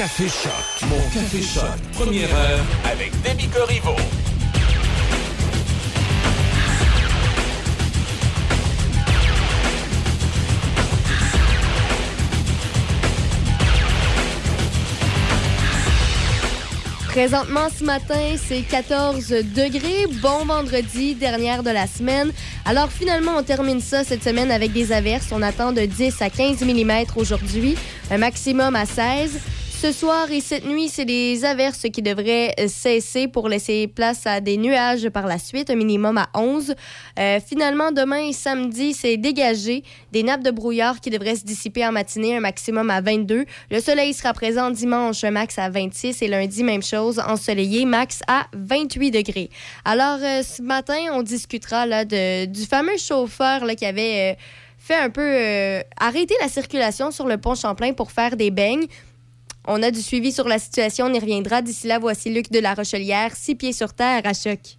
Café Choc. Mon Café Choc. Première heure avec Demi Corriveau. Présentement, ce matin, c'est 14 degrés. Bon vendredi, dernière de la semaine. Alors, finalement, on termine ça cette semaine avec des averses. On attend de 10 à 15 mm aujourd'hui, un maximum à 16. Ce soir et cette nuit, c'est des averses qui devraient euh, cesser pour laisser place à des nuages par la suite, un minimum à 11. Euh, finalement, demain et samedi, c'est dégagé. Des nappes de brouillard qui devraient se dissiper en matinée, un maximum à 22. Le soleil sera présent dimanche, max à 26. Et lundi, même chose, ensoleillé, max à 28 degrés. Alors, euh, ce matin, on discutera là, du fameux chauffeur qui avait... fait un peu arrêter la circulation sur le pont Champlain pour faire des beignes. On a du suivi sur la situation, on y reviendra. D'ici là, voici Luc de la Rochelière, six pieds sur terre à choc.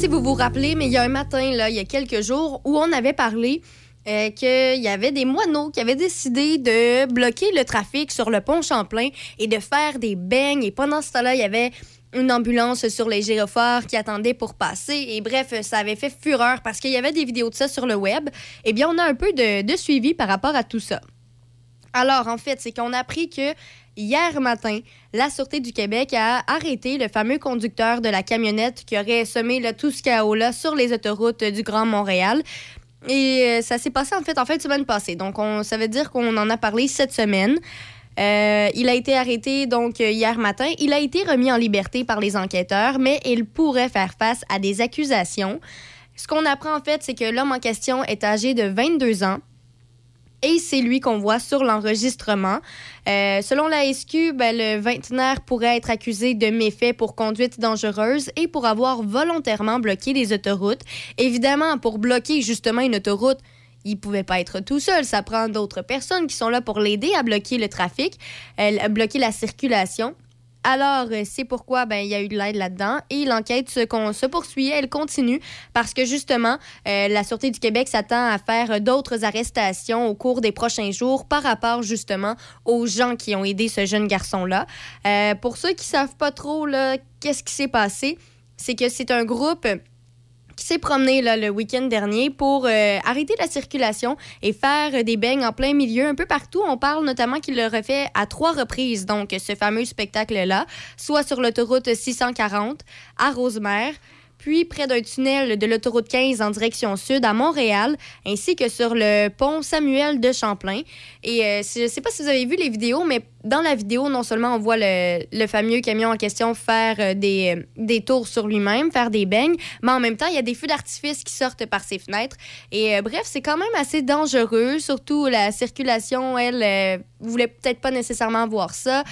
Si vous vous rappelez, mais il y a un matin, il y a quelques jours, où on avait parlé euh, qu'il y avait des moineaux qui avaient décidé de bloquer le trafic sur le pont Champlain et de faire des beignes. Et pendant ce temps-là, il y avait une ambulance sur les gyrophares qui attendait pour passer. Et bref, ça avait fait fureur parce qu'il y avait des vidéos de ça sur le web. Eh bien, on a un peu de, suivi par rapport à tout ça. Alors, en fait, c'est qu'on a appris qu'il hier matin, la Sûreté du Québec a arrêté le fameux conducteur de la camionnette qui aurait semé tout ce chaos-là sur les autoroutes du Grand Montréal. Et euh, ça s'est passé en fait en fin de semaine passée. Donc, on, ça veut dire qu'on en a parlé cette semaine. Euh, il a été arrêté donc euh, hier matin. Il a été remis en liberté par les enquêteurs, mais il pourrait faire face à des accusations. Ce qu'on apprend en fait, c'est que l'homme en question est âgé de 22 ans. Et c'est lui qu'on voit sur l'enregistrement. Euh, selon la SQ, ben, le vingtenaire pourrait être accusé de méfaits pour conduite dangereuse et pour avoir volontairement bloqué les autoroutes. Évidemment, pour bloquer justement une autoroute, il pouvait pas être tout seul. Ça prend d'autres personnes qui sont là pour l'aider à bloquer le trafic, à bloquer la circulation. Alors, euh, c'est pourquoi ben, il y a eu de l'aide là-dedans et l'enquête se, poursuit, elle continue parce que justement, euh, la Sûreté du Québec s'attend à faire d'autres arrestations au cours des prochains jours par rapport justement aux gens qui ont aidé ce jeune garçon-là. Euh, pour ceux qui savent pas trop qu'est-ce qui s'est passé, c'est que c'est un groupe qui s'est promené le week-end dernier pour euh, arrêter la circulation et faire des beignes en plein milieu un peu partout. On parle notamment qu'il le refait à trois reprises, donc ce fameux spectacle-là, soit sur l'autoroute 640 à Rosemère, puis près d'un tunnel de l'autoroute 15 en direction sud à Montréal, ainsi que sur le pont Samuel de Champlain. Et euh, je ne sais pas si vous avez vu les vidéos, mais dans la vidéo, non seulement on voit le, fameux camion en question faire euh, des, des tours sur lui-même, faire des beignes, mais en même temps, il y a des feux d'artifice qui sortent par ses fenêtres. Et euh, bref, c'est quand même assez dangereux, surtout la circulation, elle, euh, voulait peut-être pas nécessairement voir ça.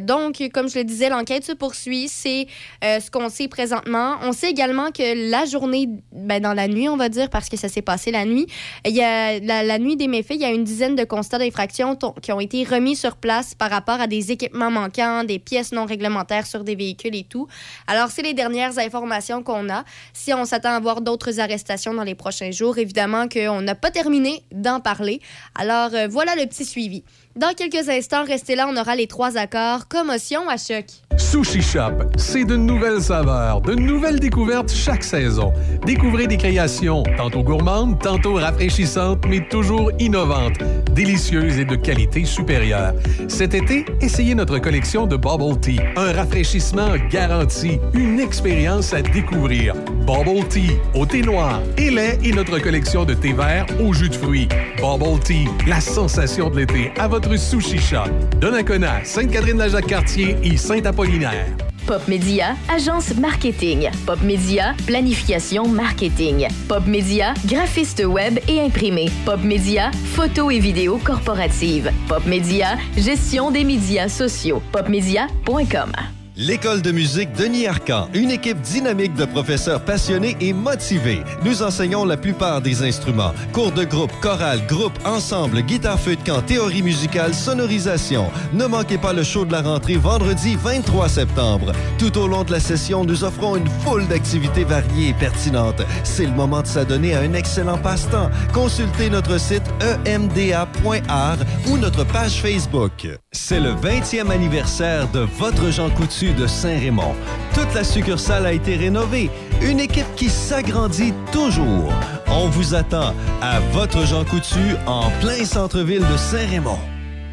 donc, comme je le disais, l'enquête se poursuit. C'est ce qu'on sait présentement. On sait également que la journée, ben, dans la nuit, on va dire, parce que ça s'est passé la nuit, il y a la, la nuit des méfaits, il y a une dizaine de constats d'infraction qui ont été remis sur place par rapport à des équipements manquants, des pièces non réglementaires sur des véhicules et tout. Alors, c'est les dernières informations qu'on a. Si on s'attend à voir d'autres arrestations dans les prochains jours, évidemment qu'on n'a pas terminé d'en parler. Alors, euh, voilà le petit suivi. Dans quelques instants, restez là, on aura les trois accords. Commotion à choc. Sushi Shop, c'est de nouvelles saveurs, de nouvelles découvertes chaque saison. Découvrez des créations, tantôt gourmandes, tantôt rafraîchissantes, mais toujours innovantes, délicieuses et de qualité supérieure. Cet été, essayez notre collection de Bubble Tea, un rafraîchissement garanti, une expérience à découvrir. Bubble Tea, au thé noir et lait et notre collection de thé vert au jus de fruits. Bubble Tea, la sensation de l'été à votre sushi shop. Donnacona, Sainte-Catherine-la-Jacques-Cartier et Saint-Apollinaire. Pop Media, agence marketing. Pop Media, planification marketing. Pop Media, graphiste web et imprimé. Pop Media, photo et vidéo corporative. Pop Media, gestion des médias sociaux. popmedia.com. L'école de musique Denis Arcan, une équipe dynamique de professeurs passionnés et motivés. Nous enseignons la plupart des instruments. Cours de groupe, chorale, groupe, ensemble, guitare feu de camp, théorie musicale, sonorisation. Ne manquez pas le show de la rentrée vendredi 23 septembre. Tout au long de la session, nous offrons une foule d'activités variées et pertinentes. C'est le moment de s'adonner à un excellent passe-temps. Consultez notre site emda.art ou notre page Facebook. C'est le 20e anniversaire de votre Jean Coutu de Saint-Raymond. Toute la succursale a été rénovée. Une équipe qui s'agrandit toujours. On vous attend à votre Jean Coutu en plein centre-ville de Saint-Raymond.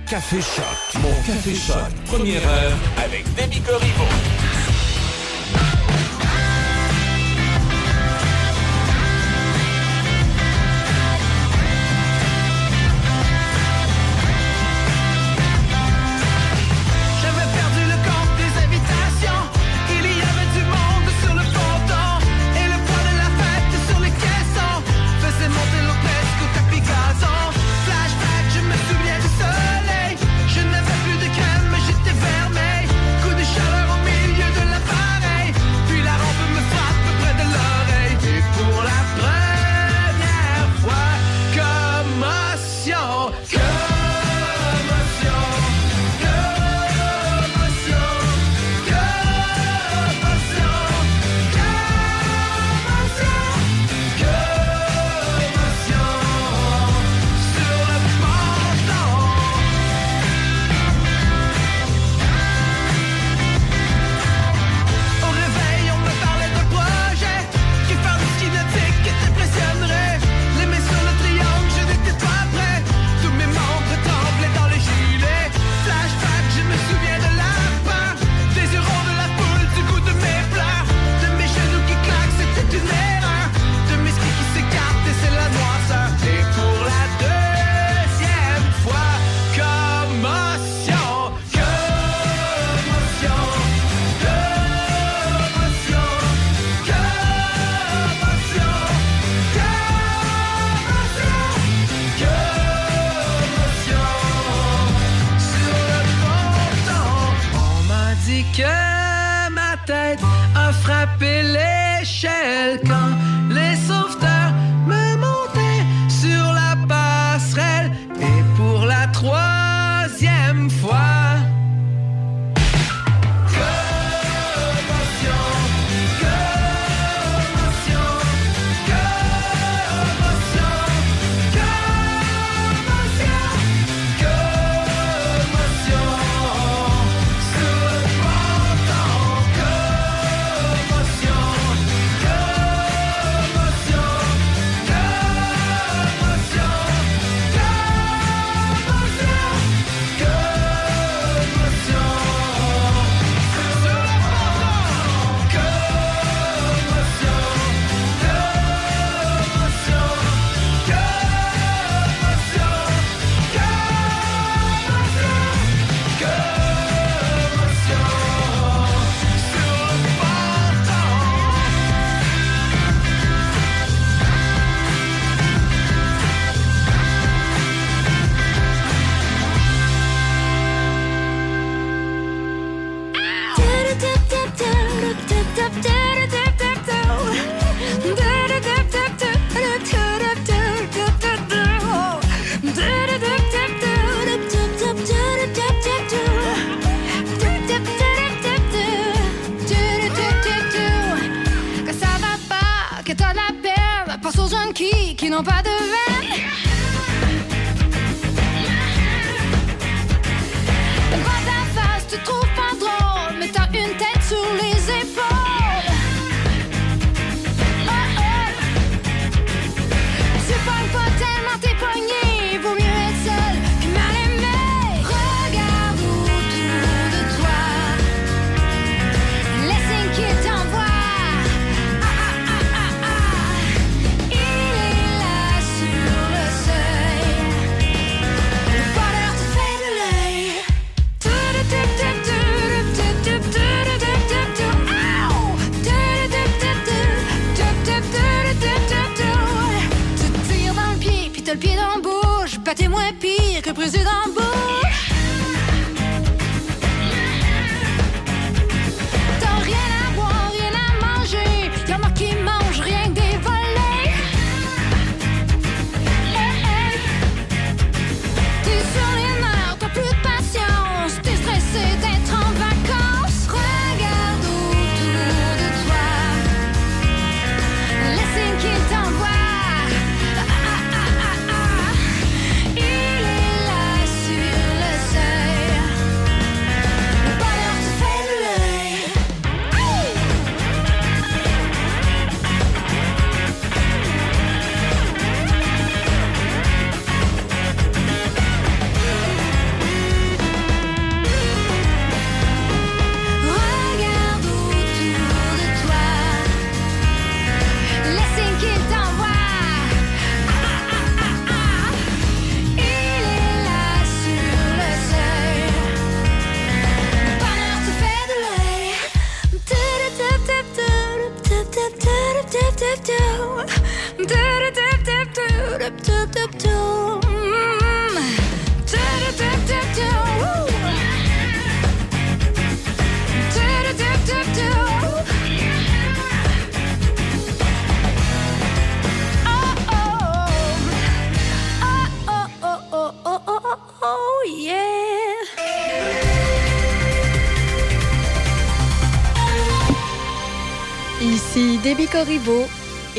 Café Choc, mon Café Choc, première heure avec Demi Corriveau.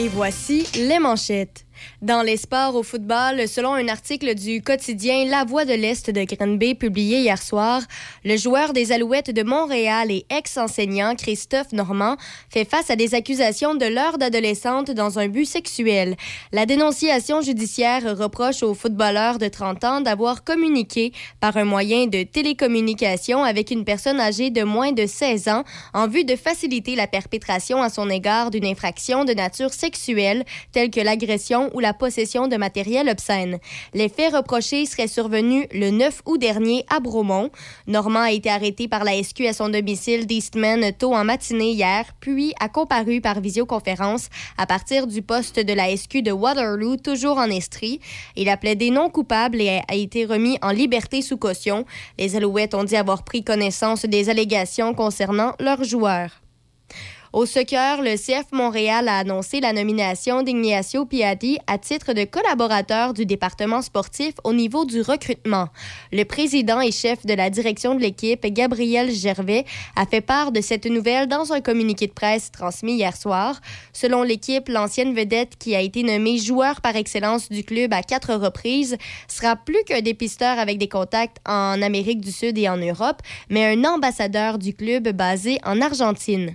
Et voici les manchettes. Dans les sports au football, selon un article du quotidien La Voix de l'Est de Granby publié hier soir, le joueur des Alouettes de Montréal et ex-enseignant Christophe Normand fait face à des accusations de l'heure d'adolescente dans un but sexuel. La dénonciation judiciaire reproche au footballeur de 30 ans d'avoir communiqué par un moyen de télécommunication avec une personne âgée de moins de 16 ans en vue de faciliter la perpétration à son égard d'une infraction de nature sexuelle telle que l'agression ou la possession de matériel obscène. Les faits reprochés seraient survenus le 9 août dernier à Bromont. Normand a été arrêté par la SQ à son domicile d'Eastman tôt en matinée hier, puis a comparu par visioconférence à partir du poste de la SQ de Waterloo, toujours en Estrie. Il a plaidé non coupable et a été remis en liberté sous caution. Les Alouettes ont dit avoir pris connaissance des allégations concernant leurs joueurs. Au soccer, le CF Montréal a annoncé la nomination d'Ignacio Piatti à titre de collaborateur du département sportif au niveau du recrutement. Le président et chef de la direction de l'équipe, Gabriel Gervais, a fait part de cette nouvelle dans un communiqué de presse transmis hier soir. Selon l'équipe, l'ancienne vedette qui a été nommée joueur par excellence du club à quatre reprises sera plus qu'un dépisteur avec des contacts en Amérique du Sud et en Europe, mais un ambassadeur du club basé en Argentine.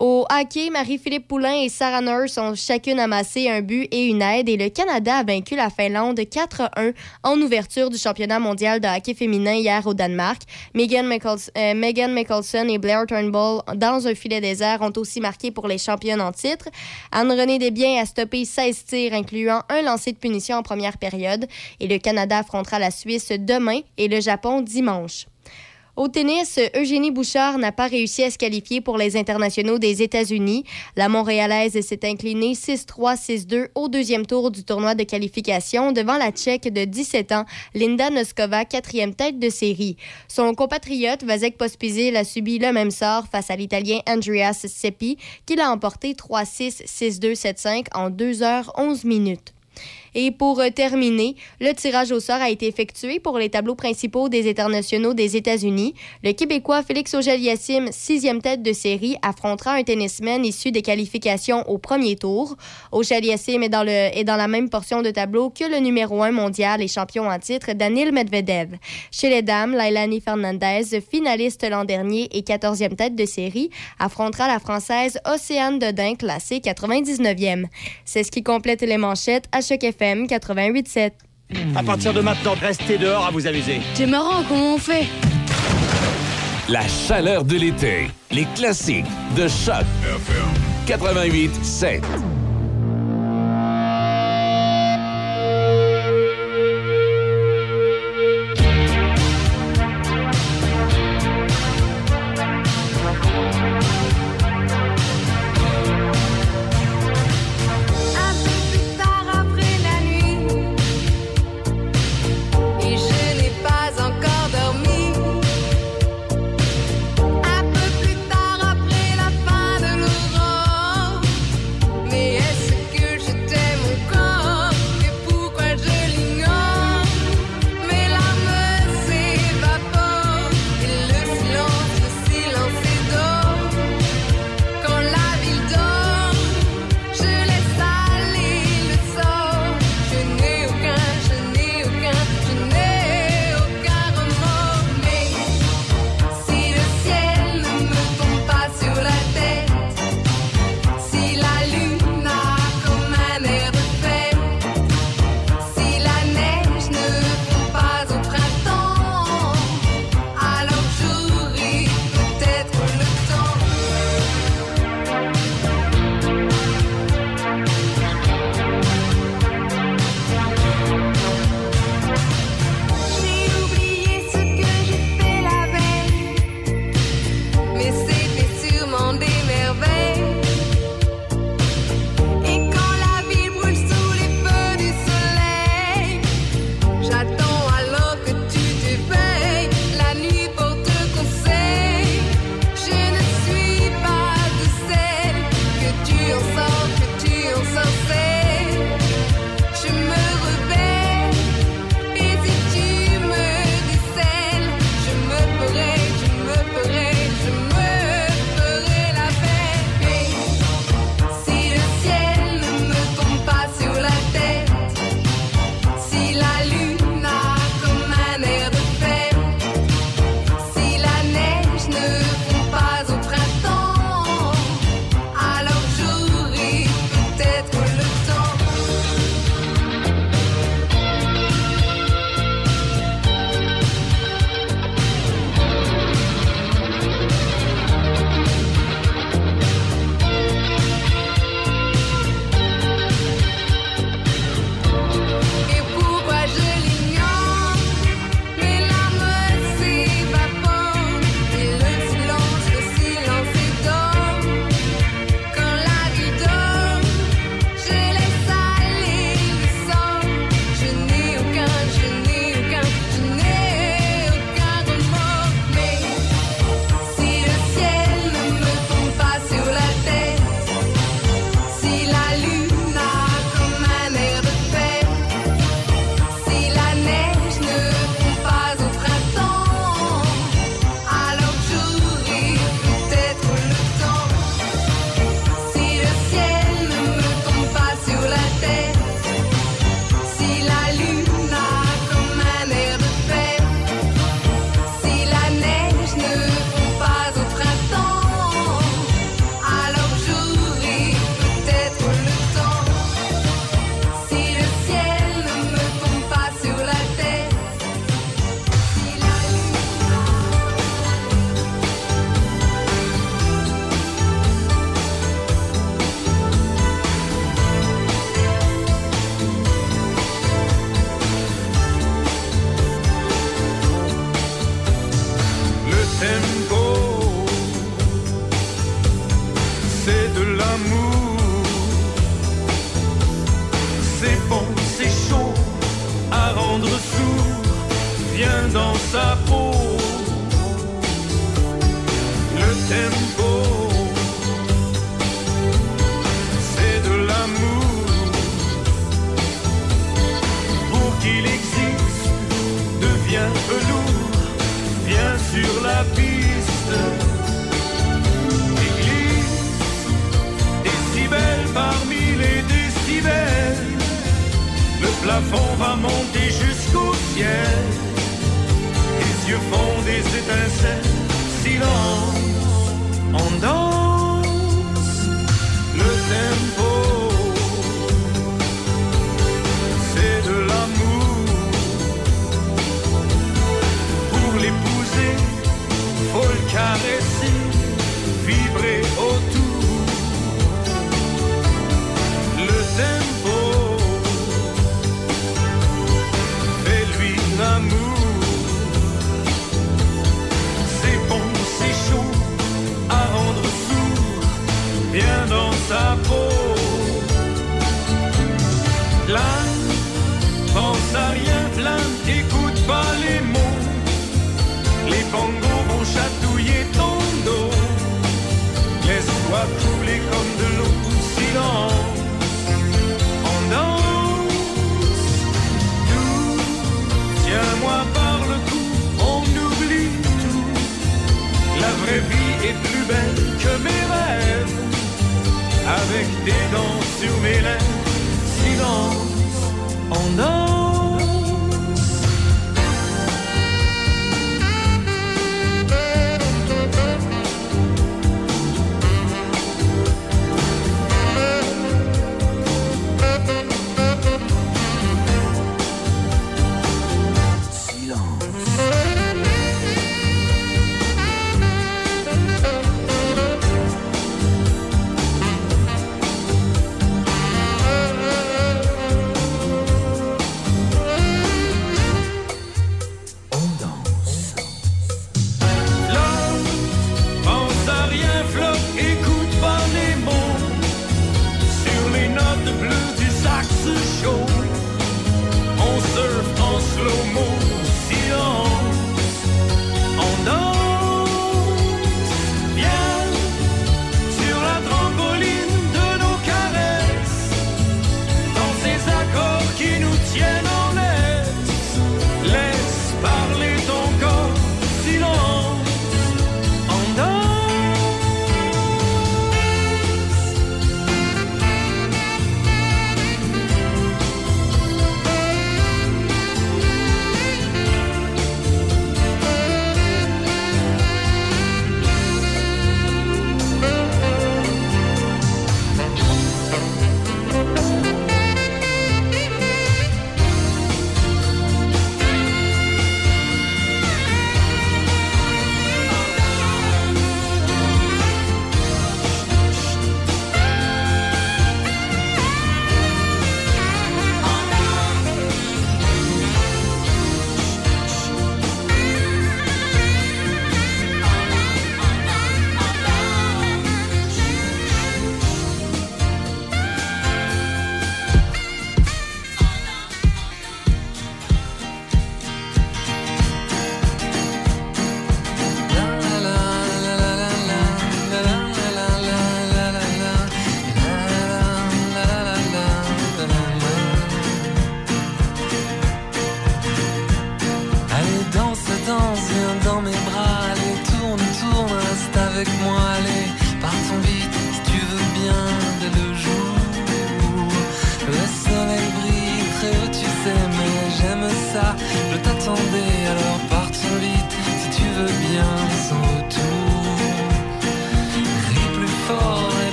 Au hockey, Marie-Philippe Poulain et Sarah Nurse ont chacune amassé un but et une aide et le Canada a vaincu la Finlande 4-1 en ouverture du championnat mondial de hockey féminin hier au Danemark. Megan, Michaels- euh, Mickelson et Blair Turnbull, dans un filet désert, ont aussi marqué pour les championnes en titre. Anne-Renée Desbiens a stoppé 16 tirs, incluant un lancer de punition en première période. Et le Canada affrontera la Suisse demain et le Japon dimanche. Au tennis, Eugénie Bouchard n'a pas réussi à se qualifier pour les internationaux des États-Unis. La Montréalaise s'est inclinée 6-3, 6-2 au deuxième tour du tournoi de qualification devant la Tchèque de 17 ans, Linda Noskova, quatrième tête de série. Son compatriote Vasek Pospisil a subi le même sort face à l'Italien Andreas Seppi, qui l'a emporté 3-6, 6-2, 7-5 en 2 heures 11 minutes. Et pour euh, terminer, le tirage au sort a été effectué pour les tableaux principaux des internationaux des États-Unis. Le Québécois Félix Auger-Aliassime, sixième tête de série, affrontera un tennisman issu des qualifications au premier tour. Auger-Aliassime est dans, est dans la même portion de tableau que le numéro un mondial et champion en titre, Danil Medvedev. Chez les dames, Lailani Fernandez, finaliste l'an dernier et 14e tête de série, affrontera la Française Océane Dodin, classée 99e. C'est ce qui complète les manchettes à Choc FM 88.7. À partir de maintenant, restez dehors à vous amuser. C'est marrant, comment on fait La chaleur de l'été. Les classiques de choc. 88 7.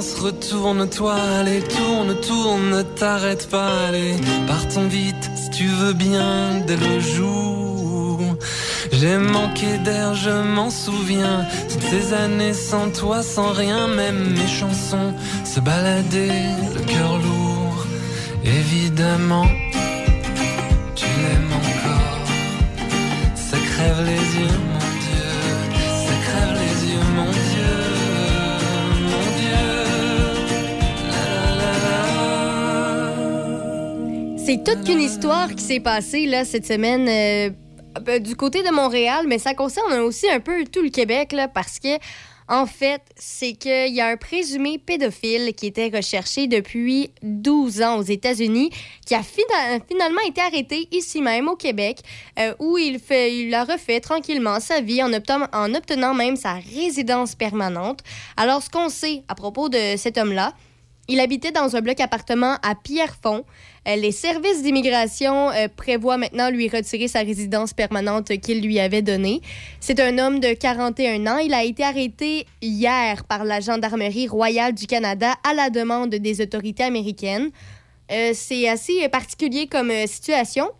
Retourne-toi, allez, tourne, tourne, ne t'arrête pas, allez, partons vite, si tu veux bien, dès le jour. J'ai manqué d'air, je m'en souviens, toutes ces années sans toi, sans rien, même mes chansons se baladaient, le cœur lourd, évidemment. Tu l'aimes encore, ça crève les yeux, C'est toute qu'une histoire qui s'est passée là, cette semaine euh, euh, du côté de Montréal, mais ça concerne aussi un peu tout le Québec là, parce que, en fait, c'est qu'il y a un présumé pédophile qui était recherché depuis 12 ans aux États-Unis, qui a fina- finalement été arrêté ici même au Québec, euh, où il, fait, il a refait tranquillement sa vie en en obtenant même sa résidence permanente. Alors, ce qu'on sait à propos de cet homme-là, il habitait dans un bloc appartement à Pierrefonds. Euh, les services d'immigration euh, prévoient maintenant lui retirer sa résidence permanente qu'il lui avait donnée. C'est un homme de 41 ans. Il a été arrêté hier par la Gendarmerie royale du Canada à la demande des autorités américaines. Euh, C'est assez particulier comme situation.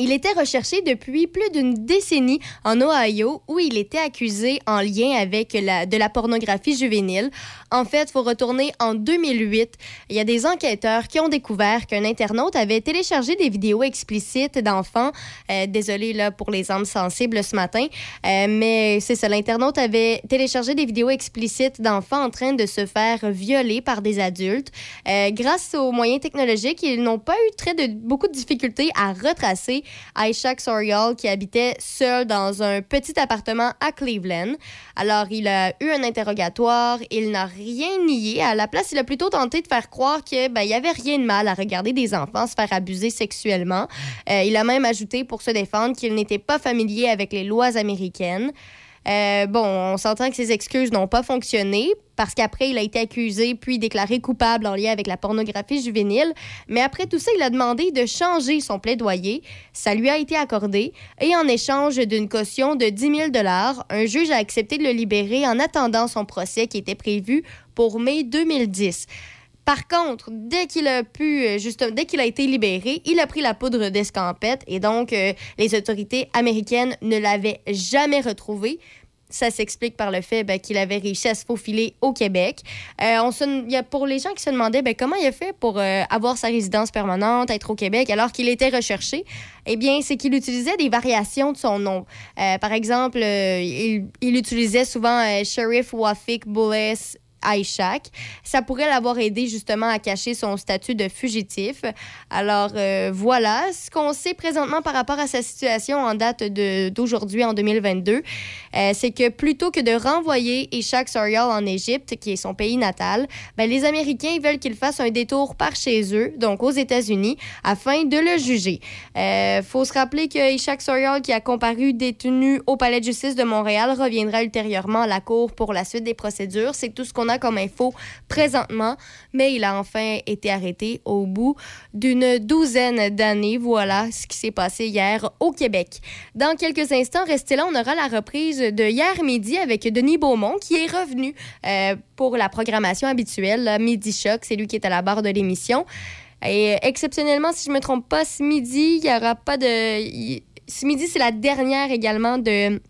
Il était recherché depuis plus d'une décennie en Ohio où il était accusé en lien avec la, de la pornographie juvénile. En fait, faut retourner en 2008. Il y a des enquêteurs qui ont découvert qu'un internaute avait téléchargé des vidéos explicites d'enfants. Euh, désolé là, pour les âmes sensibles ce matin, euh, mais c'est ça. L'internaute avait téléchargé des vidéos explicites d'enfants en train de se faire violer par des adultes. Euh, grâce aux moyens technologiques, ils n'ont pas eu très de, beaucoup de difficultés à retracer Aishak Sorial qui habitait seul dans un petit appartement à Cleveland. Alors, il a eu un interrogatoire, il n'a rien nié. À la place, il a plutôt tenté de faire croire que ben, il y avait rien de mal à regarder des enfants se faire abuser sexuellement. Euh, il a même ajouté pour se défendre qu'il n'était pas familier avec les lois américaines. Euh, bon, on s'entend que ses excuses n'ont pas fonctionné parce qu'après, il a été accusé puis déclaré coupable en lien avec la pornographie juvénile. Mais après tout ça, il a demandé de changer son plaidoyer. Ça lui a été accordé. Et en échange d'une caution de 10 000 un juge a accepté de le libérer en attendant son procès qui était prévu pour mai 2010. Par contre, dès qu'il a pu, euh, justement, dès qu'il a été libéré, il a pris la poudre d'escampette et donc euh, les autorités américaines ne l'avaient jamais retrouvé. Ça s'explique par le fait ben, qu'il avait réussi à se faufiler au Québec. Euh, y a, pour les gens qui se demandaient ben, comment il a fait pour avoir sa résidence permanente, être au Québec alors qu'il était recherché, eh bien, c'est qu'il utilisait des variations de son nom. Par exemple, il, il utilisait souvent Sheriff Wafik Bullis Aishak. Ça pourrait l'avoir aidé justement à cacher son statut de fugitif. Alors euh, voilà ce qu'on sait présentement par rapport à sa situation en date d'aujourd'hui en 2022. Euh, c'est que plutôt que de renvoyer Ishak Sorial en Égypte, qui est son pays natal, ben, les Américains veulent qu'il fasse un détour par chez eux, donc aux États-Unis, afin de le juger. Euh, faut se rappeler que Ishak Sorial, qui a comparu détenu au Palais de justice de Montréal, reviendra ultérieurement à la Cour pour la suite des procédures. C'est tout ce qu'on a comme info présentement, mais il a enfin été arrêté au bout d'une douzaine d'années. Voilà ce qui s'est passé hier au Québec. Dans quelques instants, restez là, on aura la reprise de hier midi avec Denis Beaumont qui est revenu euh, pour la programmation habituelle, Midi Choc, c'est lui qui est à la barre de l'émission. Et exceptionnellement, si je me trompe pas, ce midi, il y aura pas de... Ce midi, c'est la dernière également de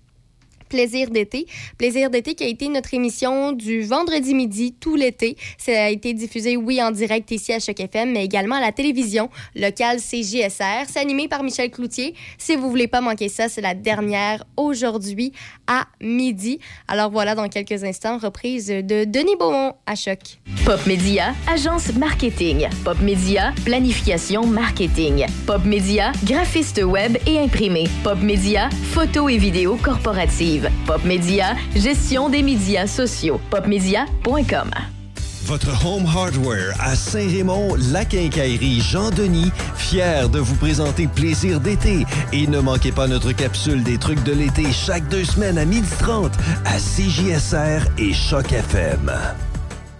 Plaisir d'été. Plaisir d'été qui a été notre émission du vendredi midi tout l'été. Ça a été diffusé, oui, en direct ici à Choc FM, mais également à la télévision locale CJSR. C'est animé par Michel Cloutier. Si vous voulez pas manquer ça, c'est la dernière aujourd'hui à midi. Alors voilà, dans quelques instants, reprise de Denis Beaumont à Choc. Pop Média, agence marketing. Pop Média, planification marketing. Pop Média, graphiste web et imprimé. Pop Média, photo et vidéo corporative. Pop Média, gestion des médias sociaux. Popmedia.com. Votre Home Hardware à Saint-Raymond, la quincaillerie Jean-Denis, fier de vous présenter Plaisir d'été. Et ne manquez pas notre capsule des trucs de l'été chaque deux semaines à 12h30 à CJSR et Choc FM.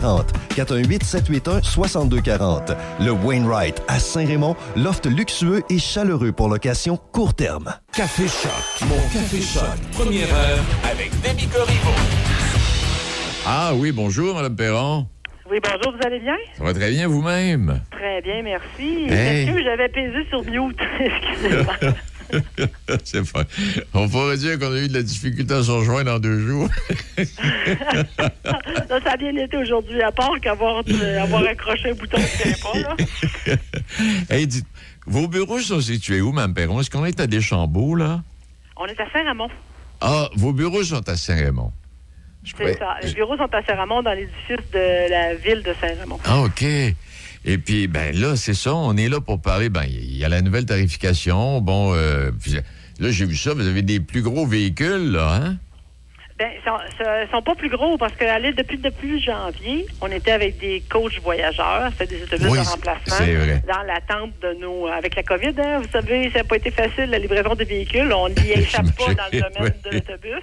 418 781 6240. Le Wainwright à Saint-Raymond, loft luxueux et chaleureux pour location court terme. Café Choc, mon Café Choc. Première heure avec Demi Corriveau. Ah oui, bonjour, Mme Perron. Oui, bonjour, vous allez bien? Ça va très bien vous-même? Très bien, merci. Hey. J'avais pesé sur mute? Excusez-moi. C'est pas... On pourrait dire qu'on a eu de la difficulté à se rejoindre en deux jours. Ça a bien été aujourd'hui, à part qu'avoir euh, avoir accroché un bouton de pas. Là. hey, dites, vos bureaux sont situés où, Mme Perron? Est-ce qu'on est à Deschambault, là? On est à Saint-Ramon. Ah, vos bureaux sont à Saint-Raymond. Je C'est ça. Les bureaux sont à Saint-Ramon, dans l'édifice de la ville de Saint-Ramon. Ah, OK. Et puis, ben là, c'est ça, on est là pour parler. Ben, il y a la nouvelle tarification. Bon, euh, puis, là, j'ai vu ça, vous avez des plus gros véhicules, là, hein? Ben, ils sont, sont pas plus gros parce que allez, depuis depuis janvier, on était avec des coachs voyageurs, c'était des autobus Oui, de c'est- remplacement c'est vrai. dans l'attente de nos avec la COVID, hein, vous savez, ça n'a pas été facile la livraison des véhicules, on n'y échappe pas dans le domaine de l'autobus.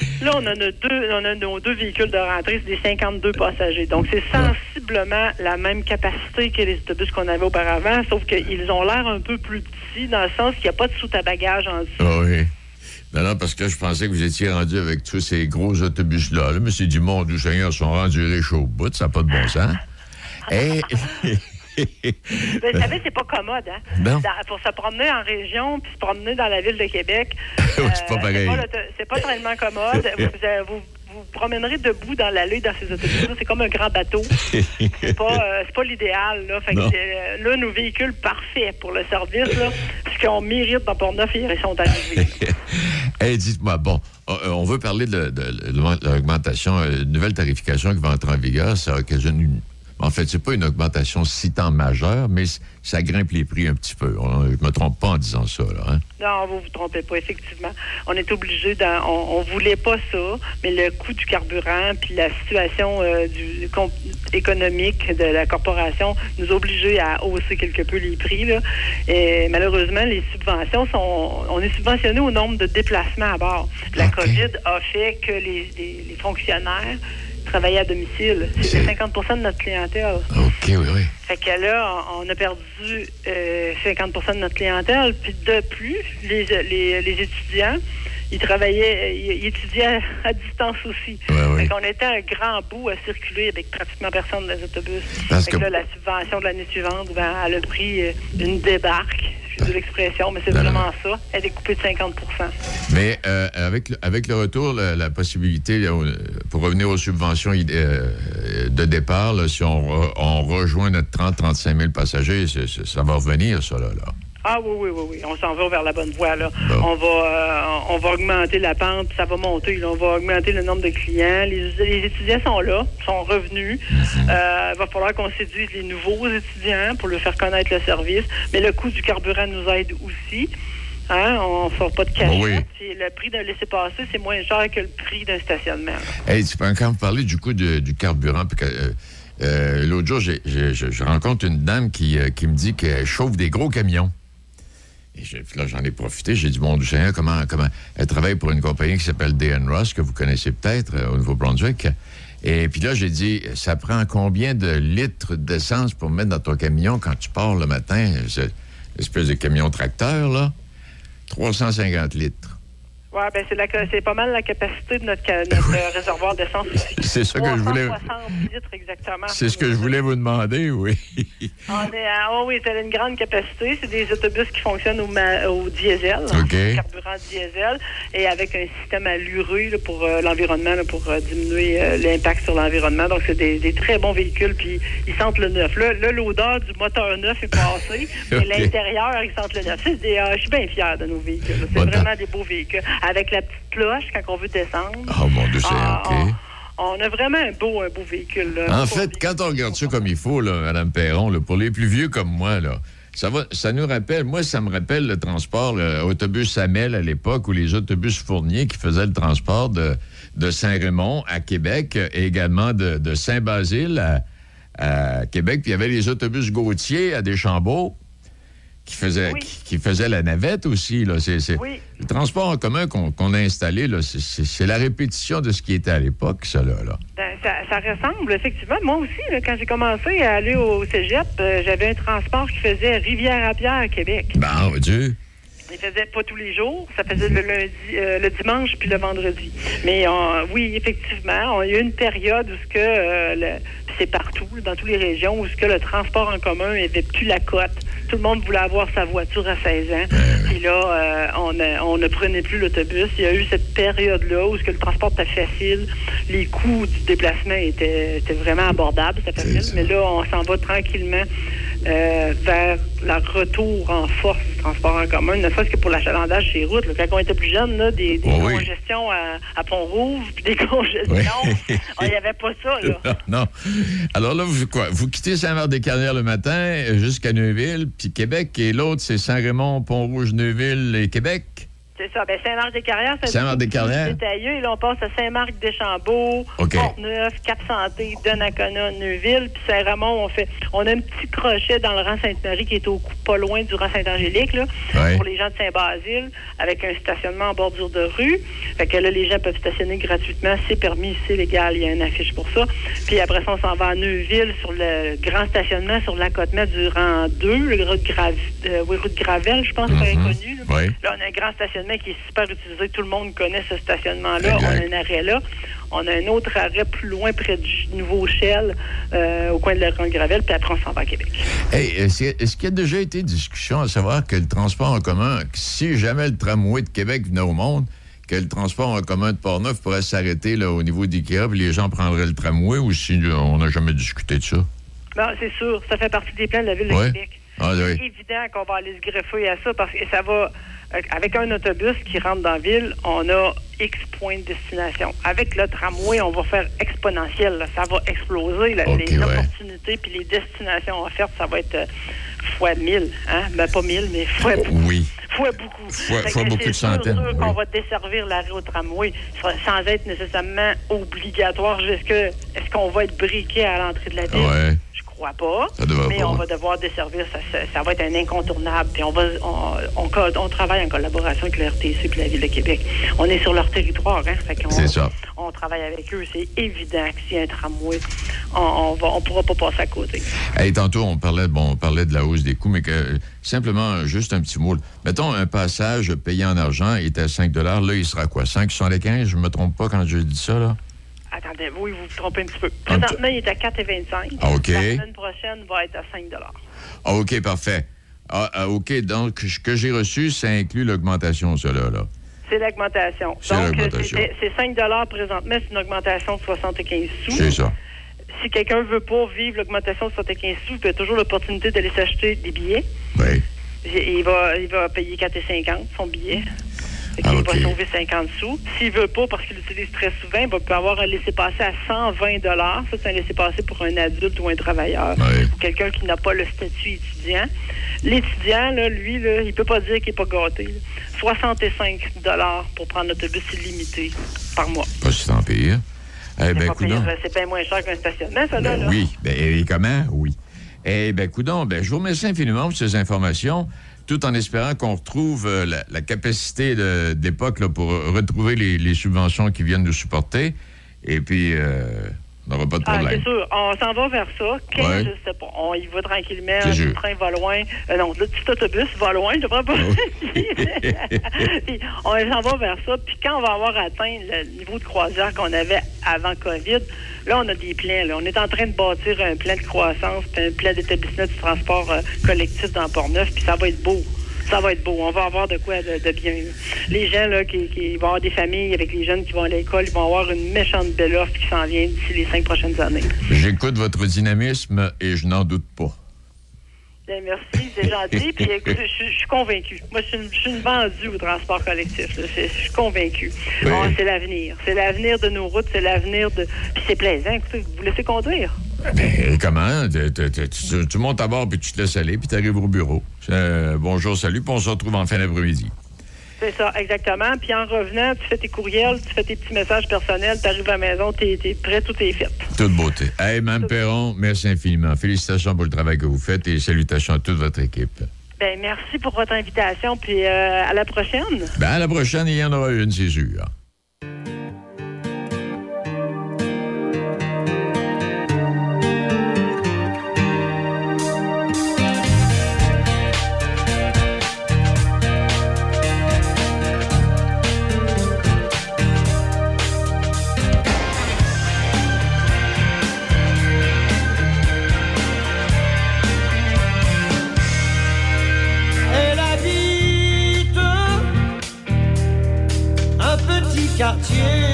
Là, on a, nos deux, on a nos deux véhicules de rentrée, c'est des 52 passagers. Donc, c'est sensiblement la même capacité que les autobus qu'on avait auparavant, sauf qu'ils ont l'air un peu plus petits dans le sens qu'il n'y a pas de soute à bagages en dessous. Ah oui. Non, non, parce que je pensais que vous étiez rendu avec tous ces gros autobus-là. Là, mais c'est du Seigneur sont rendus riches au bout, ça n'a pas de bon sens. Ben, vous savez, c'est pas commode, hein? Non. Dans- pour se promener en région puis se promener dans la ville de Québec, Ouais, c'est pas pareil. c'est pas tellement commode. vous, euh, vous vous promènerez debout dans l'allée dans ces autobus. C'est comme un grand bateau. C'est pas, euh, pas l'idéal. Là. Fait que euh, là, nos véhicules parfaits pour le service, là, ce qu'on mérite dans Port-Neuf, ils sont arrivés. Hey, dites-moi, bon, euh, on veut parler de, de- de l'augmentation, euh, une nouvelle tarification qui va entrer en vigueur. Ça occasionne une. En fait, c'est pas une augmentation si tant majeure, mais ça grimpe les prix un petit peu. On- je me trompe pas en disant ça, là. Hein? Non, vous vous trompez pas, effectivement. On est obligé, d'en- on, on voulait pas ça, mais le coût du carburant puis la situation euh, du com- économique de la corporation nous obligés à hausser quelque peu les prix. Là. Et malheureusement, les subventions sont, on est subventionné au nombre de déplacements à bord. La COVID a fait que les, les- les fonctionnaires travaillaient à domicile. C'était 50% de notre clientèle. OK, oui, oui. Fait que là, on a perdu euh, 50% de notre clientèle. Puis de plus, les, les, les étudiants, ils travaillaient, ils, ils étudiaient à, à distance aussi. Fait qu'on était un grand bout à circuler avec pratiquement personne dans les autobus. Parce fait que, que- là, la subvention de l'année suivante, ben, elle a pris une débarque. De l'expression, mais c'est vraiment ça. Elle est coupée de 50% Mais euh, avec, le- avec le retour, la, la possibilité, pour revenir aux subventions euh, de départ, là, si on, re- on rejoint notre 30-35 000 passagers, ça va revenir, ça, là. là. Ah oui, oui, oui, oui. On s'en va vers la bonne voie, là. On va euh, on va augmenter la pente, ça va monter. là. On va augmenter le nombre de clients. Les, les étudiants sont là, sont revenus. Euh, il va falloir qu'on séduise les nouveaux étudiants pour leur faire connaître le service. Mais le coût du carburant nous aide aussi. Hein? On ne sort pas de cachette. Bon, oui. Puis Le prix d'un laissez-passer, c'est moins cher que le prix d'un stationnement. Hey, tu peux quand vous parler du coût de- du carburant, puis que, euh, euh, l'autre jour, je, je rencontre une dame qui, euh, qui me dit qu'elle chauffe des gros camions. Et là, j'en ai profité. J'ai dit, mon Dieu Seigneur, comment, comment... Elle travaille pour une compagnie qui s'appelle DN Ross, que vous connaissez peut-être, euh, au Nouveau-Brunswick. Et puis là, j'ai dit, ça prend combien de litres d'essence pour mettre dans ton camion quand tu pars le matin? C'est espèce de camion tracteur, là? 350 litres. Ouais, ben c'est la- c'est pas mal la capacité de notre, notre euh, réservoir d'essence. C'est ça que je voulais- 360 litres exactement. C'est ce que je voulais vous demander, oui. On est à- oh oui, c'est une grande capacité. C'est des autobus qui fonctionnent au, ma- au diesel, hein, OK. carburant diesel, et avec un système là, pour euh, l'environnement, là, pour euh, diminuer euh, l'impact sur l'environnement. Donc, c'est des, des très bons véhicules, puis ils sentent le neuf. Là, là, l'odeur du moteur neuf est passée, mais l'intérieur, ils sentent le neuf. C'est des, je suis bien fier de nos véhicules. C'est Bon, vraiment des beaux véhicules. Avec la petite cloche quand on veut descendre. Oh mon Dieu, c'est Ah, OK. On a vraiment un beau, un beau véhicule. là. En fait, quand on regarde ça comme il faut, là, Mme Perron, là, pour les plus vieux comme moi, là, ça, va, ça nous rappelle, moi, ça me rappelle le transport, le autobus Samel à l'époque, ou les autobus Fournier qui faisaient le transport de, de Saint-Raymond à Québec et également de, de Saint-Basile à, à Québec. Puis il y avait les autobus Gautier à Deschambault qui faisaient, qui, qui faisaient la navette aussi. Là. C'est- Le transport en commun qu'on, a installé, c'est, la répétition de ce qui était à l'époque, ça. Là. Ben, ça, ça ressemble, effectivement. Moi aussi, là, quand j'ai commencé à aller au cégep, euh, j'avais un transport qui faisait Rivière-à-Pierre à Québec. Ben, mon Dieu. Il faisait pas tous les jours, ça faisait le lundi, euh, le dimanche puis le vendredi. Mais euh, oui, effectivement, on- il y a eu une période où ce que euh, le- c'est partout, dans toutes les régions, où ce que le transport en commun n'avait plus la cote. Tout le monde voulait avoir sa voiture à 16 ans. Puis là, euh, on, ne- on ne prenait plus l'autobus. Il y a eu cette période-là où ce que le transport était facile, les coûts du déplacement étaient, étaient vraiment abordables, c'était facile. Mais là, on s'en va tranquillement euh, vers le retour en force du transport en commun, ne serait-ce que pour l'achalandage sur les routes. là. Quand on était plus jeune, là, des, des Oh oui. congestions à, à Pont-Rouge, puis des congestions, il n'y avait pas ça. Là. Non, non. Alors là, vous, quoi, vous quittez Saint-Marc-des-Carrières le matin jusqu'à Neuville, puis Québec, et l'autre, c'est Saint-Raymond, Pont-Rouge, Neuville et Québec. C'est ça. Ben, Saint-Marc-des-Carrières, c'est Saint-Marc-des-Carrières. détaillé. Et là, on passe à Saint-Marc-des-Chambault, OK. Port-Neuf, Cap-Santé, Donnacona, Neuville. Puis Saint-Ramon, on fait, on a un petit crochet dans le rang Sainte-Marie qui est au coup pas loin du rang Saint-Angélique, là, Ouais. pour les gens de Saint-Basile, avec un stationnement en bordure de rue. Fait que là, les gens peuvent stationner gratuitement. C'est permis, c'est légal. Il y a une affiche pour ça. Puis après ça, on s'en va à Neuville sur le grand stationnement sur l'accotement du rang 2, le rue de, euh, Gravel, je pense, c'est connu. là. Oui. Là, on a un grand stationnement qui est super utilisé. Tout le monde connaît ce stationnement-là. On a un arrêt là. On a un autre arrêt plus loin, près du Nouveau Shell, euh, au coin de la Grande Gravel, puis après, on s'en va à Québec. Hey, est-ce qu'il y a déjà été discussion à savoir que le transport en commun, si jamais le tramway de Québec venait au monde, que le transport en commun de Port-Neuf pourrait s'arrêter là, au niveau d'IKEA, puis les gens prendraient le tramway, ou si euh, on n'a jamais discuté de ça? Non, c'est sûr. Ça fait partie des plans de la Ville de Ouais. Québec. Ah, C'est évident qu'on va aller se greffer à ça parce que ça va. euh, Avec un autobus qui rentre dans la ville, on a X points de destination. Avec le tramway, on va faire exponentiel. là. Ça va exploser. là. Les ouais. opportunités puis les destinations offertes, ça va être euh, fois 1000. Hein? Ben, pas 1000, mais fois, Oui. Fois beaucoup. Fois- fois beaucoup de sûr, centaines, sûr qu'on oui. va desservir l'arrêt au tramway sans- être nécessairement obligatoire. Est-ce que est-ce qu'on va être briqué à l'entrée de la ville? Ouais. Je crois pas. Ça mais pas, on va devoir desservir. Ça, ça, ça va être un incontournable. Puis on va on, on, on travaille en collaboration avec le RTC et la Ville de Québec. On est sur leur territoire, hein. Fait C'est ça. On travaille avec eux. C'est évident que s'il y a un tramway, on, on pourra pas passer à côté. Hey, tantôt, on parlait, bon, on parlait de la hausse des coûts, mais que, simplement, juste un petit mot. Mettons, un passage payé en argent est à 5 Là, il sera quoi? 5,75? Je me trompe pas quand je dis ça, là? Attendez, oui, vous vous trompez un petit peu. Présentement, il est à 4,25. Ah, OK. La semaine prochaine va être à 5 Ah, OK, parfait. Ah, ah, OK, donc, ce que j'ai reçu, ça inclut l'augmentation, ça, là. C'est l'augmentation. C'est Donc, l'augmentation. c'est c'est 5 présentement, c'est une augmentation de 75 sous. C'est ça. Si quelqu'un veut pas vivre l'augmentation de 75 sous, il a toujours l'opportunité d'aller s'acheter des billets. Oui. Il va, il va payer 4,50 son billet. Fait Ah, va sauver 50 sous. S'il veut pas, parce qu'il l'utilise très souvent, il va peut avoir un laissez-passer à 120 Ça, c'est un laissez-passer pour un adulte ou un travailleur. Ou quelqu'un qui n'a pas le statut étudiant. L'étudiant, là, lui, là, il peut pas dire qu'il n'est pas gâté. là. 65 pour prendre l'autobus illimité par mois. Pas si tant pire. Eh C'est ben, c'est bien moins cher qu'un stationnement, ça. Ben là. oui. Ben, et comment? Oui. Eh bien, coudon, ben, je vous remercie infiniment pour ces informations, tout en espérant qu'on retrouve euh, la, la capacité d'époque pour retrouver les, les subventions qui viennent nous supporter. Et puis, euh, pas de Ah, c'est sûr. On s'en va vers ça. Ouais. je sais pas? On y va tranquillement. Le sûr. train va loin. Euh, non, le petit autobus va loin. Je devrais pas. Puis on s'en va vers ça. Puis quand on va avoir atteint le niveau de croisière qu'on avait avant COVID, là, on a des plans. là. On est en train de bâtir un plan de croissance, puis un plan d'établissement du transport euh, collectif dans Port-Neuf. Puis ça va être beau. Ça va être beau. On va avoir de quoi de, bien. Les gens, là, qui, qui vont avoir des familles avec les jeunes qui vont à l'école, ils vont avoir une méchante belle offre qui s'en vient d'ici les cinq prochaines années. J'écoute votre dynamisme et je n'en doute pas. Bien, merci, c'est gentil. Puis écoute, je, suis- je suis convaincue. Moi, je suis une, je suis une vendue au transport collectif. là. Je suis convaincue. Oui. Oh, c'est l'avenir. C'est l'avenir de nos routes, c'est l'avenir de. Puis c'est plaisant. Écoutez, vous laissez conduire. Ben, comment? Tu, tu- tu- tu- tu montes à bord, puis tu te laisses aller, puis tu arrives au bureau. Euh, bonjour, salut, puis on se retrouve en fin d'après-midi. C'est ça, exactement. Puis en revenant, tu fais tes courriels, tu fais tes petits messages personnels, tu arrives à la maison, tu es, prêt, tout est fait. Toute beauté. Hey, Mme Perron, merci infiniment. Félicitations pour le travail que vous faites et salutations à toute votre équipe. Ben, merci pour votre invitation, puis euh, à la prochaine. Ben, à la prochaine, il y en aura une, c'est sûr. Petit quartier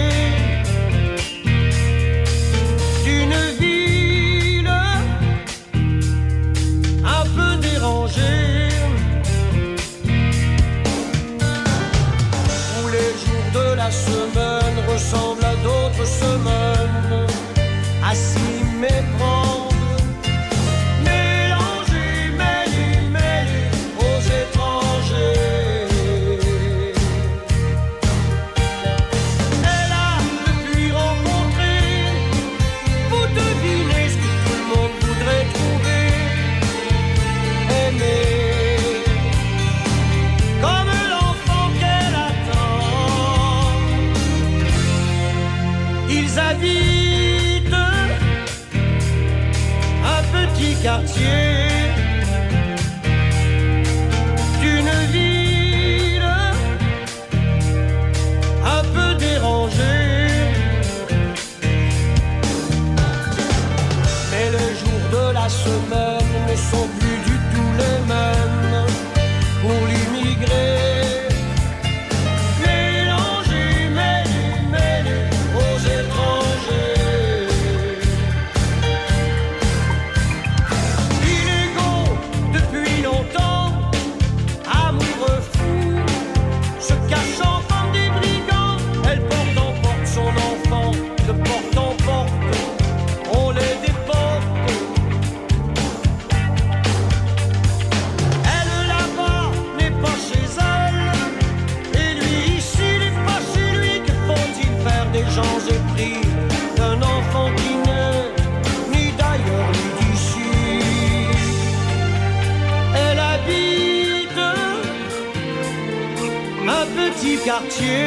天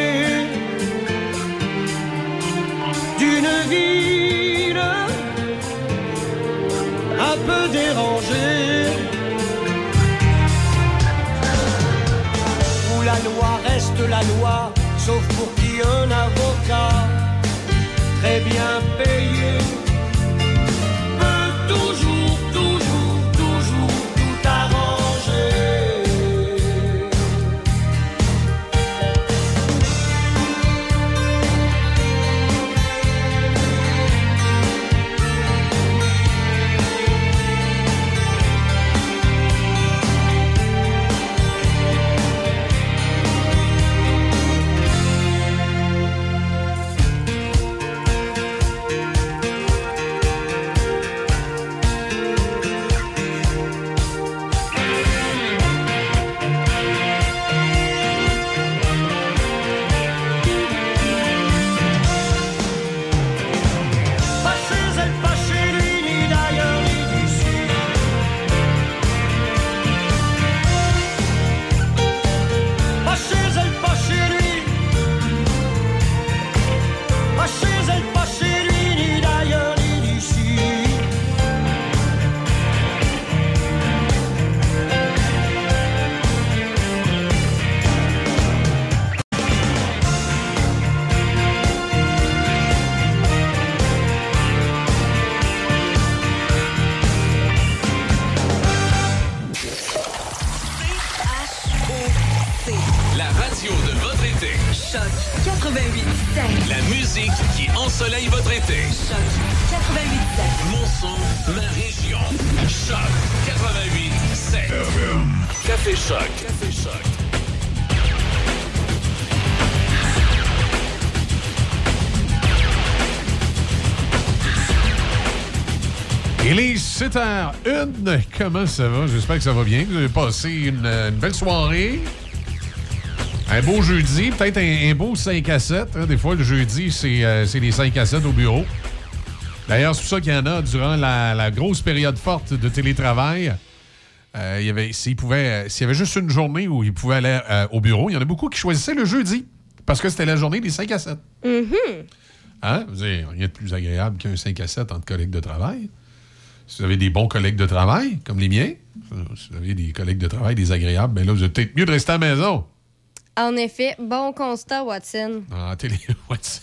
Comment ça va? J'espère que ça va bien. Vous avez passé une, belle soirée. Un beau jeudi, peut-être un, beau 5 à 7. Hein. Des fois, le jeudi, c'est euh, les 5 à 7 au bureau. D'ailleurs, c'est pour ça qu'il y en a durant la, grosse période forte de télétravail. Euh, s'il pouvait, euh, s'il y avait juste une journée où il pouvait aller au bureau, il y en a beaucoup qui choisissaient le jeudi parce que c'était la journée des 5 à 7. Mm -hmm. hein? Vous rien de plus agréable qu'un 5 à 7 entre collègues de travail. Si vous avez des bons collègues de travail, comme les miens, si vous avez des collègues de travail désagréables, ben là, vous êtes peut-être mieux de rester à la maison. En effet, bon constat, Watson. En, télé... Watson.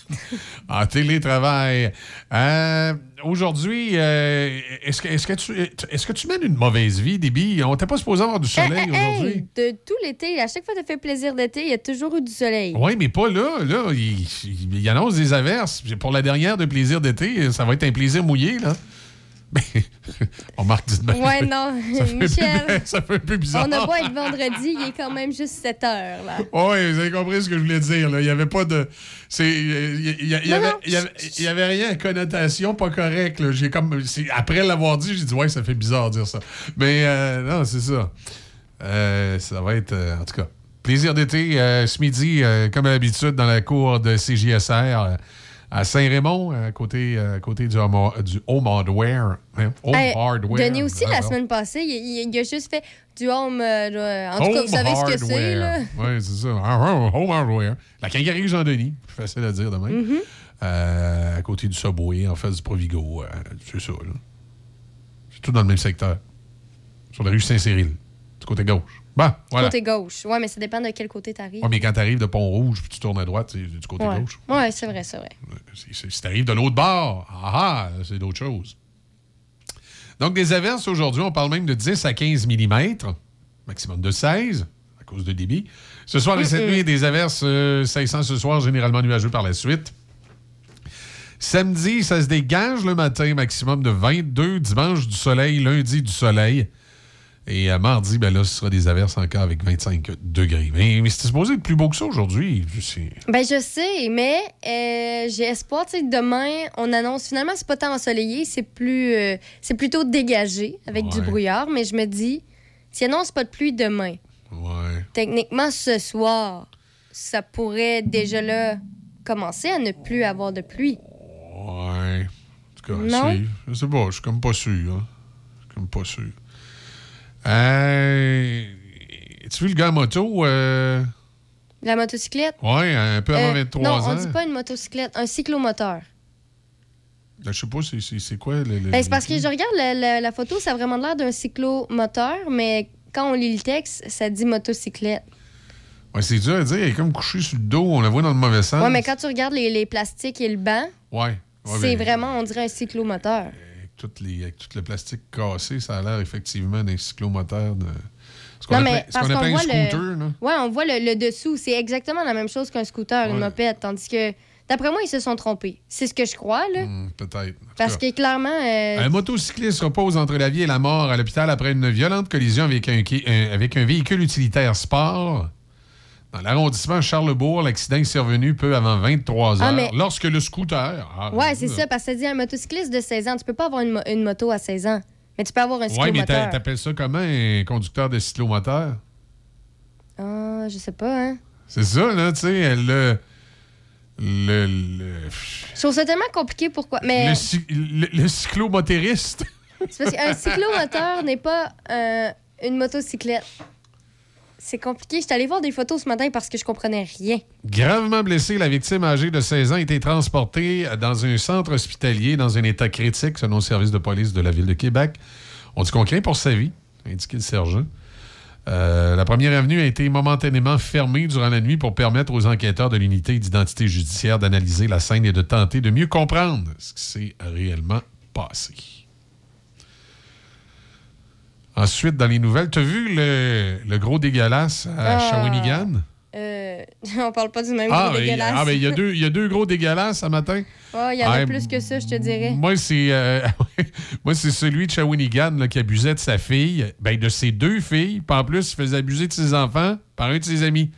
en télétravail. Euh, Aujourd'hui, euh, est-ce que, est que, tu, est que tu mènes une mauvaise vie, Déby? On n'était pas supposé avoir du soleil Hey, hey, aujourd'hui. hey, de tout l'été, à chaque fois que tu fait plaisir d'été, il y a toujours eu du soleil. Oui, mais pas là. Là, il, il- il annonce des averses. Pour la dernière de plaisir d'été, ça va être un plaisir mouillé, là. Ben, on marque du Ouais, non, Ça fait, Michel, ça fait un peu bizarre. on n'a pas être vendredi, il est quand même juste 7 heures, là. Oui, vous avez compris ce que je voulais dire. Là. Il n'y avait pas de. C'est, il y, il y- il y Non, avait, rien à connotation pas correcte. J'ai comme, après l'avoir dit, j'ai dit, ouais, ça fait bizarre de dire ça. Mais euh, non, c'est ça. Euh, ça va être, euh, en tout cas, plaisir d'été ce midi, comme à l'habitude, dans la cour de CJSR à Saint-Raymond, à côté, euh, à côté du, home, du home hardware. hein, home Hey, hardware. Denis aussi, la semaine passée, il, a juste fait du home. euh, euh, en tout cas, vous savez ce que c'est. Oui, c'est ça. Home home hardware. La Cangarie Jean-Denis, plus facile à dire de même. Mhm. Euh, à côté du Subway, en face du Provigo. euh, c'est ça. C'est tout dans le même secteur. Sur la rue Saint-Cyril, du côté gauche. Bon, voilà. Côté gauche. Ouais, mais ça dépend de quel côté t'arrives. Ouais, mais quand tu arrives de Pont-Rouge puis tu tournes à droite, c'est du côté ouais. gauche. Ouais, c'est vrai, c'est vrai. Si, tu arrives de l'autre bord, ah, ah, c'est d'autres choses. Donc, des averses aujourd'hui, on parle même de 10 à 15 mm, maximum de 16 à cause de débit. Ce soir et cette nuit, des averses euh, 500 ce soir, généralement nuageux par la suite. Samedi, ça se dégage le matin, maximum de 22. Dimanche, du soleil. Lundi, du soleil. Et euh, mardi, ben là, ce sera des averses encore avec 25 degrés. Mais, mais c'était supposé être plus beau que ça aujourd'hui. C'est- Ben, je sais, mais euh, j'ai espoir, tu sais, demain, on annonce finalement, c'est pas tant ensoleillé, c'est plus. euh, c'est plutôt dégagé avec du brouillard, mais je me dis, s'il annonce pas de pluie demain, Ouais. techniquement, ce soir, ça pourrait déjà là commencer à ne plus avoir de pluie. Ouais. En tout cas, Non? c'est- je sais pas, je suis comme pas sûr. hein. Je suis comme pas sûr. Euh, tu vu le gars en moto? euh, La motocyclette? Ouais, un peu avant Euh, 23 non, ans. on dit pas une motocyclette, un cyclomoteur. Ben, je sais pas, c'est- quoi le. le- Ben, c'est parce que je regarde la, la- la photo, ça a vraiment l'air d'un cyclomoteur, mais quand on lit le texte, ça dit motocyclette. Ouais, c'est dur à dire. Elle est comme couchée sur le dos. On la voit dans le mauvais sens. Ouais, mais quand tu regardes les, les plastiques et le banc, Ouais. Ouais, c'est ben, vraiment, on dirait un cyclomoteur. Toutes les, avec tout le plastique cassé, ça a l'air effectivement d'un cyclomoteur de. Ce qu'on appelle, un scooter, le... là. Ouais, on voit le, le dessous. C'est exactement la même chose qu'un scooter, une mopette. Tandis que, d'après moi, ils se sont trompés. C'est ce que je crois, là. Hmm, Peut-être. Tout Parce cas. que clairement. euh, Un motocycliste repose entre la vie et la mort à l'hôpital après une violente collision avec un- avec un véhicule utilitaire sport. Dans l'arrondissement Charlebourg, l'accident est survenu peu avant 23 heures Ah, mais- lorsque le scooter. Ah, Ouais, c'est ça, parce que ça dit un motocycliste de 16 ans. Tu peux pas avoir une, mo- une moto à 16 ans. Mais tu peux avoir un Ouais, mais t'a- cyclomoteur. t'appelles ça comment un conducteur de cyclomoteur? Ah, je sais pas, hein. C'est ça, là, tu sais, le, le, le, Je trouve ça tellement compliqué pourquoi. Mais le, cy- le- le cyclomotériste. c'est parce qu'un cyclomoteur n'est pas euh, une motocyclette. C'est compliqué. Je suis allée voir des photos ce matin parce que je comprenais rien. Gravement blessé, la victime âgée de 16 ans a été transportée dans un centre hospitalier dans un état critique, selon le service de police de la ville de Québec. On dit qu'on craint pour sa vie, a indiqué le sergent. Euh, la première avenue a été momentanément fermée durant la nuit pour permettre aux enquêteurs de l'unité d'identité judiciaire d'analyser la scène et de tenter de mieux comprendre ce qui s'est réellement passé. Ensuite, dans les nouvelles, tu as vu le, le gros dégueulasse à Ah. Shawinigan? Euh, on parle pas du même Ah, gros ben, dégueulasse. ah, ben, il y, a deux- il y a deux gros dégueulasses ce matin. Oh, il y en a Ah, plus que ça, je te dirais. Moi, c'est euh, moi c'est celui de Shawinigan là, qui abusait de sa fille, ben, de ses deux filles. Puis en plus, il faisait abuser de ses enfants par un de ses amis.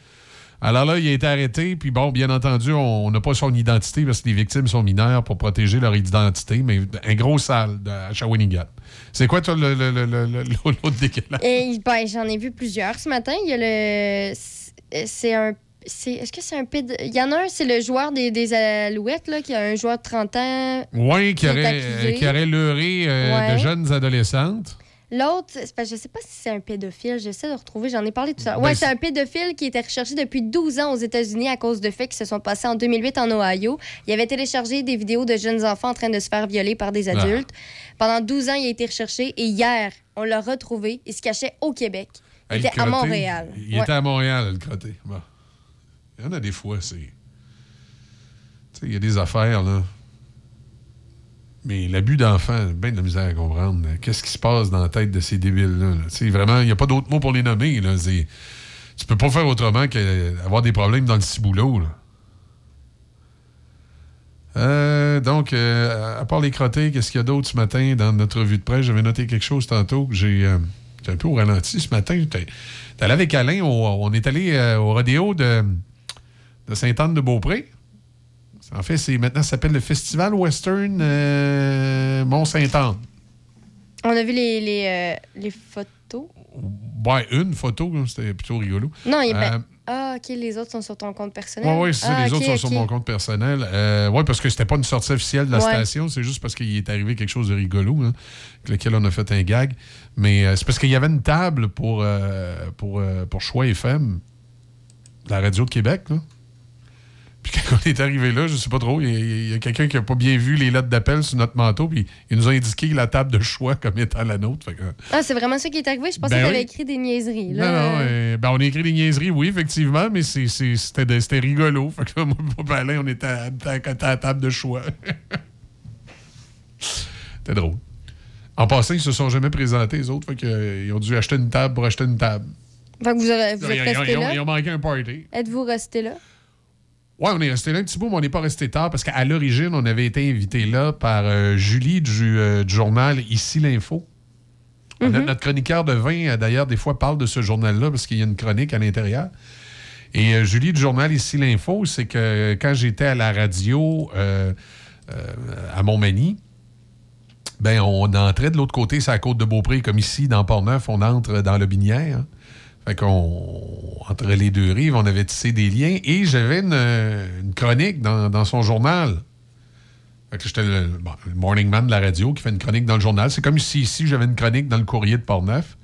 Alors là, il a été arrêté. Puis bon, bien entendu, on n'a pas son identité parce que les victimes sont mineures pour protéger leur identité. Mais un gros sale de, à Shawinigan. C'est quoi, toi, le- le- le- le- l'autre dégueulasse? Et ben, j'en ai vu plusieurs ce matin. Il y a le. C'est un. Est-ce que c'est un péd... Il y en a un, c'est le joueur des, des Alouettes, là, qui a un joueur de 30 ans. Oui, qui est aurait, qui aurait leurré euh, Ouais. de jeunes adolescentes. L'autre, je sais pas si c'est un pédophile, j'essaie de retrouver, j'en ai parlé tout à l'heure. Ben, Ouais, c'est- un pédophile qui était recherché depuis 12 ans aux États-Unis à cause de faits qui se sont passés en 2008 en Ohio. Il avait téléchargé des vidéos de jeunes enfants en train de se faire violer par des Ah. adultes. Pendant 12 ans, il a été recherché et hier, on l'a retrouvé. Il se cachait au Québec. Il était à Montréal. Il Ouais. était à Montréal, le crotté. Bon. Il y en a des fois, c'est. Tu sais, il y a des affaires, là. Mais l'abus d'enfants, bien de la misère à comprendre. Qu'est-ce qui se passe dans la tête de ces débiles-là? là? Vraiment, il n'y a pas d'autre mot pour les nommer. Là. Tu peux pas faire autrement qu'avoir des problèmes dans le ciboulot. Là. Euh, donc, euh, à part les crottés, qu'est-ce qu'il y a d'autre ce matin dans notre revue de presse? J'avais noté quelque chose tantôt que j'ai. euh, un peu au ralenti ce matin. J'étais allé avec Alain, on est allé euh, au rodéo de, de Sainte-Anne-de-Beaupré. En fait, c'est maintenant ça s'appelle le Festival Western euh, Mont-Sainte-Anne. On a vu les, les, euh, les photos. Ouais, une photo, c'était plutôt rigolo. Non, il Euh, ben... Ah, OK, les autres sont sur ton compte personnel. Oui, oui, c'est ça. Ah, Les ok, autres sont sur mon compte personnel. Euh, oui, parce que c'était pas une sortie officielle de la Ouais. station. C'est juste parce qu'il est arrivé quelque chose de rigolo, hein, avec lequel on a fait un gag. Mais euh, c'est parce qu'il y avait une table pour, euh, pour, euh, pour Choix FM, la radio de Québec. Là. Puis quand on est arrivé là, je sais pas trop, il y a, quelqu'un qui a pas bien vu les lettres d'appel sur notre manteau, puis il nous a indiqué la table de choix comme étant la nôtre. Que, Ah, c'est vraiment ça qui est arrivé? Je pensais Ben que tu oui. écrit des niaiseries. non, Là. non, euh, ben, on a écrit des niaiseries, oui, effectivement, mais c'était rigolo. Fait que là, moi, Alain, on était à, à- à la table de choix. C'était drôle. En passant, ils se sont jamais présentés, les autres. Fait que, euh, ils ont dû acheter une table pour acheter une table. Fait que vous, aurez- vous êtes resté là? ils ont manqué un party. Êtes-vous resté là? Ouais, on est resté là un petit bout, mais on n'est pas resté tard parce qu'à l'origine, on avait été invité là par euh, Julie du, euh, du journal Ici l'Info. A- Notre chroniqueur de vin, euh, d'ailleurs, des fois parle de ce journal-là parce qu'il y a une chronique à l'intérieur. Et euh, Julie du journal Ici l'Info, c'est que quand j'étais à la radio à Montmagny, ben, on entrait de l'autre côté, c'est la côte de Beaupré, comme ici, dans Port-Neuf, on entre dans le Binière. Fait qu'on, entre les deux rives, on avait tissé des liens et j'avais une, chronique dans, dans son journal. Fait que j'étais le, le morning man de la radio qui fait une chronique dans le journal. C'est comme si ici, j'avais une chronique dans le courrier de Port-Neuf.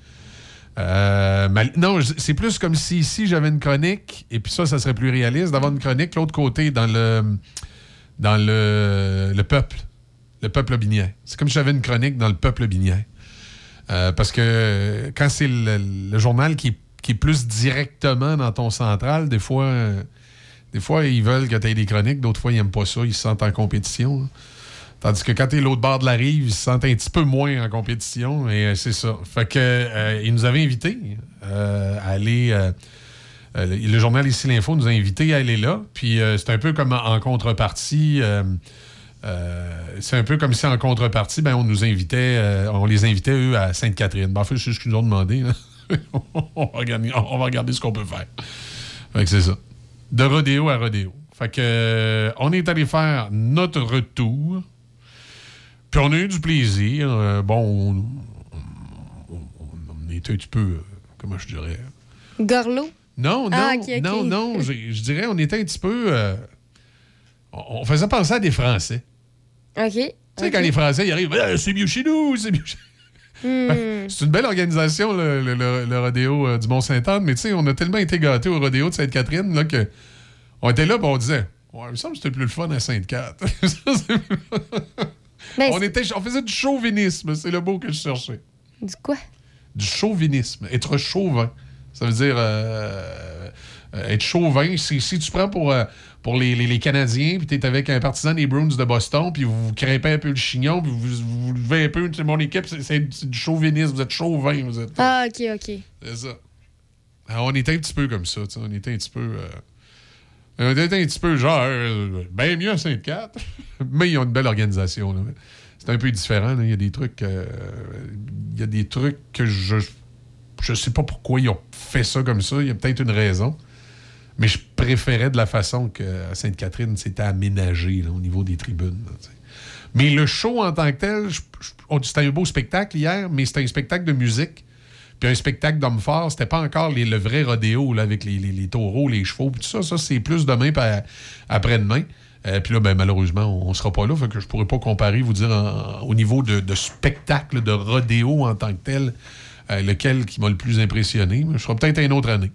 Euh, mal- non, c'est plus comme si ici j'avais une chronique, et puis ça, ça serait plus réaliste d'avoir une chronique l'autre côté dans le dans le, le peuple, le peuple binière. C'est comme si j'avais une chronique dans le peuple binière. Euh, parce que quand c'est le, le journal qui, est- qui est plus directement dans ton central, des fois, euh, des fois ils veulent que tu aies des chroniques, d'autres fois ils n'aiment pas ça, ils se sentent en compétition. hein. Tandis que quand tu es l'autre bord de la rive, ils se sentent un petit peu moins en compétition, et euh, c'est ça. Fait que euh, ils nous avaient invités à aller. le, journal Ici l'Info nous a invités à aller là. Puis c'est un peu comme en, contrepartie. c'est un peu comme si en contrepartie, ben, on nous invitait, on les invitait eux à Sainte-Catherine. Ben, c'est ce qu'ils nous ont demandé. là. on, va regarder, on va regarder ce qu'on peut faire. Fait que c'est ça. De rodéo à rodéo. Fait que euh, on est allé faire notre retour. Puis on a eu du plaisir. Euh, bon, on, on- on- on était un petit peu, euh, comment je dirais, Gorlot? non, non, Ah, non, non. j'ai- Je dirais, on était un petit peu. euh, on faisait penser à des Français. OK. Tu sais, quand les Français ils arrivent, Ah, c'est mieux chez nous, c'est mieux chez Hmm. C'est une belle organisation, le, le- le- le rodéo euh, du Mont-Saint-Anne, mais tu sais, on a tellement été gâtés au rodéo de Sainte-Catherine là, que on était là et on disait Ouais, il me semble que c'était plus le fun à Sainte-Cat. C'est- on, était, on faisait du chauvinisme, c'est le mot que je cherchais. Du quoi? Du chauvinisme. Être chauvin. Ça veut dire euh, euh, être chauvin. Si, si tu prends pour, euh, pour les, les- les Canadiens, puis tu es avec un partisan des Bruins de Boston, puis vous, vous crimpez un peu le chignon, puis vous, levez un peu, c'est mon équipe, c'est- du chauvinisme. Vous êtes chauvin. Vous êtes, Ah, OK, OK. c'est ça. Alors, on était un petit peu comme ça. tu sais, On était un petit peu. euh, on était un petit peu genre. euh, bien mieux à Sainte-Cat. Mais ils ont une belle organisation. là. C'est un peu différent. là. Il y a des trucs. euh, il y a des trucs que je. Je sais pas pourquoi ils ont fait ça comme ça. Il y a peut-être une raison. Mais je préférais de la façon qu'à Sainte-Catherine, c'était aménagé là, au niveau des tribunes. mais le show en tant que tel, on- c'était un beau spectacle hier, mais c'était un spectacle de musique. Puis un spectacle d'hommes forts, c'était pas encore le vrai rodéo là, avec les, taureaux, les chevaux, puis tout ça. Ça, c'est plus demain après-demain. Euh, puis là, ben, malheureusement, on, on sera pas là. Fait que je pourrais pas comparer, vous dire, au niveau de, spectacle, de rodéo en tant que tel, euh, lequel qui m'a le plus impressionné. Je serai peut-être une autre année.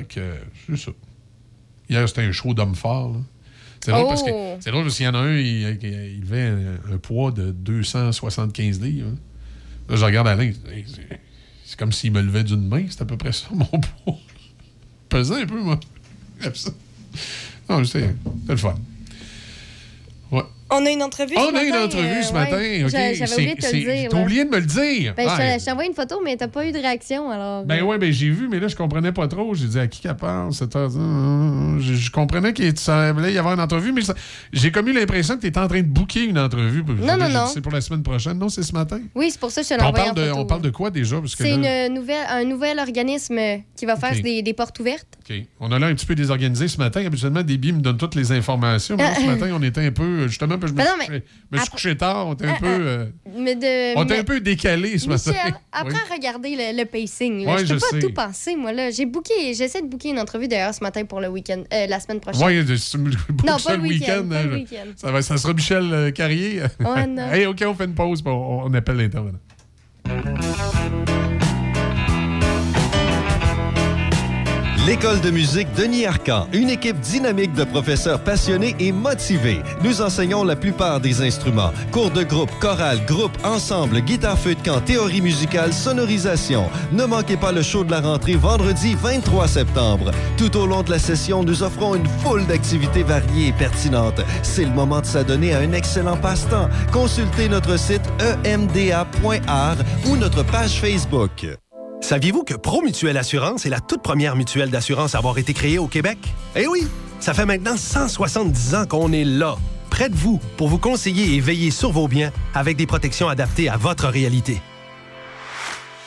Fait que, c'est ça. Hier, c'était un show d'hommes forts. C'est drôle, parce que Oh! c'est drôle parce qu'il y en a un, il, il- levait un, un poids de 275 livres. hein. Là, je regarde Alain. c'est- comme s'il me levait d'une main. C'est à peu près ça, mon poids. Pesait un peu, moi. Non, c'était le fun. Ouais. On a une entrevue On ce a une matin, entrevue euh, ce matin. J'avais oublié de te le dire. T'as là. oublié de me le dire. Ben, je Ah, t'ai envoyé une photo, mais t'as pas eu de réaction, alors... Ben ouais, ben j'ai vu, mais là, je comprenais pas trop. J'ai dit à qui qu'elle parle, cette heure je, je comprenais qu'il semblait y avoir une entrevue, mais j'ai comme eu l'impression que tu étais en train de booker une entrevue. Non, là, non, non. C'est pour la semaine prochaine. Non, c'est ce matin. Oui, c'est pour ça que je te l'ai on, envoyé de, on parle de quoi déjà? Parce que C'est là- nouvelle, un nouvel organisme qui va faire des, des portes ouvertes. OK. On a l'air un petit peu désorganisé ce matin. Habituellement, Déby me donne toutes les informations. Mais là, ce matin, on était un peu. Justement, puis je me, Ben suis non, mais couché- me suis après- couché tard. On était un Ah, peu. euh, Mais de, on était mais- un peu décalé ce Michel, matin. apprends Oui. à regarder le, le pacing. là. Ouais, je peux je pas sais. tout penser, moi. là. J'ai booké, j'essaie de booker une entrevue d'ailleurs ce matin pour le week-end, euh, la semaine prochaine. Oui, c'est Non, pas le week-end, hein, week-end. Ça, va, ça sera Michel euh, Carrier. Ouais, non. hey, OK, on fait une pause, on, on appelle l'intervenant. L'école de musique Denis Arcan, une équipe dynamique de professeurs passionnés et motivés. Nous enseignons la plupart des instruments. Cours de groupe, chorale, groupe, ensemble, guitare feu de camp, théorie musicale, sonorisation. Ne manquez pas le show de la rentrée vendredi 23 septembre. Tout au long de la session, nous offrons une foule d'activités variées et pertinentes. C'est le moment de s'adonner à un excellent passe-temps. Consultez notre site emda.art ou notre page Facebook. Saviez-vous que Promutuelle Assurance est la toute première mutuelle d'assurance à avoir été créée au Québec? Eh oui! Ça fait maintenant 170 ans qu'on est là, près de vous, pour vous conseiller et veiller sur vos biens avec des protections adaptées à votre réalité.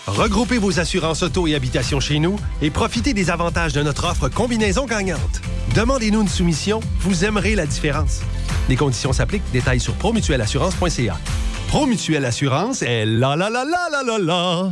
Regroupez vos assurances auto et habitation chez nous et profitez des avantages de notre offre combinaison gagnante. Demandez-nous une soumission, vous aimerez la différence. Les conditions s'appliquent, détails sur promutuelleassurance.ca. Promutuelle Assurance est la la la la la la la.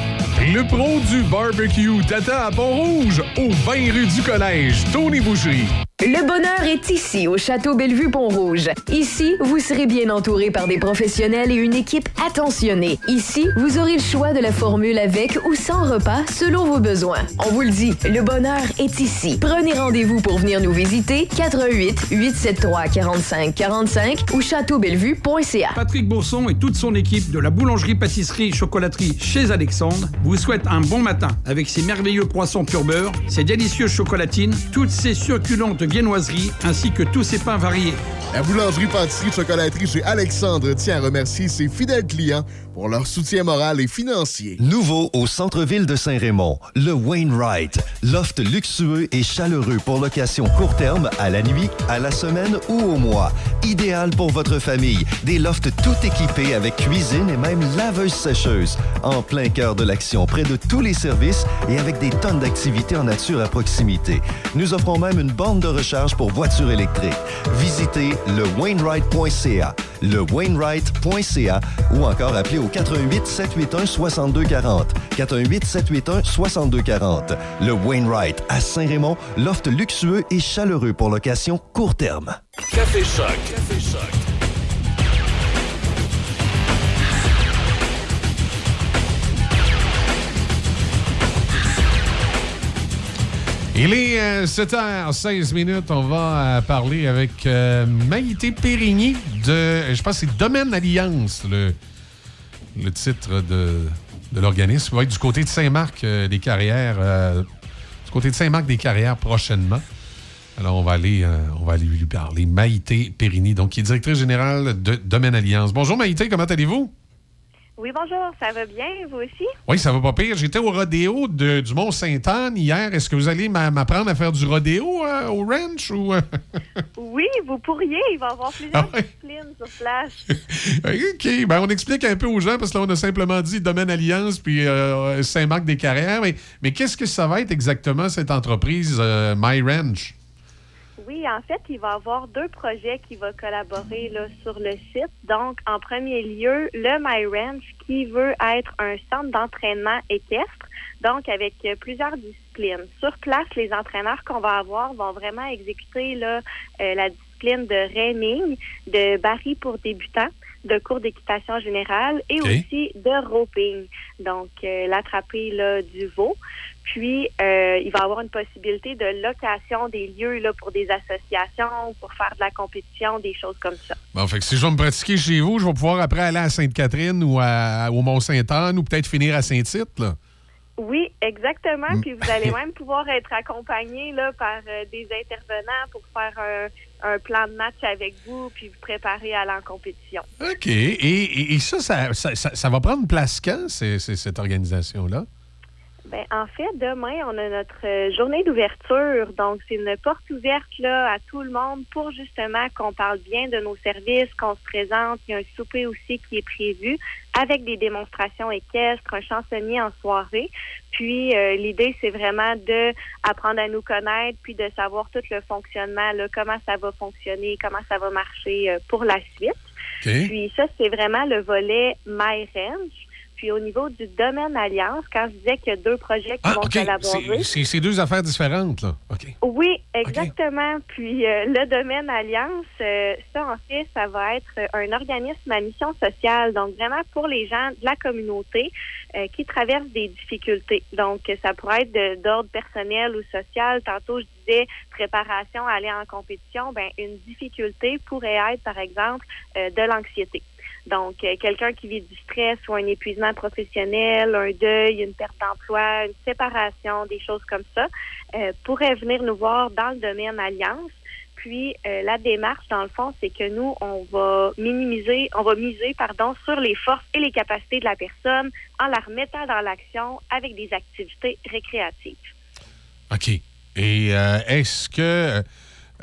Le pro du barbecue Tata à Pont-Rouge, au 20 rue du Collège, Tony Boucherie. Le bonheur est ici, au Château Bellevue Pont-Rouge. Ici, vous serez bien entouré par des professionnels et une équipe attentionnée. Ici, vous aurez le choix de la formule avec ou sans repas selon vos besoins. On vous le dit, le bonheur est ici. Prenez rendez-vous pour venir nous visiter 88 873 45 45 ou châteaubellevue.ca. Patrick Bourson et toute son équipe de la boulangerie-pâtisserie-chocolaterie chez Alexandre vous souhaitent un bon matin avec ses merveilleux croissants pur beurre, ses délicieuses chocolatines, toutes ses succulentes viennoiseries ainsi que tous ses pains variés. La boulangerie pâtisserie chocolaterie chez Alexandre tient à remercier ses fidèles clients pour leur soutien moral et financier. Nouveau au centre-ville de Saint-Raymond, le Wainwright. Loft luxueux et chaleureux pour location court terme, à la nuit, à la semaine ou au mois. Idéal pour votre famille. Des lofts tout équipés avec cuisine et même laveuse sécheuse. En plein cœur de l'action, près de tous les services et avec des tonnes d'activités en nature à proximité. Nous offrons même une borne de recharge pour voitures électriques. Visitez le Wainwright.ca, le Wainwright.ca ou encore appelez au 88 781 6240. 418 781 6240. Le Wainwright à Saint-Raymond, loft luxueux et chaleureux pour location court terme. Café Choc. Café Choc. Il est euh, 7h16 minutes. On va euh, parler avec euh, Maïté Périgny de, je pense c'est Domaine Alliance, le, le titre de, de l'organisme. Il du côté de Saint-Marc euh, des Carrières, euh, du côté de Saint-Marc des Carrières prochainement. Alors, on va aller, euh, on va lui parler. Maïté Périgny, donc qui est directrice générale de Domaine Alliance. Bonjour Maïté, comment allez-vous? Oui, bonjour, ça va bien, vous aussi? Oui, ça va pas pire. J'étais au rodéo de- du Mont-Sainte-Anne hier. Est-ce que vous allez m'a- m'apprendre à faire du rodéo euh, au ranch ou... euh? Oui, vous pourriez, il va y avoir plusieurs disciplines sur place. OK, ben on explique un peu aux gens parce que là, on a simplement dit Domaine Alliance puis euh, Saint-Marc-des-Carrières. Mais, mais qu'est-ce que ça va être exactement, cette entreprise euh, My Ranch? Oui, en fait, il va y avoir deux projets qui vont collaborer là, sur le site. Donc, en premier lieu, le My Ranch qui veut être un centre d'entraînement équestre, donc avec euh, plusieurs disciplines. Sur place, les entraîneurs qu'on va avoir vont vraiment exécuter là, euh, la discipline de reining, de baril pour débutants, de cours d'équitation générale et aussi de roping, donc euh, du veau. Puis, euh, il va y avoir une possibilité de location des lieux là, pour des associations, pour faire de la compétition, des choses comme ça. Bon, fait que si je vais me pratiquer chez vous, je vais pouvoir après aller à Sainte-Catherine ou à- au Mont-Sainte-Anne ou peut-être finir à Saint-Tite, là. Oui, exactement. Mm. Puis vous allez même pouvoir être accompagné là, par euh, des intervenants pour faire un, un plan de match avec vous, puis vous préparer à aller en compétition. OK. Et, et- et ça, ça, ça- ça- va prendre place quand, cette organisation-là? Ben, en fait, demain, on a notre euh, journée d'ouverture. Donc, c'est une porte ouverte là, à tout le monde pour justement qu'on parle bien de nos services, qu'on se présente. Il y a un souper aussi qui est prévu avec des démonstrations équestres, un chansonnier en soirée. Puis, euh, l'idée, c'est vraiment de apprendre à nous connaître, puis de savoir tout le fonctionnement, là, comment ça va fonctionner, comment ça va marcher euh, pour la suite. Puis ça, c'est vraiment le volet My Ranch. Puis au niveau du domaine Alliance, quand je disais qu'il y a deux projets qui Ah, vont OK. collaborer. C'est- deux affaires différentes, là. OK. Oui, exactement. Puis euh, le domaine Alliance, euh, ça en fait, ça va être un organisme à mission sociale, donc vraiment pour les gens de la communauté euh, qui traversent des difficultés. Donc ça pourrait être de- d'ordre personnel ou social. Tantôt je disais préparation à aller en compétition, ben une difficulté pourrait être, par exemple, de l'anxiété. Donc, euh, quelqu'un qui vit du stress ou un épuisement professionnel, un deuil, une perte d'emploi, une séparation, des choses comme ça, euh, pourrait venir nous voir dans le domaine alliance. Puis euh, la démarche, dans le fond, c'est que nous, on va minimiser, on va miser, pardon, sur les forces et les capacités de la personne en la remettant dans l'action avec des activités récréatives. OK. Et est-ce que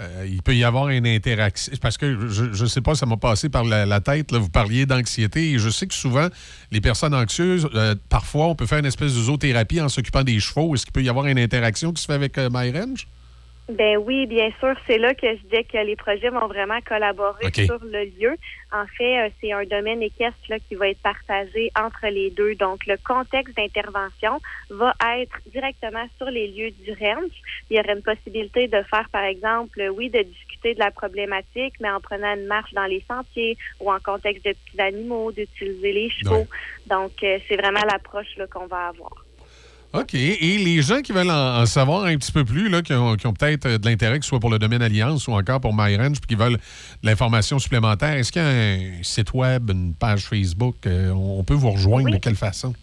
euh, il peut y avoir une interaction? Parce que je ne sais pas, ça m'a passé par la, tête. là, vous parliez d'anxiété et je sais que souvent, les personnes anxieuses, euh, parfois, on peut faire une espèce de zoothérapie en s'occupant des chevaux. Est-ce qu'il peut y avoir une interaction qui se fait avec euh, MyRange? Ben oui, bien sûr. C'est là que je dis que les projets vont vraiment collaborer sur le lieu. En fait, euh, c'est un domaine équestre là, qui va être partagé entre les deux. Donc, le contexte d'intervention va être directement sur les lieux du ranch. Il y aurait une possibilité de faire, par exemple, oui, de discuter de la problématique, mais en prenant une marche dans les sentiers ou en contexte de petits animaux, d'utiliser les chevaux. Donc, euh, c'est vraiment l'approche là, qu'on va avoir. OK. Et les gens qui veulent en, en savoir un petit peu plus, là, qui ont, qui ont peut-être euh, de l'intérêt, que ce soit pour le domaine Alliance ou encore pour MyRange, puis qui veulent de l'information supplémentaire, est-ce qu'il y a un site web, une page Facebook? euh, on peut vous rejoindre de quelle façon?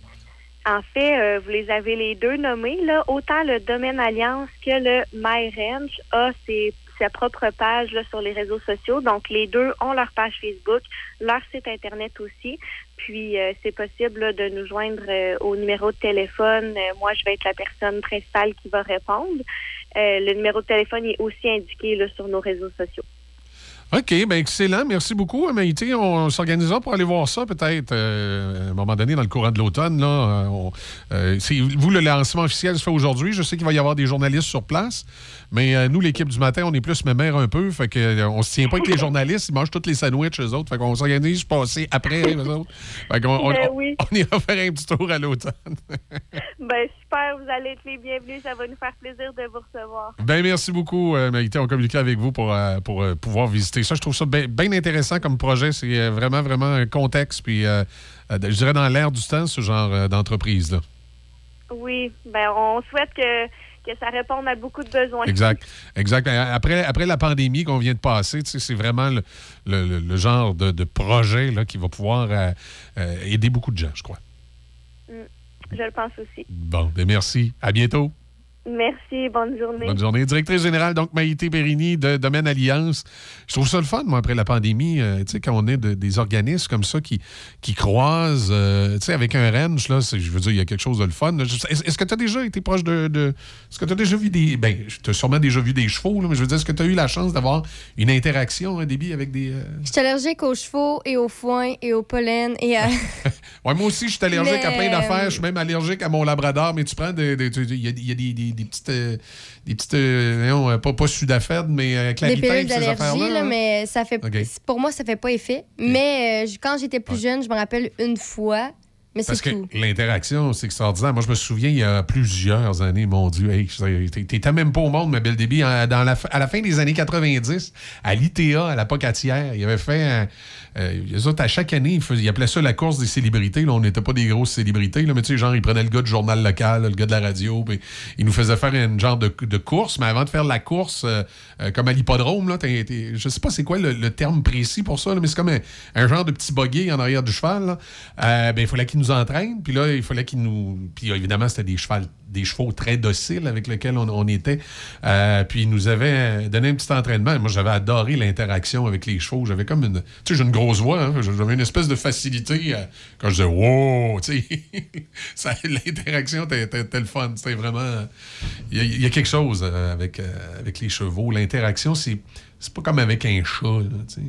En fait, euh, vous les avez les deux nommés. Là. Autant le domaine Alliance que le MyRange a ses, sa propre page sur les réseaux sociaux. Donc, les deux ont leur page Facebook, leur site Internet aussi. Puis, euh, c'est possible de nous joindre euh, au numéro de téléphone. Euh, moi, je vais être la personne principale qui va répondre. Le numéro de téléphone est aussi indiqué sur nos réseaux sociaux. OK, bien excellent. Merci beaucoup, Maïté. On s'organisera pour aller voir ça peut-être à un moment donné dans le courant de l'automne. là. On- c'est- vous, le lancement officiel se fait aujourd'hui. Je sais qu'il va y avoir des journalistes sur place, mais euh, nous, l'équipe du matin, on est plus mémère un peu. Fait que, euh, on se tient pas avec les journalistes. Ils mangent tous les sandwichs, eux autres. Fait qu'on s'organise pour passer après, eux autres. Fait qu'on on, Ben on- oui. on ira faire un petit tour à l'automne. Ben super, vous allez être les bienvenus. Ça va nous faire plaisir de vous recevoir. Ben merci beaucoup, euh, Maïté. On communiquera avec vous pour, euh, pour pouvoir visiter ça. Je trouve ça bien bien intéressant comme projet. C'est vraiment, vraiment un contexte. Puis, je dirais dans l'air du temps, ce genre d'entreprise-là. Oui, ben on souhaite que, que ça réponde à beaucoup de besoins. Exact. Exact. Euh, Après, après la pandémie qu'on vient de passer, c'est vraiment le, le- le- genre de, de projet là, qui va pouvoir euh, euh, aider beaucoup de gens, je crois. Mm, Je le pense aussi. Bon, ben merci. À bientôt. Merci, bonne journée. Bonne journée. Directrice générale, donc Maïté Périni de Domaine Alliance. Je trouve ça le fun, moi, après la pandémie, euh, tu sais, quand on est de- des organismes comme ça qui, qui croisent, euh, tu sais, avec un range, là, c'est- je veux dire, il y a quelque chose de le fun. Est-ce que tu as déjà été proche de. de- est-ce que tu as déjà vu des. Ben, tu as sûrement déjà vu des chevaux, là, mais je veux dire, est-ce que tu as eu la chance d'avoir une interaction, un débit avec des. euh, Je suis allergique aux chevaux et au foin et au pollen et à... Ouais, moi aussi, je suis allergique à plein d'affaires. Je suis même allergique à mon labrador, mais tu prends des. Il y a, il y a des, des- des petites. euh, des petites. euh, voyons, euh, pas, pas sudafed, mais euh, des claritin, pilules d'allergie, là, mais ça fait pour moi, ça fait pas effet. Mais euh, quand j'étais plus jeune, je me rappelle une fois, mais Parce c'est que tout. l'interaction, c'est extraordinaire. Moi, je me souviens, il y a plusieurs années, mon Dieu, hey, t'é- t'étais même pas au monde, ma belle débit. Dans la, à la fin des années 90, à l'ITA, à la Pocatière, il avait fait un. Euh, à chaque année, ils, faisaient- ils appelaient ça la course des célébrités. Là, on n'était pas des grosses célébrités, là, mais tu sais, genre, ils prenaient le gars du journal local, le gars de la radio, puis ils nous faisaient faire une genre de, course. Mais avant de faire la course, euh, euh, comme à l'hippodrome, là, t'es- je sais pas c'est quoi le, terme précis pour ça, mais c'est comme un, genre de petit buggy en arrière du cheval. ben, il fallait qu'ils nous entraînent, puis là, il fallait qu'ils nous. Puis évidemment, c'était des, chevals, des chevaux très dociles avec lesquels on, on était. Euh, puis ils nous avaient donné un petit entraînement. Moi, j'avais adoré l'interaction avec les chevaux. J'avais comme une. Tu sais, j'ai une grosse voix, hein. j'avais une espèce de facilité euh, quand je disais wow, tu sais. L'interaction était, le fun. C'était vraiment. Il y, a- il y a quelque chose euh, avec, euh, avec les chevaux. L'interaction, c'est. Pas comme avec un chat, là.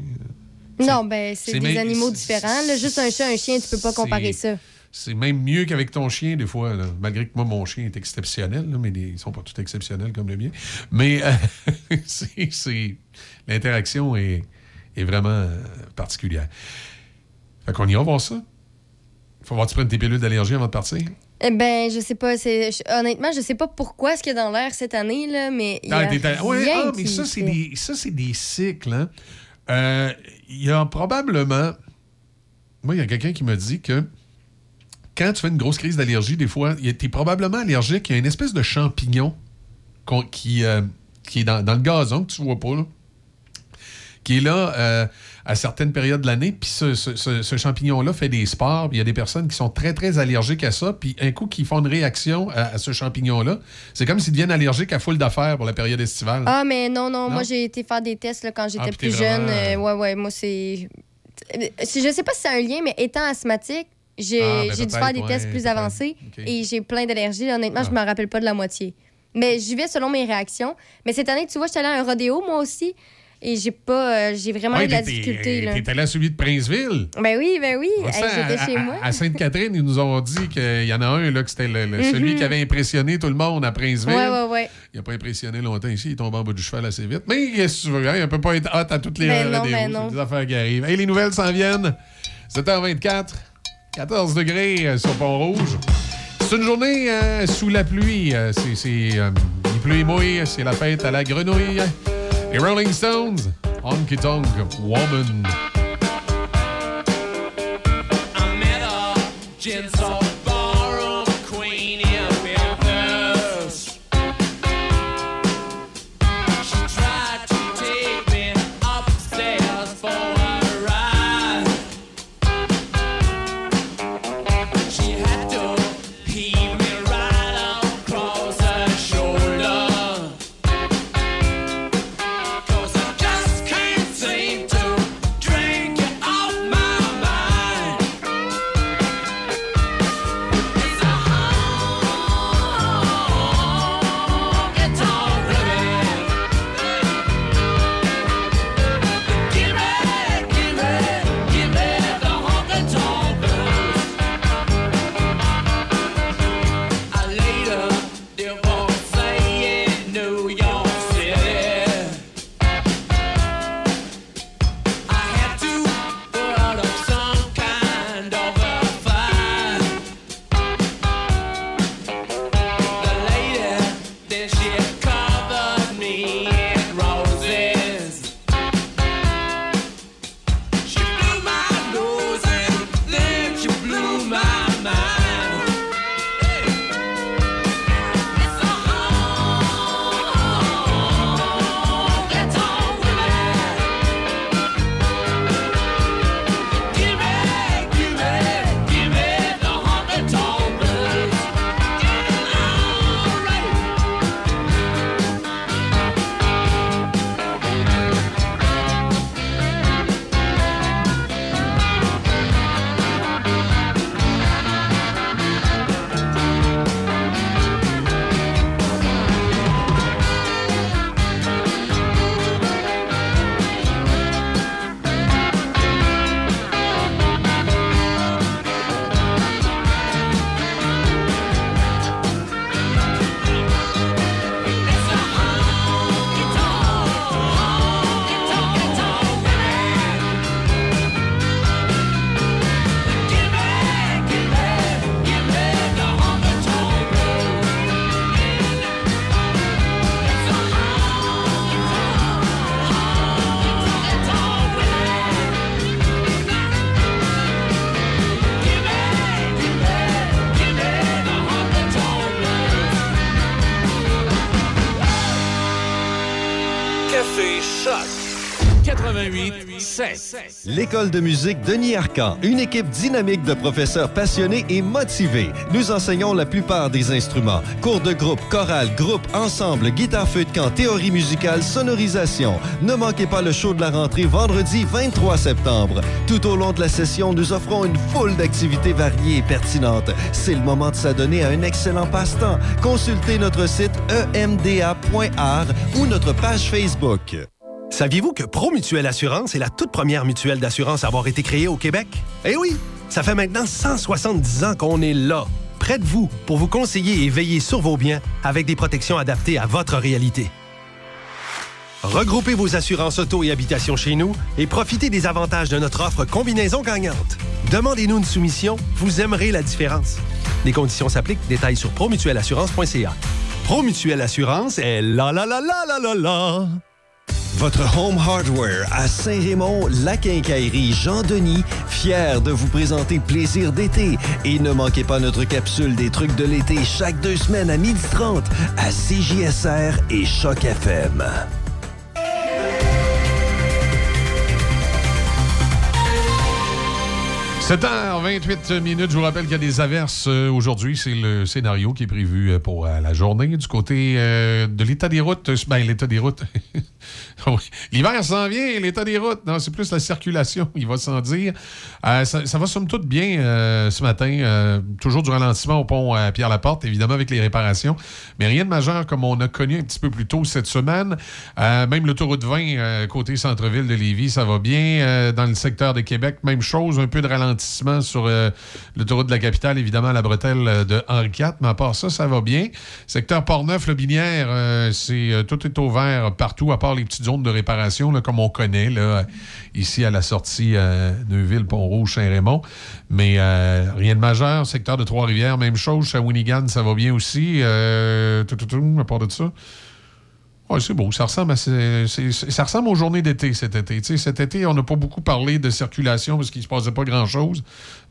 Non, ben c'est des animaux différents. là. Juste un chat, un chien, tu peux pas comparer ça. C'est même mieux qu'avec ton chien, des fois. là. Malgré que moi, mon chien est exceptionnel, là, mais les- ils sont pas tous exceptionnels comme le mien. Mais euh, c'est- l'interaction est, est vraiment euh, particulière. Fait qu'on ira voir ça. Faut voir que tu prennes tes pilules d'allergie avant de partir. Eh ben, je sais pas. c'est- honnêtement, je sais pas pourquoi ce qu'il y a dans l'air cette année, là, mais. il y a Ah, ouais, ah, mais ça, c'est des, ça, c'est des cycles. hein. Euh, Il y a probablement. Moi, il y a quelqu'un qui m'a dit que quand tu fais une grosse crise d'allergie, des fois, tu es probablement allergique. Il y a une espèce de champignon qui, euh, qui est dans, dans le gazon, que tu vois pas, là, qui est là euh, à certaines périodes de l'année. Puis ce, ce- ce- ce champignon-là fait des spores. Il y a des personnes qui sont très, très allergiques à ça. Puis un coup, qui font une réaction à, à ce champignon-là, c'est comme s'ils deviennent allergiques à foule d'affaires pour la période estivale. Ah, mais non, non, Non? moi, j'ai été faire des tests là, quand j'étais Ah, plus jeune. vraiment- Euh, ouais, ouais, moi, c'est. Je sais pas si c'est un lien, mais étant asthmatique, j'ai Ah, ben dû faire des tests ouais, plus avancés et j'ai plein d'allergies. Honnêtement, je me rappelle pas de la moitié. Mais j'y vais selon mes réactions. Mais cette année, tu vois, j'étais allée à un rodéo, moi aussi. Et j'ai pas. euh, j'ai vraiment Ouais, eu de la difficulté. T'es allé à celui de Princeville. Ben oui, ben oui. Hey, J'étais à, chez à- moi. à Sainte-Catherine, ils nous ont dit qu'il y en a un, là, que c'était Mhm. celui qui avait impressionné tout le monde à Princeville. Ouais, ouais, ouais. Il n'a pas impressionné longtemps ici, il est tombé en bas du cheval assez vite. Mais qu'est-ce que tu veux, hein? il peut pas être hot à toutes les Ben non, ben non. des affaires qui arrivent. Hey, les nouvelles s'en viennent. 7h24, 14 degrés euh, sur Pont-Rouge. C'est une journée euh, sous la pluie. Euh, c'est, euh, il pleut et mouille, c'est la fête à la grenouille. Les Rolling Stones, Honky Tonk Woman. L'école de musique Denis Arcan, une équipe dynamique de professeurs passionnés et motivés. Nous enseignons la plupart des instruments. Cours de groupe, chorale, groupe, ensemble, guitare feu de camp, théorie musicale, sonorisation. Ne manquez pas le show de la rentrée vendredi 23 septembre. Tout au long de la session, nous offrons une foule d'activités variées et pertinentes. C'est le moment de s'adonner à un excellent passe-temps. Consultez notre site emda.art ou notre page Facebook. Saviez-vous que Promutuelle Assurance est la toute première mutuelle d'assurance à avoir été créée au Québec? Eh oui! Ça fait maintenant 170 ans qu'on est là, près de vous, pour vous conseiller et veiller sur vos biens avec des protections adaptées à votre réalité. Regroupez vos assurances auto et habitation chez nous et profitez des avantages de notre offre combinaison gagnante. Demandez-nous une soumission, vous aimerez la différence. Les conditions s'appliquent, détails sur promutuelleassurance.ca. Promutuelle Assurance est la la la la la la la. Votre Home Hardware à Saint-Raymond, la quincaillerie Jean-Denis, fier de vous présenter Plaisir d'été. Et ne manquez pas notre capsule des trucs de l'été chaque deux semaines à 12h30 à CJSR et Choc FM. 7h28 minutes. Je vous rappelle qu'il y a des averses euh, aujourd'hui. C'est le scénario qui est prévu euh, pour euh, la journée. Du côté de l'état des routes, ben, l'état des routes. L'hiver s'en vient, l'état des routes. Non, c'est plus la circulation, il va s'en dire. Euh, ça, va somme toute bien euh, ce matin. Euh, toujours du ralentissement au pont à Pierre-Laporte, évidemment avec les réparations. Mais rien de majeur comme on a connu un petit peu plus tôt cette semaine. Même l'autoroute 20, euh, côté centre-ville de Lévis, ça va bien. Dans le secteur de Québec, même chose. Un peu de ralentissement sur l'autoroute de la capitale, évidemment, la bretelle de Henri IV. Mais à part ça, ça va bien. Secteur Port-Neuf, le Binière, c'est, tout est ouvert partout, à part les petites zones de réparation, là, comme on connaît, là, ici à la sortie euh, Neuville, Pont-Rouge, Saint-Raymond. Mais euh, rien de majeur. Secteur de Trois-Rivières, même chose. Shawinigan, ça va bien aussi. Euh, tout, tout, tout, à part de ça. Oui, c'est beau. Ça ressemble, ça ressemble aux journées d'été cet été. Cet été, on n'a pas beaucoup parlé de circulation parce qu'il ne se passait pas grand-chose.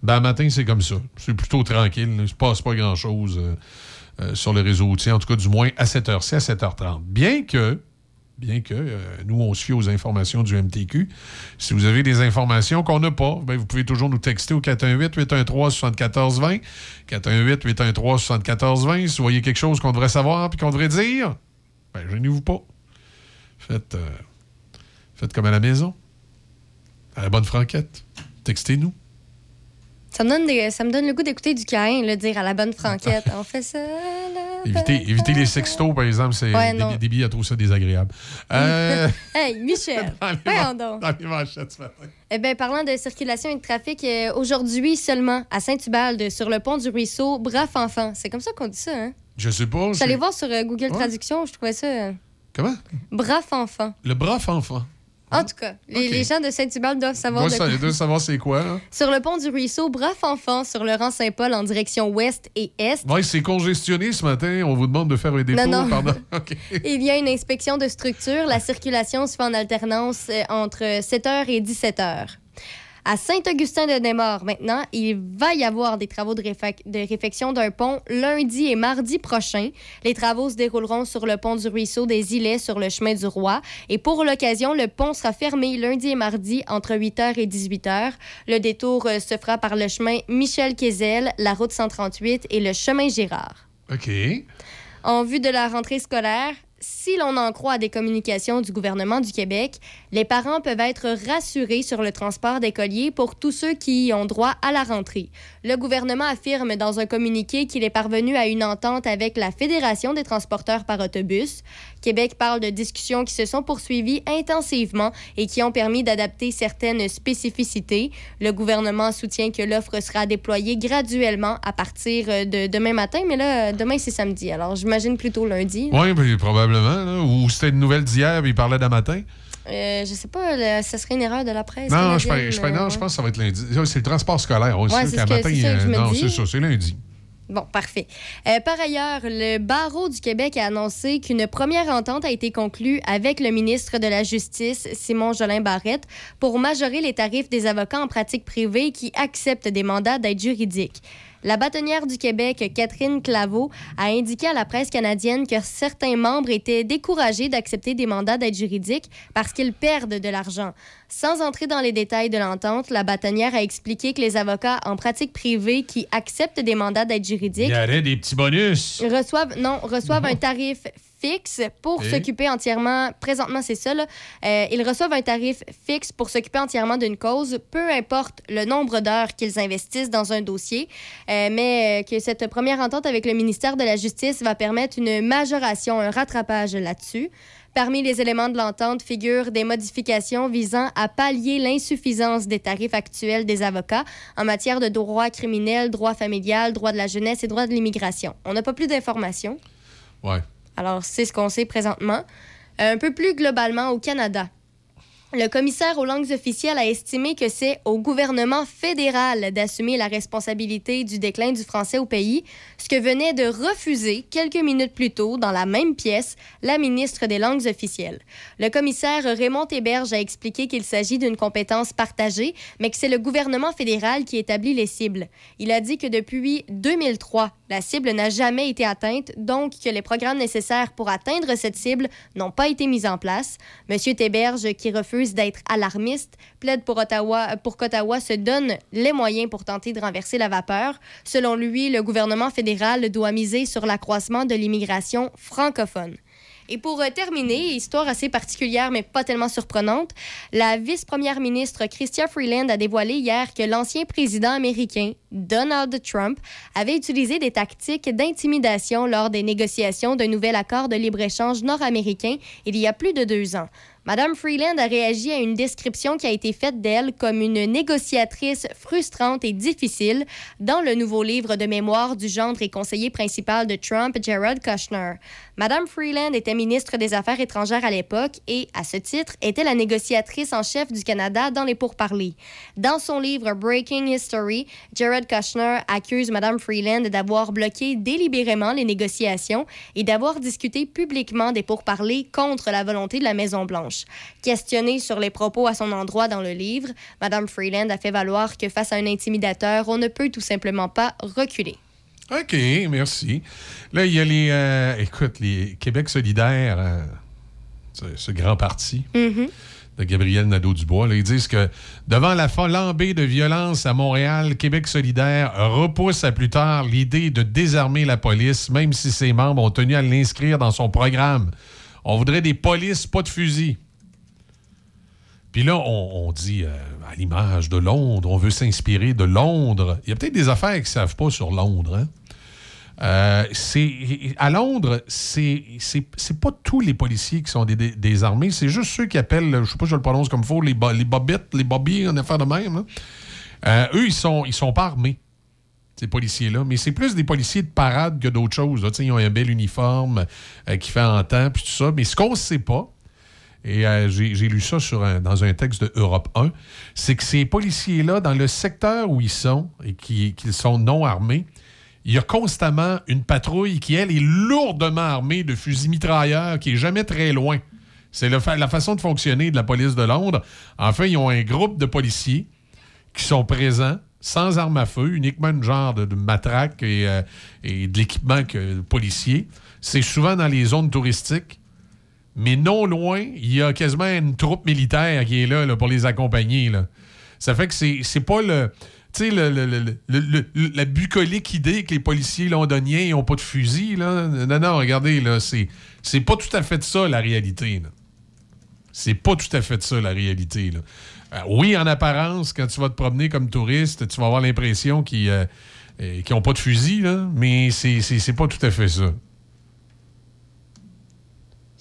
Ben, matin, c'est comme ça. C'est plutôt tranquille. Il ne se passe pas grand-chose sur le réseau routier, en tout cas, du moins à 7h ci, à 7h30. Bien que, bien que euh, nous, on se fie aux informations du MTQ. Si vous avez des informations qu'on n'a pas, ben, vous pouvez toujours nous texter au 418-813-7420. 418-813-7420. Si vous voyez quelque chose qu'on devrait savoir puis qu'on devrait dire, ben, gênez-vous pas. Faites, euh, faites comme à la maison. À la bonne franquette. Textez-nous. Ça me donne, des- ça me donne le goût d'écouter du Caïn, le dire à la bonne franquette. On fait ça. là. Évitez les sextos, par exemple. C'est Ouais, des, des billets à trouver ça désagréable. Euh, hey, Michel, voyons donc. dans les manchettes ce matin. Eh bien, parlant de circulation et de trafic, euh, aujourd'hui seulement, à Saint-Ubalde, sur le pont du ruisseau, Braf Enfant. C'est comme ça qu'on dit ça, hein? Je sais pas. J'allais voir sur euh, Google Ouais. Traduction, je trouvais ça. Comment? Braf Enfant. Le braf enfant. En tout cas, les, gens de Saint-Ubalde doivent savoir Moi, ça, doivent savoir c'est quoi. hein. Sur le pont du ruisseau, Braf Enfant, sur le rang Saint-Paul en direction ouest et est, Ouais, c'est congestionné ce matin. On vous demande de faire un détour Non, non. OK. il y a une inspection de structure. La circulation se fait en alternance euh, entre 7h et 17h. À Saint-Augustin-de-Desmaures, maintenant, il va y avoir des travaux de, réfection d'un pont lundi et mardi prochain. Les travaux se dérouleront sur le pont du ruisseau des Îlets sur le chemin du Roi. Et pour l'occasion, le pont sera fermé lundi et mardi entre 8h et 18h. Le détour euh, se fera par le chemin Michel-Quézel, la route 138 et le chemin Girard. OK. En vue de la rentrée scolaire, si l'on en croit à des communications du gouvernement du Québec, les parents peuvent être rassurés sur le transport d'écoliers pour tous ceux qui y ont droit à la rentrée. Le gouvernement affirme dans un communiqué qu'il est parvenu à une entente avec la Fédération des transporteurs par autobus. Québec parle de discussions qui se sont poursuivies intensivement et qui ont permis d'adapter certaines spécificités. Le gouvernement soutient que l'offre sera déployée graduellement à partir de demain matin, mais là, demain c'est samedi, alors j'imagine plutôt lundi. Oui, probablement. Ou c'était une nouvelle d'hier, il parlait d'un matin. Euh, je sais pas, là, ça serait une erreur de la presse. Non, je, pense- euh, non, je pense que ça va être lundi. C'est le transport scolaire. On Ouais, c'est ce matin, que non, c'est ça, c'est lundi. Bon, parfait. Euh, par ailleurs, le barreau du Québec a annoncé qu'une première entente a été conclue avec le ministre de la Justice, Simon Jolin Barrette, pour majorer les tarifs des avocats en pratique privée qui acceptent des mandats d'aide juridique. La bâtonnière du Québec, Catherine Claveau, a indiqué à la presse canadienne que certains membres étaient découragés d'accepter des mandats d'aide juridique parce qu'ils perdent de l'argent. Sans entrer dans les détails de l'entente, la bâtonnière a expliqué que les avocats en pratique privée qui acceptent des mandats d'aide juridique Il y aurait des petits bonus. reçoivent, non, reçoivent un tarif fixe pour Et? s'occuper entièrement. Présentement, c'est ça. Là, Euh, ils reçoivent un tarif fixe pour s'occuper entièrement d'une cause, peu importe le nombre d'heures qu'ils investissent dans un dossier. Euh, mais euh, que cette première entente avec le ministère de la Justice va permettre une majoration, un rattrapage là-dessus. Parmi les éléments de l'entente figurent des modifications visant à pallier l'insuffisance des tarifs actuels des avocats en matière de droit criminel, droit familial, droit de la jeunesse et droit de l'immigration. On n'a pas plus d'informations. Ouais. Alors, c'est ce qu'on sait présentement. Un peu plus globalement, au Canada, Le commissaire aux langues officielles a estimé que c'est au gouvernement fédéral d'assumer la responsabilité du déclin du français au pays, ce que venait de refuser quelques minutes plus tôt, dans la même pièce, la ministre des langues officielles. Le commissaire Raymond Héberge a expliqué qu'il s'agit d'une compétence partagée, mais que c'est le gouvernement fédéral qui établit les cibles. Il a dit que depuis 2003, la cible n'a jamais été atteinte, donc que les programmes nécessaires pour atteindre cette cible n'ont pas été mis en place. Monsieur Théberge, qui refuse d'être alarmiste, plaide pour, pour qu'Ottawa se donne les moyens pour tenter de renverser la vapeur. Selon lui, le gouvernement fédéral doit miser sur l'accroissement de l'immigration francophone. Et pour euh, terminer, histoire assez particulière mais pas tellement surprenante, la vice-première ministre Chrystia Freeland a dévoilé hier que l'ancien président américain Donald Trump avait utilisé des tactiques d'intimidation lors des négociations d'un nouvel accord de libre-échange nord-américain il y a plus de deux ans. Madame Freeland a réagi à une description qui a été faite d'elle comme une négociatrice frustrante et difficile dans le nouveau livre de mémoire du gendre et conseiller principal de Trump, Jared Kushner. Madame Freeland était ministre des Affaires étrangères à l'époque et, à ce titre, était la négociatrice en chef du Canada dans les pourparlers. Dans son livre Breaking History, Jared Kushner accuse Madame Freeland d'avoir bloqué délibérément les négociations et d'avoir discuté publiquement des pourparlers contre la volonté de la Maison-Blanche. Questionnée sur les propos à son endroit dans le livre, Madame Freeland a fait valoir que face à un intimidateur, on ne peut tout simplement pas reculer. OK, merci. Là, il y a les. euh, écoute, les Québec solidaire, euh, ce, ce grand parti de Gabriel Nadeau-Dubois, ils disent que devant la flambée de violence à Montréal, Québec solidaire repousse à plus tard l'idée de désarmer la police, même si ses membres ont tenu à l'inscrire dans son programme. On voudrait des polices, pas de fusils. Puis là, on, dit, euh, à l'image de Londres, on veut s'inspirer de Londres. Il y a peut-être des affaires qu'ils ne savent pas sur Londres. hein. Euh, à Londres, c'est, pas tous les policiers qui sont des, des- c'est juste ceux qui appellent, je sais pas si je le prononce comme il faut, les, bo- les bobettes, les bobbies, en affaire de même. hein. Euh, eux, ils sont, ils sont pas armés, ces policiers-là, mais c'est plus des policiers de parade que d'autres choses. là. Ils ont un bel uniforme qui fait en temps, puis tout ça. Mais ce qu'on sait pas, et euh, j'ai lu ça dans un texte de Europe 1, c'est que ces policiers-là, dans le secteur où ils sont et qui- qu'ils sont non armés, il y a constamment une patrouille qui, elle, est lourdement armée de fusils mitrailleurs, qui est jamais très loin. C'est la façon de fonctionner de la police de Londres. Enfin, ils ont un groupe de policiers qui sont présents sans armes à feu, uniquement une genre de, matraque et, euh, et de l'équipement policier. C'est souvent dans les zones touristiques. Mais non loin, il y a quasiment une troupe militaire qui est là, pour les accompagner. Ça fait que c'est pas le. Tu sais, le, le- le- la bucolique idée que les policiers londoniens n'ont pas de fusil. Non, non, regardez, là, c'est pas tout à fait ça, la réalité. C'est pas tout à fait ça, la réalité. Euh, oui, en apparence, quand tu vas te promener comme touriste, tu vas avoir l'impression qu'ils n'ont pas de fusil, là, mais c'est pas tout à fait ça.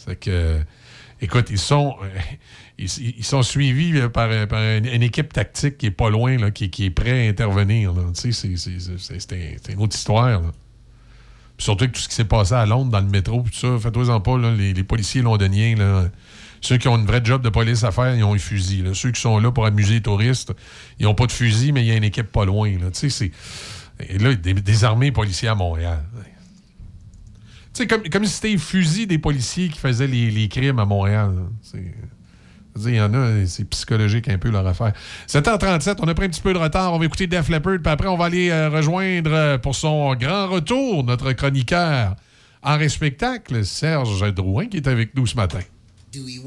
C'est que, écoute, ils sont, euh, ils, sont suivis euh, par, euh, par une, équipe tactique qui est pas loin, là, qui, qui est prêt à intervenir. c'est- c'est- c'est- c'est c'est un- c'est une autre histoire. là. Surtout que tout ce qui s'est passé à Londres, dans le métro, tout ça, faites-toi-en pas, les, les policiers londoniens, là, ceux qui ont une vraie job de police à faire, ils ont un fusil. Ceux qui sont là pour amuser les touristes, ils n'ont pas de fusil, mais il y a une équipe pas loin. Là. Et là, des, des armées policiers à Montréal. Sais, comme, comme si c'était les fusils des policiers qui faisaient les, les crimes à Montréal. Il y en a, c'est psychologique un peu leur affaire. 7h37, on a pris un petit peu de retard. On va écouter Def Leppard, puis après, on va aller euh, rejoindre euh, pour son grand retour notre chroniqueur en spectacle, Serge Drouin, qui est avec nous ce matin. Do we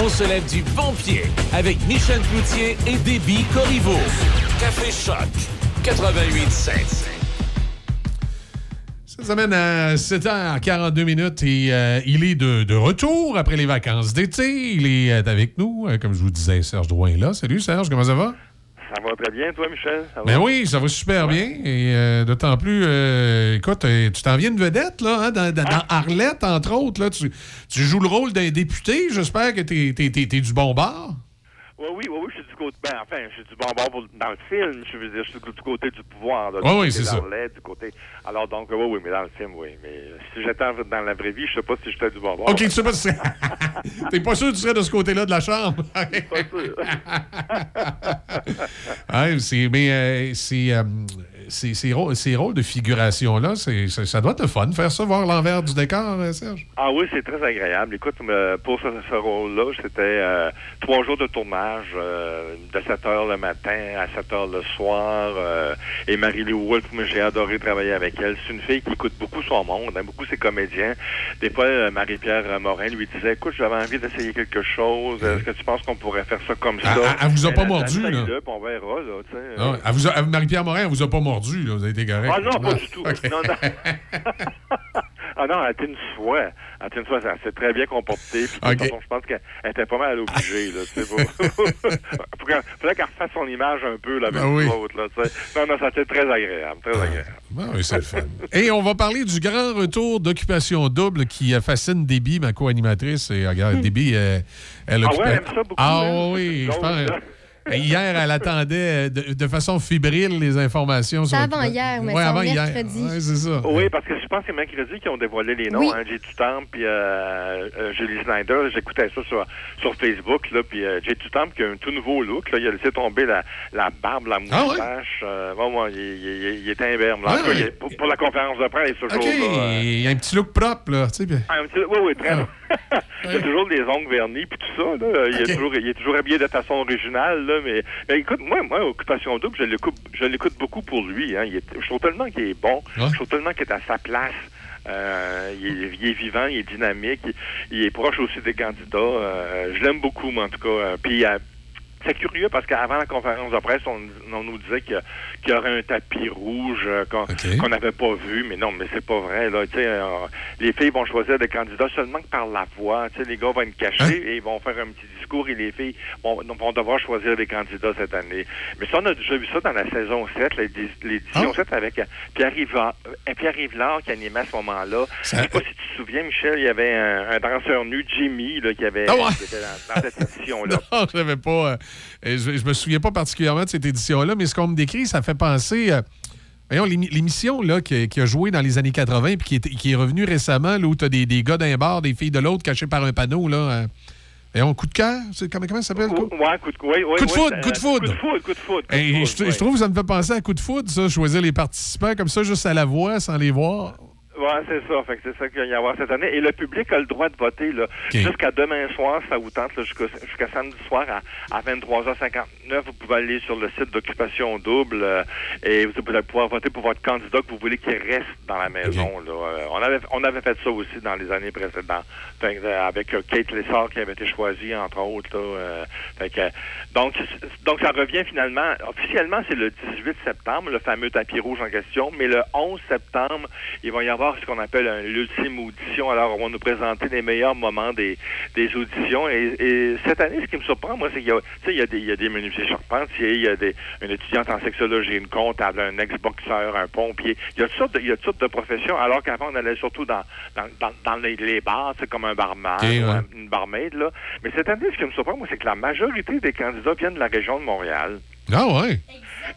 On se lève du bon pied avec Michel Cloutier et Déby Corriveau. Café Choc 88.7. Cette semaine à 7h42 minutes et euh, il est de, de retour après les vacances d'été. Il est euh, avec nous, euh, comme je vous disais, Serge Drouin est là. Salut Serge, comment ça va? Bien, toi, Michel? Ça va? Ben oui, ça va super bien. Et euh, d'autant plus, euh, écoute, euh, tu t'en viens de vedette, là, hein, dans, dans- dans Arlette, entre autres. Là, tu, tu joues le rôle d'un député. J'espère que t'es es, du bon bord. Oui, oui, oui, oui, je suis du côté. Ben, enfin, je suis du bon bord dans le film. Je veux dire, je suis du côté du pouvoir. là, du Oui, oui, c'est ça. Du côté. Alors, donc, oui, oui, mais dans le film, oui. Mais euh, si j'étais dans la vraie vie, je sais pas si j'étais du bon bord. OK, tu sais pas si T'es pas sûr que tu serais de ce côté-là de la chambre? Ouais, c'est, mais euh, c'est, euh, ces rôles, ces rôles de figuration-là, ça doit être fun, faire ça, voir l'envers du décor, euh, Serge. Ah oui, c'est très agréable. Écoute, pour ce, ce rôle-là, c'était euh, trois jours de tournage, euh, de 7 heures le matin à 7 heures le soir. euh, et Marie-Lou Wolfe, moi, j'ai adoré travailler avec elle. C'est une fille qui écoute beaucoup son monde, hein, beaucoup ses comédiens. Des fois, Marie-Pierre Morin lui disait, écoute, j'avais envie d'essayer quelque chose. Est-ce que tu penses qu'on pourrait faire ça comme ça? Elle- elle- vous a pas mordu, là? on verra, là. Ah Marie-Pierre Morin, elle vous a pas mordu, là, vous avez été correct. Ah non, pas du tout. OK. Non, non. ah non, elle était une soie. Elle était une soie. Elle s'est très bien comportée. Puis, façon, je pense qu'elle était pas mal obligée. Là, tu sais, pour... pour qu'elle- fallait qu'elle refasse son image un peu là, avec Ah oui. Là, tu sais. non, non, ça a été très agréable. Très agréable. Ah oui, c'est le fun. Et on va parler du grand retour d'Occupation Double qui fascine Déby, ma co-animatrice. Et regarde, Déby, euh, elle Ah occupe- ouais, elle aime ça beaucoup, Ah hein? oui, je pense. Hier, elle attendait euh, de, de façon fébrile les informations. C'est sur avant hier, mais Ouais, c'est avant hier. mercredi. Ouais, c'est ça. Oui, parce que je pense que c'est mercredi qu'ils ont dévoilé les noms. Oui. Hein, Jay Tutamp puis euh, euh, Julie Snyder. J'écoutais ça sur, sur Facebook. Là, puis euh, Jay Tutamp qui a un tout nouveau look. Là, il a laissé tomber la, la barbe, la Ah ouais? moustache. Euh, bon, moi, il, il, il- il était imberbe. Ah tout cas, ouais. il est- pour, pour la conférence de presse, ce OK, jour-là. euh, il y a un petit look propre, là. Tu sais, puis- ah, un petit- oui, oui, très Il y a toujours des ongles vernis puis tout ça. Là. Il, est toujours, il est toujours habillé de façon originale. Là, mais, mais écoute, moi, moi, Occupation Double, je l'écoute, je l'écoute beaucoup pour lui. Hein. Il est, je trouve tellement qu'il est bon. Je trouve tellement qu'il est à sa place. Euh, il, est, il est vivant, il est dynamique, il, il est proche aussi des candidats. Euh, je l'aime beaucoup, moi, en tout cas. Euh, Puis, c'est curieux parce qu'avant la conférence de presse, on, on nous disait qu'il y, aurait un tapis rouge euh, qu'on n'avait pas vu, mais non, mais c'est pas vrai. Là. Euh, les filles vont choisir des candidats seulement que par la voix. Les gars vont être cachés Hein? et ils vont faire un petit discours et les filles vont, vont devoir choisir des candidats cette année. Mais ça, on a déjà vu ça dans la saison 7, l'édi- l'édition Ah. 7 avec Pierre euh, Pierre Yvelard qui animait à ce moment-là. Je sais pas si tu te souviens, Michel, il y avait un, un danseur nu, Jimmy, là, qui, avait, Ah ouais. qui était dans, dans cette édition-là. Non, je n'avais pas. euh, je, je me souviens pas particulièrement de cette édition-là, mais ce qu'on me décrit, ça fait penser. euh, voyons, l'émi- l'émission là, qui, qui a joué dans les années 80 puis qui, est- qui est revenue récemment, là, où tu as des, des gars d'un bar, des filles de l'autre cachées par un panneau. Là, euh, coup de cœur? Comment, comment ça s'appelle? Coup, Ouais, coup de, oui, oui, Coup de foudre, coup de foudre. Coup de foudre, coup de foudre. coup de Et foudre, je, ouais. je trouve que ça me fait penser à coup de foudre, ça, choisir les participants comme ça, juste à la voix, sans les voir. Ouais, c'est ça. Fait que c'est ça qu'il va y avoir cette année. Et le public a le droit de voter là, jusqu'à demain soir, ça vous tente, là, jusqu'à, jusqu'à samedi soir à, à 23h59. Vous pouvez aller sur le site d'Occupation Double euh, et vous allez pouvoir voter pour votre candidat que vous voulez qu'il reste dans la maison. Là. Euh, on, avait, on avait fait ça aussi dans les années précédentes. Fait euh, avec euh, Kate Lessard qui avait été choisie, entre autres. Là, euh, fait que, donc, donc, ça revient finalement, officiellement, c'est le 18 septembre, le fameux tapis rouge en question, mais le 11 septembre, il va y avoir ce qu'on appelle un- l'ultime audition. Alors, on va nous présenter les meilleurs moments des, des auditions. Et, et cette année, ce qui me surprend, moi, c'est qu'il y a, tu sais, il y a des, il y a des menuisiers charpentiers, il y a des, une étudiante en sexologie, une comptable, un ex-boxeur, un pompier. Il y a toutes sortes de, il y a toutes sortes de professions, alors qu'avant, on allait surtout dans, dans, dans, dans les, les bars, c'est comme un barman, ou ouais. une barmaid, là. Mais cette année, ce qui me surprend, moi, c'est que la majorité des candidats viennent de la région de Montréal. Ah ouais?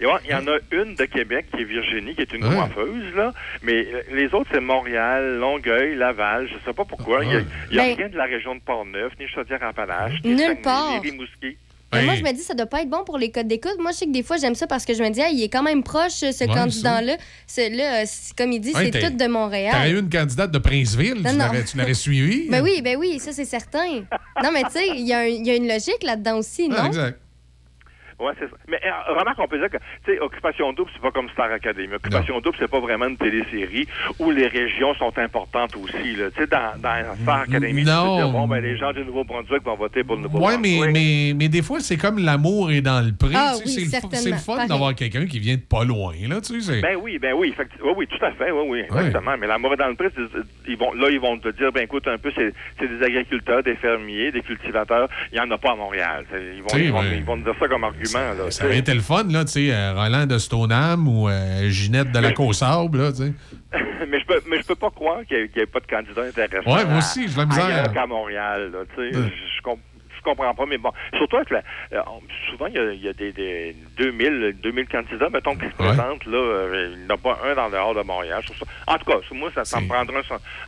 Ouais, il y en a une de Québec qui est Virginie, qui est une Ouais. coiffeuse, là. Mais euh, les autres, c'est Montréal, Longueuil, Laval, je sais pas pourquoi. Il y a, y a Ben- rien de la région de Portneuf, ni Chaudière-Appalaches, ni Nulle part. ni Rimouski. Mais moi, je me dis, ça doit pas être bon pour les codes d'écoute. Moi, je sais que des fois, j'aime ça parce que je me dis, ah, il est quand même proche, ce Ouais, candidat-là. Ce- Là, euh, comme il dit, Ouais, c'est tout de Montréal. T'aurais eu une candidate de Princeville, Non, tu l'aurais- suivi. Ben oui, ben oui, ça, c'est certain. Non, mais tu sais, il y, a y une logique là-dedans aussi, non? Exact. Ouais, c'est ça. Mais euh, remarque, on peut dire que, tu sais, Occupation Double, c'est pas comme Star Academy. Occupation Double, c'est pas vraiment une télésérie où les régions sont importantes aussi, là. Tu sais, dans, dans Star Academy, tu Non. peux dire, bon, ben, les gens du Nouveau-Brunswick vont voter pour le Oui, Nouveau-Brunswick. mais, mais, mais des fois, c'est comme l'amour est dans le prix. Ah oui, c'est, le, le fun d'avoir quelqu'un qui vient de pas loin. Là, tu sais, Ben oui, ben oui, oui, oui, tout à fait, oui, oui, exactement. Mais l'amour est dans le prix, c'est- ils vont, là, ils vont te dire, ben écoute, un peu, c'est, c'est des agriculteurs, des fermiers, des cultivateurs. Il n'y en a pas à Montréal. Ils vont, ils, vont, ils vont te dire ça comme argument. Là, ça aurait été le fun, là, tu sais, euh, Roland de Stoneham ou euh, Ginette de la Côte-Sable, là, tu sais. mais je peux, mais je peux pas croire qu'il n'y ait, pas de candidat intéressant. Ouais, moi à- aussi, de la misère. ailleurs qu'à Montréal, là, tu sais. Ouais. Je, je com- je comprends pas, mais bon. Surtout la, euh, souvent, il y a, il y a des, des 2000, 2000 candidats, mettons, qui se présentent, là. il n'y en a pas un dans le dehors de Montréal. Je En tout cas, moi, ça, ça me prendrait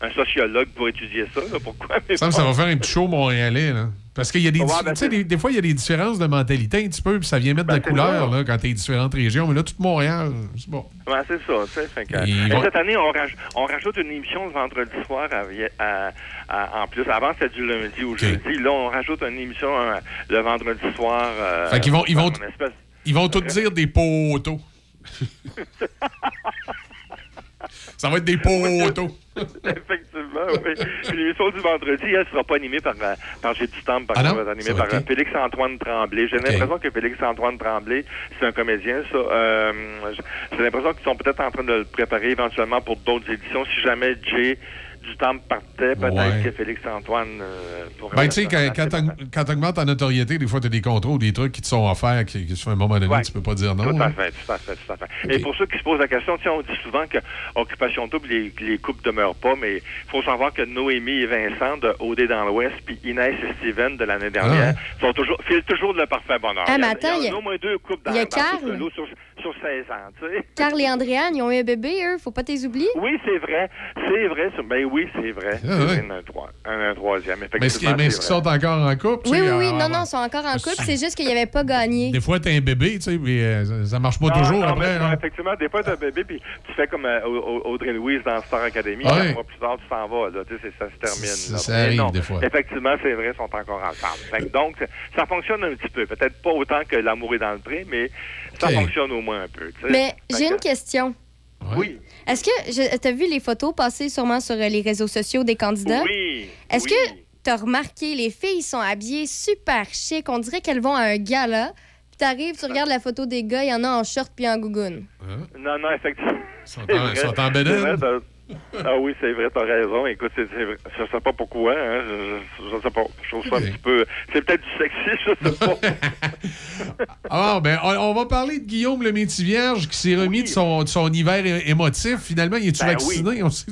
un, un sociologue pour étudier ça, là. Pourquoi? Mais Ça, bon. ça va faire un petit show montréalais, là. Parce qu'il y a des, Ouais, dif- ben, des, des fois, il y a des différences de mentalité un petit peu, puis ça vient mettre de la Ben, couleur, là, quand t'es différentes régions. Mais là, tout Montréal, c'est bon. Ouais, c'est ça, que- Et cette année, on, raj- on rajoute une émission le vendredi soir à vie- à- à- en plus. Avant, c'était du lundi au jeudi. Là, on rajoute une émission euh, le vendredi soir. euh, Fait qu'ils vont- ils vont- espèce- Ils vont tous dire des poteaux. ça va être des poteaux. Effectivement, oui. Puis l'émission du vendredi, elle ne sera pas animée par, euh, par J'ai du temps, par Ah contre, elle va être animée par euh, Félix-Antoine Tremblay. J'ai l'impression que Félix-Antoine Tremblay, c'est un comédien, ça. Euh, J'ai l'impression qu'ils sont peut-être en train de le préparer éventuellement pour d'autres éditions. Si jamais Jay du temps partait, peut-être Ouais. que Félix-Antoine euh, pourrait... Ben, tu sais, quand, quand quand t'augmentes ta notoriété, des fois, t'as des contrôles, des trucs qui te sont offerts, qui, qui, à un moment donné, Ouais. tu peux pas dire non. Tout à hein. fait, tout à fait, tout à fait. Et pour ceux qui se posent la question, tu sais, on dit souvent que Occupation Double, les, les couples demeurent pas, mais il faut savoir que Noémie et Vincent de OD dans l'Ouest, puis Inès et Steven de l'année dernière, sont toujours, filent toujours le parfait bonheur. Ah, mais Il y a- attends, il y a au moins deux couples dans, y a dans tout Carl. Sur, sur 16 ans, tu sais. Carl et Andréane, ils ont eu un bébé, eux. Faut pas t'es oublier. Oui, c'est vrai. C'est vrai. c'est- Ben oui, c'est vrai. Ah, ouais. C'est un, troi- un, un troisième, Mais est-ce qu'ils effectivement. mais est-ce c'est qu'ils vrai. sont encore en couple? tu Oui, sais, oui, oui. ah, Non, ah, non, ils sont encore en couple. C'est juste qu'ils n'avaient pas gagné. Des fois, t'as un bébé, tu sais, puis euh, ça, ça marche pas Non, toujours non, après. mais, là. non, effectivement, des fois, t'as un bébé, puis tu fais comme euh, Au- Au- Audrey Louise dans Star Academy. Ah Quatre ouais. mois plus tard, tu t'en vas. Là, tu sais, c'est- ça se termine. Ça- là. ça Mais arrive non, des fois. Effectivement, c'est vrai, ils sont encore ensemble. Fait que donc, c'est- ça fonctionne un petit peu. Peut-être pas autant que l'amour est dans le pré, mais ça Ok. fonctionne au un peu. tu sais. Mais j'ai une question. Oui. Est-ce que tu as vu les photos passer sûrement sur euh, les réseaux sociaux des candidats? Oui. Est-ce oui. que t'as remarqué, les filles sont habillées super chic? On dirait qu'elles vont à un gala. Puis t'arrives, tu regardes la photo des gars, il y en a en short puis en gougoune. Non, non, effectivement. sont C'est en- vrai. sont en Ah oui, c'est vrai, t'as raison. Écoute, c'est, c'est vrai. je sais pas pourquoi, hein. Je, je- je sais pas. Je trouve ça un petit peu. C'est peut-être du sexy, je sais pas. Ah, ben, on, on va parler de Guillaume le Métis-Vierge qui s'est remis de, son, de son hiver é- émotif. Finalement, il est-tu Ben vacciné? On sait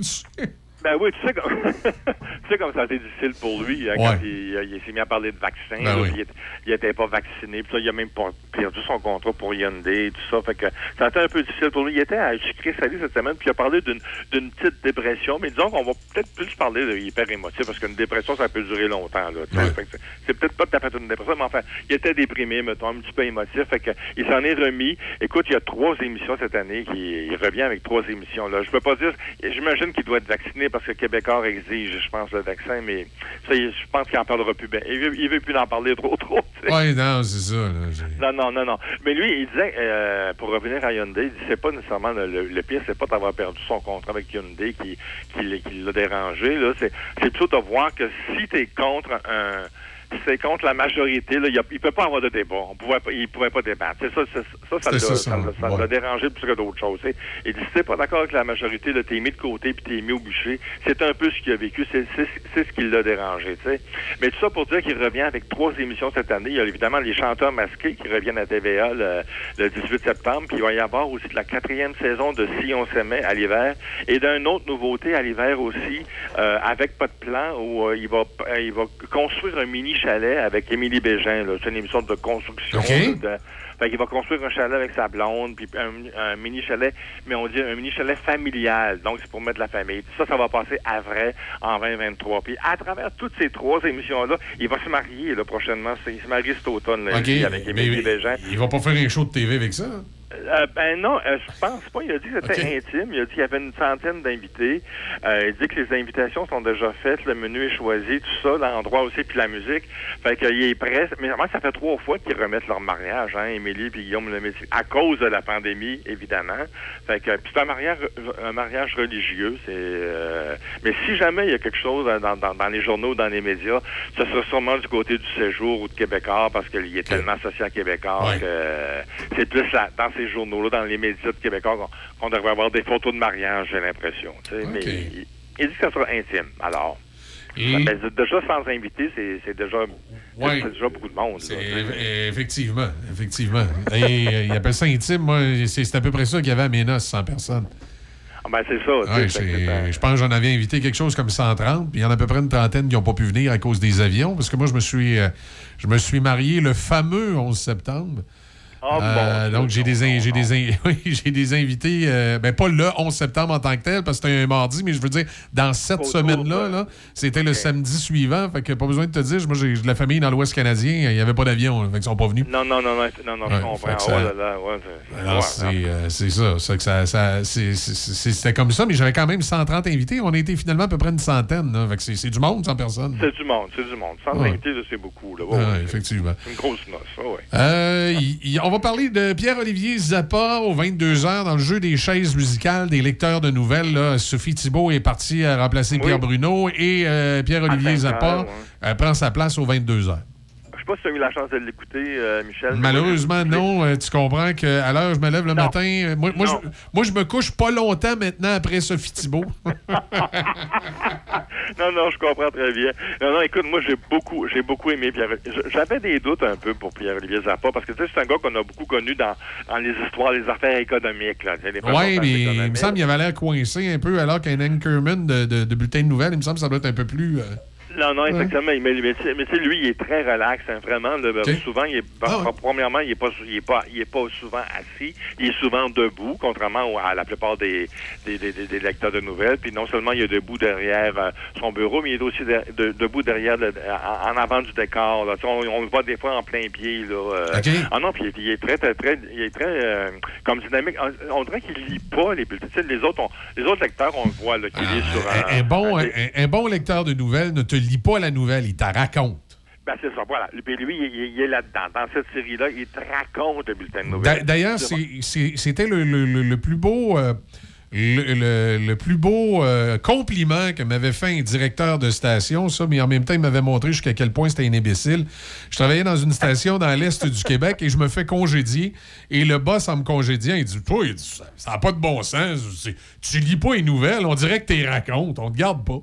Ben oui, tu sais, comme, tu sais comme ça a été difficile pour lui hein, quand Ouais. il, il s'est mis à parler de vaccin. Ben là, oui. il, était- il était pas vacciné. Puis ça, il a même pas perdu son contrat pour Hyundai et tout ça. Fait que ça a été un peu difficile pour lui. Il était à sucré salé cette semaine, puis il a parlé d'une petite dépression. Mais disons qu'on va peut-être plus parler de hyper émotif, parce qu'une dépression, ça peut durer longtemps. Là, que c'est- c'est peut-être pas tout à fait une dépression, mais enfin, il était déprimé, mettons, un petit peu émotif. Fait que il s'en est remis. Écoute, il y a trois émissions cette année qui il revient avec trois émissions. Là. Je peux pas dire. J'imagine qu'il doit être vacciné parce que Québécois exige, je pense, le vaccin, mais ça, je pense qu'il en parlera plus bien. Il veut, il veut plus en parler trop trop. Oui, non, c'est ça. là. Non, non, non, non. Mais lui, il disait, euh, pour revenir à Hyundai, il dit, c'est pas nécessairement le, le- le pire, c'est pas d'avoir perdu son contrat avec Hyundai qui, qui, l'a- qui l'a dérangé. Là, c'est, c'est plutôt de voir que si tu es contre un c'est contre la majorité, là, il ne peut pas avoir de débat. On pouvait pas, il ne pourrait pas débattre. C'est ça, ça, ça, l'a, ça, ouais. dérangé plus que d'autres choses. Il dit, si t'es pas d'accord avec la majorité, là, t'es mis de côté puis t'es mis au bûcher. C'est un peu ce qu'il a vécu. C'est, ce qui l'a dérangé. tu sais. Mais tout ça pour dire qu'il revient avec trois émissions cette année. Il y a évidemment les chanteurs masqués qui reviennent à TVA le, le 18 septembre. Puis il va y avoir aussi la quatrième saison de Si on s'aimait à l'hiver. Et d'une autre nouveauté à l'hiver aussi, euh, avec pas de plan, où euh, il, va, euh, il va construire un mini chalet avec Émilie Bégin. C'est une émission de construction. De- fait qu'il va construire un chalet avec sa blonde, puis un, un mini chalet, mais on dit un mini chalet familial. Donc, c'est pour mettre la famille. Ça, ça va passer à vrai en 2023. Puis, à travers toutes ces trois émissions-là, il va se marier, là, prochainement. Il se marie cet automne, là, avec Émilie Bégin. Il va pas faire un show de TV avec ça. Euh, ben non, euh, je pense pas. Il a dit que c'était intime. Il a dit qu'il y avait une centaine d'invités. Euh, il dit que les invitations sont déjà faites, le menu est choisi, tout ça, l'endroit aussi, puis la musique. Fait qu'il est prêt. Mais moi, ça fait trois fois qu'ils remettent leur mariage, hein, Émilie puis Guillaume le Métis, à cause de la pandémie, évidemment. Fait que c'est un mariage, un mariage religieux. C'est. euh, mais si jamais il y a quelque chose dans, dans, dans les journaux, dans les médias, ce sera sûrement du côté du séjour ou de Québécois, parce qu'il est tellement associé à Québécois que euh, c'est plus là, dans ces journaux-là, dans les médias de Québécois, qu'on devrait avoir des photos de mariage, j'ai l'impression. Mais il, il dit que ça sera intime. Alors. Et- ben, déjà sans invité, c'est déjà, Ouais. déjà beaucoup de monde. là. Effectivement, effectivement. Et, euh, il appelle ça intime. Moi, c'est à peu près ça qu'il y avait à mes noces, 100 personnes. Ah, ben, c'est ça. Ouais, je pense que j'en avais invité quelque chose comme 130, puis il y en a à peu près une trentaine qui n'ont pas pu venir à cause des avions, parce que moi, je me suis, euh, je me suis marié le fameux 11 septembre. Ah, Euh, donc, j'ai des, in- j'ai des, in- oui, j'ai des invités, euh, ben, pas le 11 septembre en tant que tel, parce que c'était un mardi, mais je veux dire, dans cette semaine-là, là, c'était le samedi suivant. Fait que pas besoin de te dire, moi, j'ai de la famille dans l'Ouest canadien, il n'y avait pas d'avion, fait qu'ils sont pas venus. Non, non, non, non, non, je comprends. Oh c'est- ça. c'est que ça, ça- C'était comme ça, mais j'avais quand même 130 invités. On a été finalement à peu près une centaine. là. Fait que c'est du monde, 100 personnes. C'est du monde, c'est du monde. Sans Ouais. invité, là, c'est beaucoup. Là. Ouais, Ouais, ouais. effectivement. C'est une grosse noce, ouais. Euh, on va parler de Pierre-Olivier Zappa aux 22h dans le jeu des chaises musicales des lecteurs de nouvelles. là. Sophie Thibault est partie à remplacer Pierre Bruno et euh, Pierre-Olivier Zappa ouais. euh, prend sa place aux 22h. Pas si tu as eu la chance de l'écouter, euh, Michel. Malheureusement, non. Euh, tu comprends qu'à l'heure, je me lève le matin. euh, Moi, moi, je, moi, je me couche pas longtemps maintenant après Sophie Thibault. Non, non, je comprends très bien. Non, non, écoute, moi, j'ai beaucoup, j'ai beaucoup aimé Pierre. J'avais des doutes un peu pour Pierre-Olivier Zappa, parce que, tu sais, c'est un gars qu'on a beaucoup connu dans, dans les histoires, les affaires économiques, Oui, mais il me semble qu'il avait l'air coincé un peu, alors qu'un anchorman de, de, de bulletin de nouvelles, il me semble que ça doit être un peu plus. euh, Non, non, exactement. Mais, mais, mais, mais tu sais, lui, il est très relax, hein, vraiment. là, ben, Souvent, il est, Ah ben, premièrement, il est pas, il est pas, il est pas souvent assis. Il est souvent debout, contrairement à la plupart des, des, des, des- lecteurs de nouvelles. Puis non seulement il est debout derrière euh, son bureau, mais il est aussi de- de- debout derrière, le- en, en avant du décor. Là. On, on le voit des fois en plein pied. Là, euh. OK. Ah non, puis il, il est très, très, très, il est très euh, comme dynamique. On, on dirait qu'il lit pas les bulletins. Les autres, on- les autres lecteurs, on le voit là, qu'il est sur un, un, bon, un, un bon lecteur de nouvelles ne te lit pas la nouvelle, il te raconte. Ben, c'est ça, voilà. Puis lui, il, est là-dedans. Dans cette série-là, il te raconte le bulletin de nouvelles. D'ailleurs, c'était le, le- le- le plus beau. euh, le, plus beau euh, compliment que m'avait fait un directeur de station, ça, mais en même temps, il m'avait montré jusqu'à quel point c'était un imbécile. Je travaillais dans une station dans l'Est du Québec et je me fais congédier. Et le boss, en me congédiant, il dit Toi, il dit, ça n'a pas de bon sens. Tu lis pas les nouvelles, on dirait que tu les racontes, on te garde pas.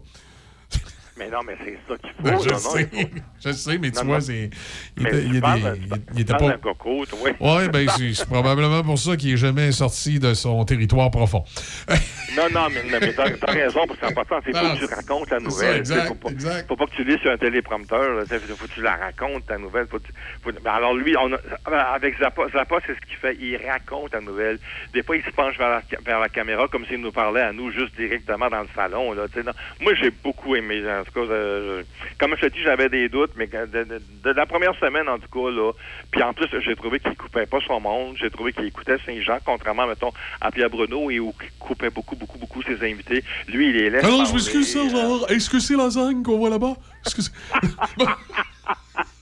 Mais non, mais c'est ça qu'il faut. Ben, je non, sais, il faut- je sais, mais tu vois, c'est. Il, était- il parles- des- tu il- il était pas. d'un coco, toi. Ouais, ben c'est c'est probablement pour ça qu'il est jamais sorti de son territoire profond. Non, non, mais, mais t'as raison, parce passant, c'est Non, faut que tu racontes la c'est nouvelle. ça, exact, faut, pas, faut pas que tu lises sur un téléprompteur. sais, faut que tu la racontes, ta nouvelle. Faut que tu- faut- ben alors lui, on a- avec Zappa, Zappa c'est ce qu'il fait. Il raconte la nouvelle. Des fois, il se penche vers la, vers la caméra comme s'il nous parlait à nous juste directement dans le salon. Là. Moi, j'ai beaucoup aimé. En tout cas, euh, comme je te dis, j'avais des doutes, mais de, de- de la première semaine, en tout cas, là. Puis en plus, j'ai trouvé qu'il coupait pas son monde. J'ai trouvé qu'il écoutait Saint-Jean, contrairement, mettons, à Pierre Bruno, et où il coupait beaucoup, beaucoup, beaucoup ses invités. Lui, il les laisse. Alors, je m'excuse, Sergent. Est-ce que c'est lasagne qu'on voit là-bas? Est-ce que c'est-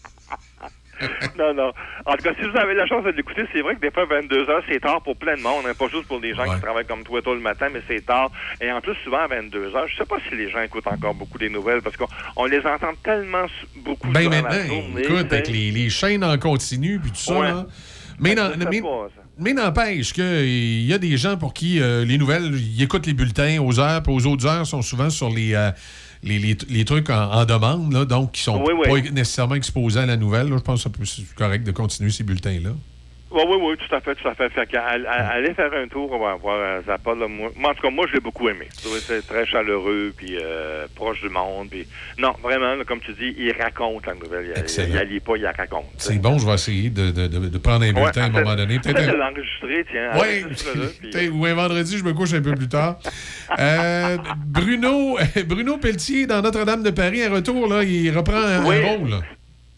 non, non. En tout cas, si vous avez la chance de l'écouter, c'est vrai que des fois, 22 heures, c'est tard pour plein de monde. hein, pas juste pour des gens qui travaillent comme toi tôt le matin, mais c'est tard. Et en plus, souvent, à 22 heures, je sais pas si les gens écoutent encore beaucoup des nouvelles parce qu'on on les entend tellement beaucoup Ben durant la maintenant, journée, écoute, tu avec les, les chaînes en continu puis tout ça, Ouais. là. Mais, Ben, non- je sais mais- pas, ça. mais n'empêche qu'il y a des gens pour qui euh, les nouvelles, ils écoutent les bulletins aux heures, puis aux autres heures sont souvent sur les, euh, les, les- les trucs en, en demande, là, donc qui sont Oui, oui. pas nécessairement exposés à la nouvelle. là. Je pense que c'est correct de continuer ces bulletins-là. Oui, oui, oui, tout à fait, tout à fait. Aller faire un tour, on va voir euh, Zappa. Là, moi, en tout cas, moi, je l'ai beaucoup aimé. C'était très chaleureux, puis euh, proche du monde. Puis... Non, vraiment, là, comme tu dis, il raconte la nouvelle. Il, il lit pas, il la raconte. C'est bon, je vais essayer de, de- de- de prendre un bulletin à un moment donné. Peut-être un- l'enregistrer, tiens. Oui, puis- ou un vendredi, je me couche un peu plus tard. Euh, Bruno, Bruno Pelletier, dans Notre-Dame de Paris, un retour, là, il reprend un, rôle. là.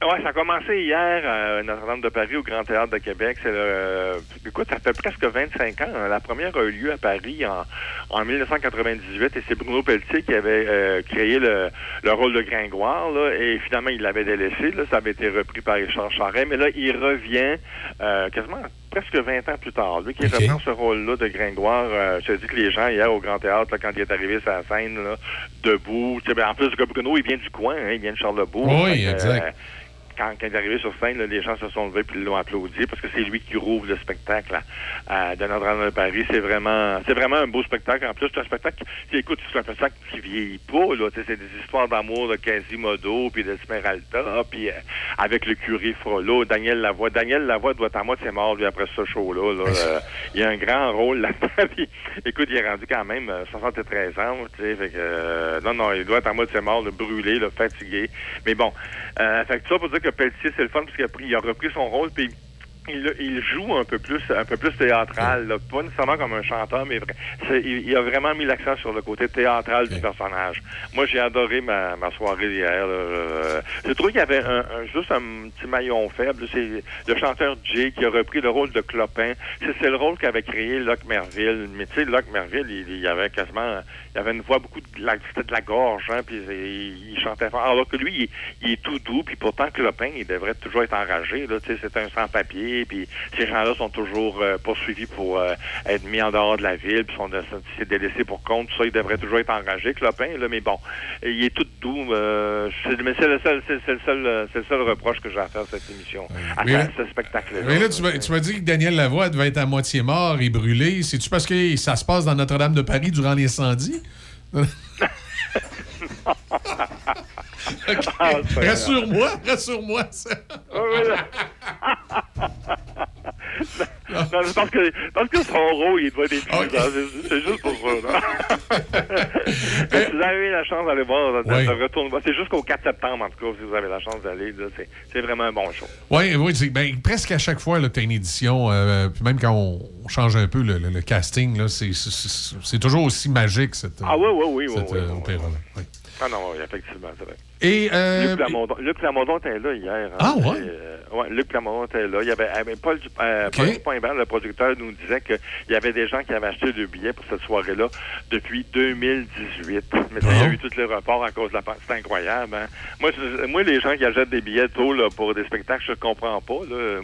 Ouais, ça a commencé hier à Notre-Dame de Paris, au Grand Théâtre de Québec. C'est le, écoute, ça fait presque 25 ans. hein. La première a eu lieu à Paris en, en 1998 et c'est Bruno Pelletier qui avait euh, créé le, le rôle de Gringoire. Là, et finalement, il l'avait délaissé. Là, ça avait été repris par Richard Charret. Mais là, il revient euh, quasiment presque 20 ans plus tard. Lui qui reprend ce rôle-là de Gringoire. Euh, je te dis que les gens, hier, au Grand Théâtre, là, quand il est arrivé sur la scène, là, debout. tu sais, ben, en plus, Bruno, il vient du coin. hein, il vient de Charlebourg. Oui, Fait exact. euh, quand, quand il est arrivé sur scène, là, les gens se sont levés puis l'ont applaudi parce que c'est lui qui rouvre le spectacle là, à- de de Paris. C'est vraiment, c'est vraiment un beau spectacle. En plus, c'est un spectacle qui, écoute, c'est un spectacle qui vieillit pas. Là, c'est des histoires d'amour de Quasimodo puis d'Esmeralda puis euh, avec le curé Frollo, Daniel Lavoie. Daniel Lavoie doit être à moitié mort lui après ce show-là. là. Euh, il a un grand rôle là-dedans. Écoute, il est rendu quand même euh, 73 ans. Tu sais, fait que, euh, non, non, il doit être à moitié mort, le brûlé, le fatigué. Mais bon, euh, fait que ça pour dire que Pelletier, c'est le fun parce qu'il a, pris- il a repris son rôle, puis il, il joue un peu plus un peu plus théâtral, là. pas nécessairement comme un chanteur, mais il, il a vraiment mis l'accent sur le côté théâtral du personnage. Moi, j'ai adoré ma, ma soirée d'hier. J'ai trouvé qu'il y avait un, un- juste un petit maillon faible. C'est le chanteur Jay qui a repris le rôle de Clopin. C'est c'est le rôle qu'avait créé Locke Merville. Mais tu sais, Locke Merville, il, il avait quasiment, il avait une voix beaucoup de la, c'était de la gorge, hein, puis il, il chantait fort. Alors que lui, il, il est tout doux, puis pourtant Clopin, il devrait toujours être enragé. Là, tu sais, c'est un sans-papier, puis ces gens-là sont toujours euh, poursuivis pour euh, être mis en dehors de la ville, puis sont, sont c'est délaissés pour compte. Tout ça, il devrait toujours être enragé, Clopin. Là, mais bon, il est tout doux. euh, mais c'est le seul, c'est, le seul, euh, c'est le seul reproche que j'ai à faire à cette émission, à ce- là- ce spectacle-là. Mais là, tu m'as tu m'as dit que Daniel Lavoie devait être à moitié mort et brûlé. C'est-tu parce que ça se passe dans Notre-Dame de Paris durant l'incendie? Ah, Rassure-moi, rassure-moi. ça. Non, c'est parce que, parce que son rôle, il doit être épuisant. C'est- juste pour ça. si vous avez la chance d'aller voir, de, de retourner c'est jusqu'au 4 septembre, en tout cas, si vous avez la chance d'aller. C'est c'est vraiment un bon show. Oui, oui, ben, presque à chaque fois que tu as une édition, euh, puis même quand on, on change un peu le, le- le casting, c'est- toujours aussi magique, cette, Ah oui, oui, oui. oui, cette, oui, euh, oui, opéra-là. Oui. Ah non, oui, effectivement, c'est vrai. Et, euh, Luc Plamondon, était là hier. hein. Ah, ouais? Euh, ouais, Luc Plamondon était là. Il y avait, euh, Paul, euh, Paul le producteur, nous disait qu'il y avait des gens qui avaient acheté le billet pour cette soirée-là depuis 2018. Mais sais, il y a eu tous les reports à cause de la pandémie. C'est incroyable. hein. Moi, moi, les gens qui achètent des billets tôt là, pour des spectacles, je ne comprends pas. là.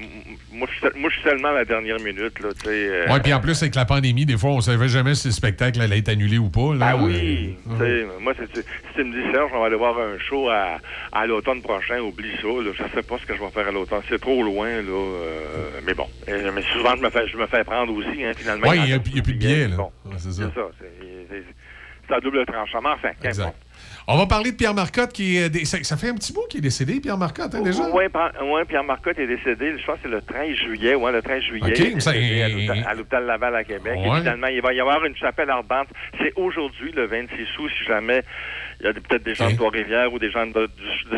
Moi, je suis seul- moi, je suis seulement à la dernière minute. Là, euh, Ouais, puis en plus, avec la pandémie, des fois, on savait jamais si le spectacle allait être annulé ou pas. Là. Ah oui, Euh, moi, si tu me dis, Serge, on va aller voir un show à, à l'automne prochain, oublie ça, là, je sais pas ce que je vais faire à l'automne, c'est trop loin, là, euh, mais bon, Euh, mais souvent, je me fais, je me fais prendre aussi, hein, finalement. Ouais, il n'y a, il y a plus de billets. Là. Bon, Ouais, c'est ça. c'est à double tranchant, mais enfin, qu'importe. On va parler de Pierre Marcotte qui est. dé- Ça, fait un petit bout qu'il est décédé, Pierre Marcotte, hein, déjà? Oui, Pierre Marcotte est décédé, je pense que c'est le 13 juillet, ouais, le 13 juillet, OK, il est ça- à l'hôpital- Laval à Québec. Et Ouais. finalement, il va y avoir une chapelle ardente. C'est aujourd'hui, le 26 août, si jamais il y a peut-être des gens de Trois-Rivières ou des gens de,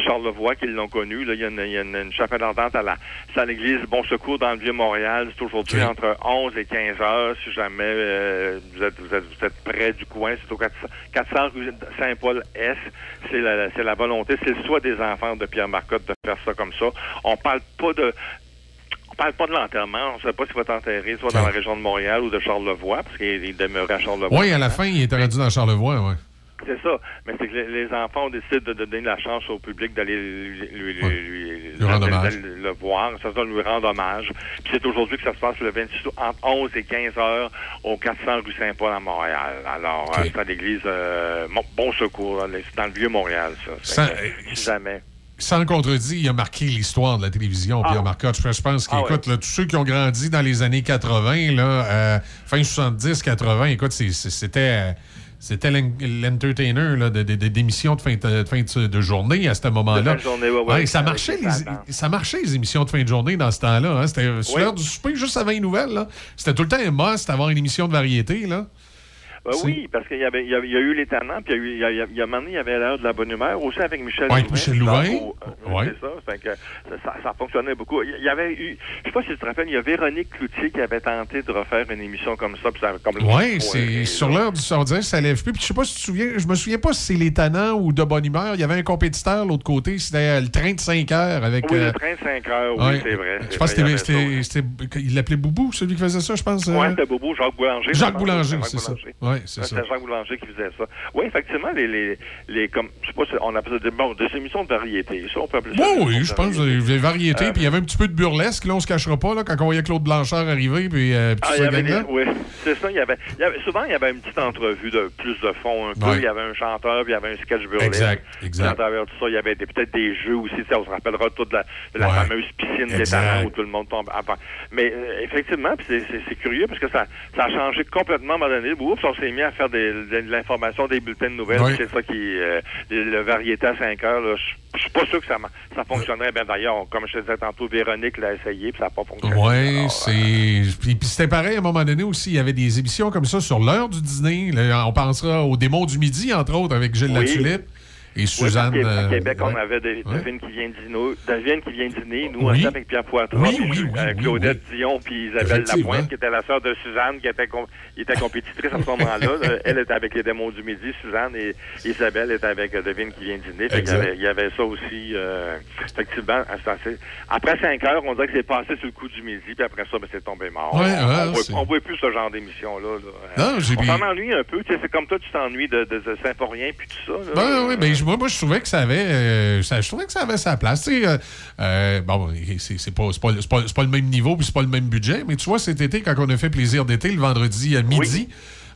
Charlevoix qui l'ont connu. Là, il y a, une, il y a une- une chapelle ardente à la salle église Bon Secours dans le Vieux-Montréal. C'est aujourd'hui entre 11 et 15 heures. Si jamais euh, vous, êtes, vous, êtes, vous êtes près du coin, c'est au 400, 400 rue Saint-Paul-S. C'est la, c'est la volonté, c'est le souhait des enfants de Pierre Marcotte de faire ça comme ça. On parle pas de on parle pas de l'enterrement. On ne sait pas s'il va être enterré soit dans la région de Montréal ou de Charlevoix, parce qu'il il demeurait à Charlevoix. Oui, à la fin, il était rendu dans Charlevoix, ouais. C'est ça. Mais c'est que les, enfants ont décidé de, de donner la chance au public d'aller lui, rendre le voir. Ça se donne lui rendre hommage. Puis c'est aujourd'hui que ça se passe le 26 août, entre 11 et 15 heures au 400 rue Saint-Paul à Montréal. Alors, euh, c'est à l'église euh, Bon Secours. C'est dans le vieux Montréal, ça. Que, si jamais. Sans contredit, il a marqué l'histoire de la télévision, Pierre Marcotte. Je, pense Ah qu'écoute, là, tous ceux qui ont grandi dans les années 80, là, euh, fin 70, 80, écoute, c'était. Euh, C'était l'en- l'entertainer de- de- de- d'émissions de fin de, de fin de- de journée à ce moment-là. Journée, ouais, ouais, ça, marchait, les ça marchait les émissions de fin de journée dans ce temps-là. hein. C'était sur Oui. l'heure du souper, juste avant les nouvelles. là. C'était tout le temps un must d'avoir une émission de variété. Là. Ben oui, parce qu'il y, avait, il y, a, il y a eu les tannants, puis il y a eu, il y a, il y a- un moment donné, il y avait l'heure de la bonne humeur, aussi avec Michel Ouais, Louvain. Michel Louvain. Euh, Ouais. C'est ça, fait que ça, fonctionnait beaucoup. Il y avait eu, je sais pas si tu te rappelles, il y a Véronique Cloutier qui avait tenté de refaire une émission comme ça, puis ça Oui, c'est sur l'heure du que ça lève plus. Puis je sais pas si tu te souviens, je me souviens pas si c'est les Tannants ou de bonne humeur. Il y avait un compétiteur de l'autre côté, c'était euh, le train de 5 heures avec. Oui, euh, le train de 5 heures, oui, ouais. c'est vrai. Je pense que vrai, y c'était- Il l'appelait Boubou, celui qui faisait ça, je pense. euh? Oui, c'était Bobo, Jacques Boulanger. Jacques Boulanger, c'est ça. C'est ça. C'était Jacques Boulanger qui faisait ça. Oui, effectivement, les, les, les comme, je sais pas on appelle ça des, bon, des émissions de variété. Ça, on peut appeler ça. Oui, des oui, je pense. variété. Il y avait variété, Euh, puis il y avait un petit peu de burlesque. Là, on se cachera pas, là, quand on voyait Claude Blanchard arriver, puis, euh, puis Ah, avait des- oui, c'est ça. Il y, avait, il y avait- souvent, il y avait une petite entrevue de plus de fond, un peu. Il y avait un chanteur, puis il y avait un sketch burlesque. Exact, exact. À travers tout ça, il y avait des- peut-être des jeux aussi. On se rappellera toute la, de la Ouais. fameuse piscine des talents où tout le monde tombe. Mais euh, effectivement, c'est- curieux parce que ça, ça a changé complètement à un moment donné. Oups, on s'est mis à faire des- de, de l'information, des bulletins de nouvelles. C'est ça qui. euh, le, variété à 5 heures, là, je suis pas sûr que ça, ça fonctionnerait. Ben, D'ailleurs, comme je te disais tantôt, Véronique l'a essayé, puis ça n'a pas fonctionné. Oui, c'est. Puis, puis c'était pareil à un moment donné aussi. Il y avait des émissions comme ça sur l'heure du dîner. Là, on pensera au démon du midi, entre autres, avec Gilles Oui. Latulippe et Oui, Suzanne. parce qu'à- à euh, Québec, on ouais. avait des, Ouais. Devine qui vient dîner, Devine qui vient dîner, nous, Oui. on était avec Pierre Poitras, Oui, oui, oui, euh, oui, Claudette Dion, puis Isabelle. Lapointe, qui était la sœur de Suzanne, qui était, com- était compétitrice à ce moment-là. Euh, Elle était avec les démons du midi, Suzanne, et Isabelle était avec euh, Devine qui vient dîner. Fait qu'il y Exact. avait, il y avait ça aussi, euh, effectivement. Après 5 heures, on dirait que c'est passé sur le coup du midi, puis après ça, ben, c'est tombé mort. Ouais, on, ouais, on, voit, plus ce genre d'émission-là. là. Non, j'ai on s'en ennuie un peu. tu sais, C'est comme toi, tu t'ennuies de, de, de Symphorien, puis tout ça. là. Ben, oui, ben, je- moi, moi, je trouvais que ça avait, euh, ça- je trouvais que ça avait sa place. Euh, euh, bon, c'est c'est pas, c'est pas, c'est pas- c'est pas le même niveau puis c'est pas le même budget, mais tu vois, cet été, quand on a fait plaisir d'été, le vendredi à midi,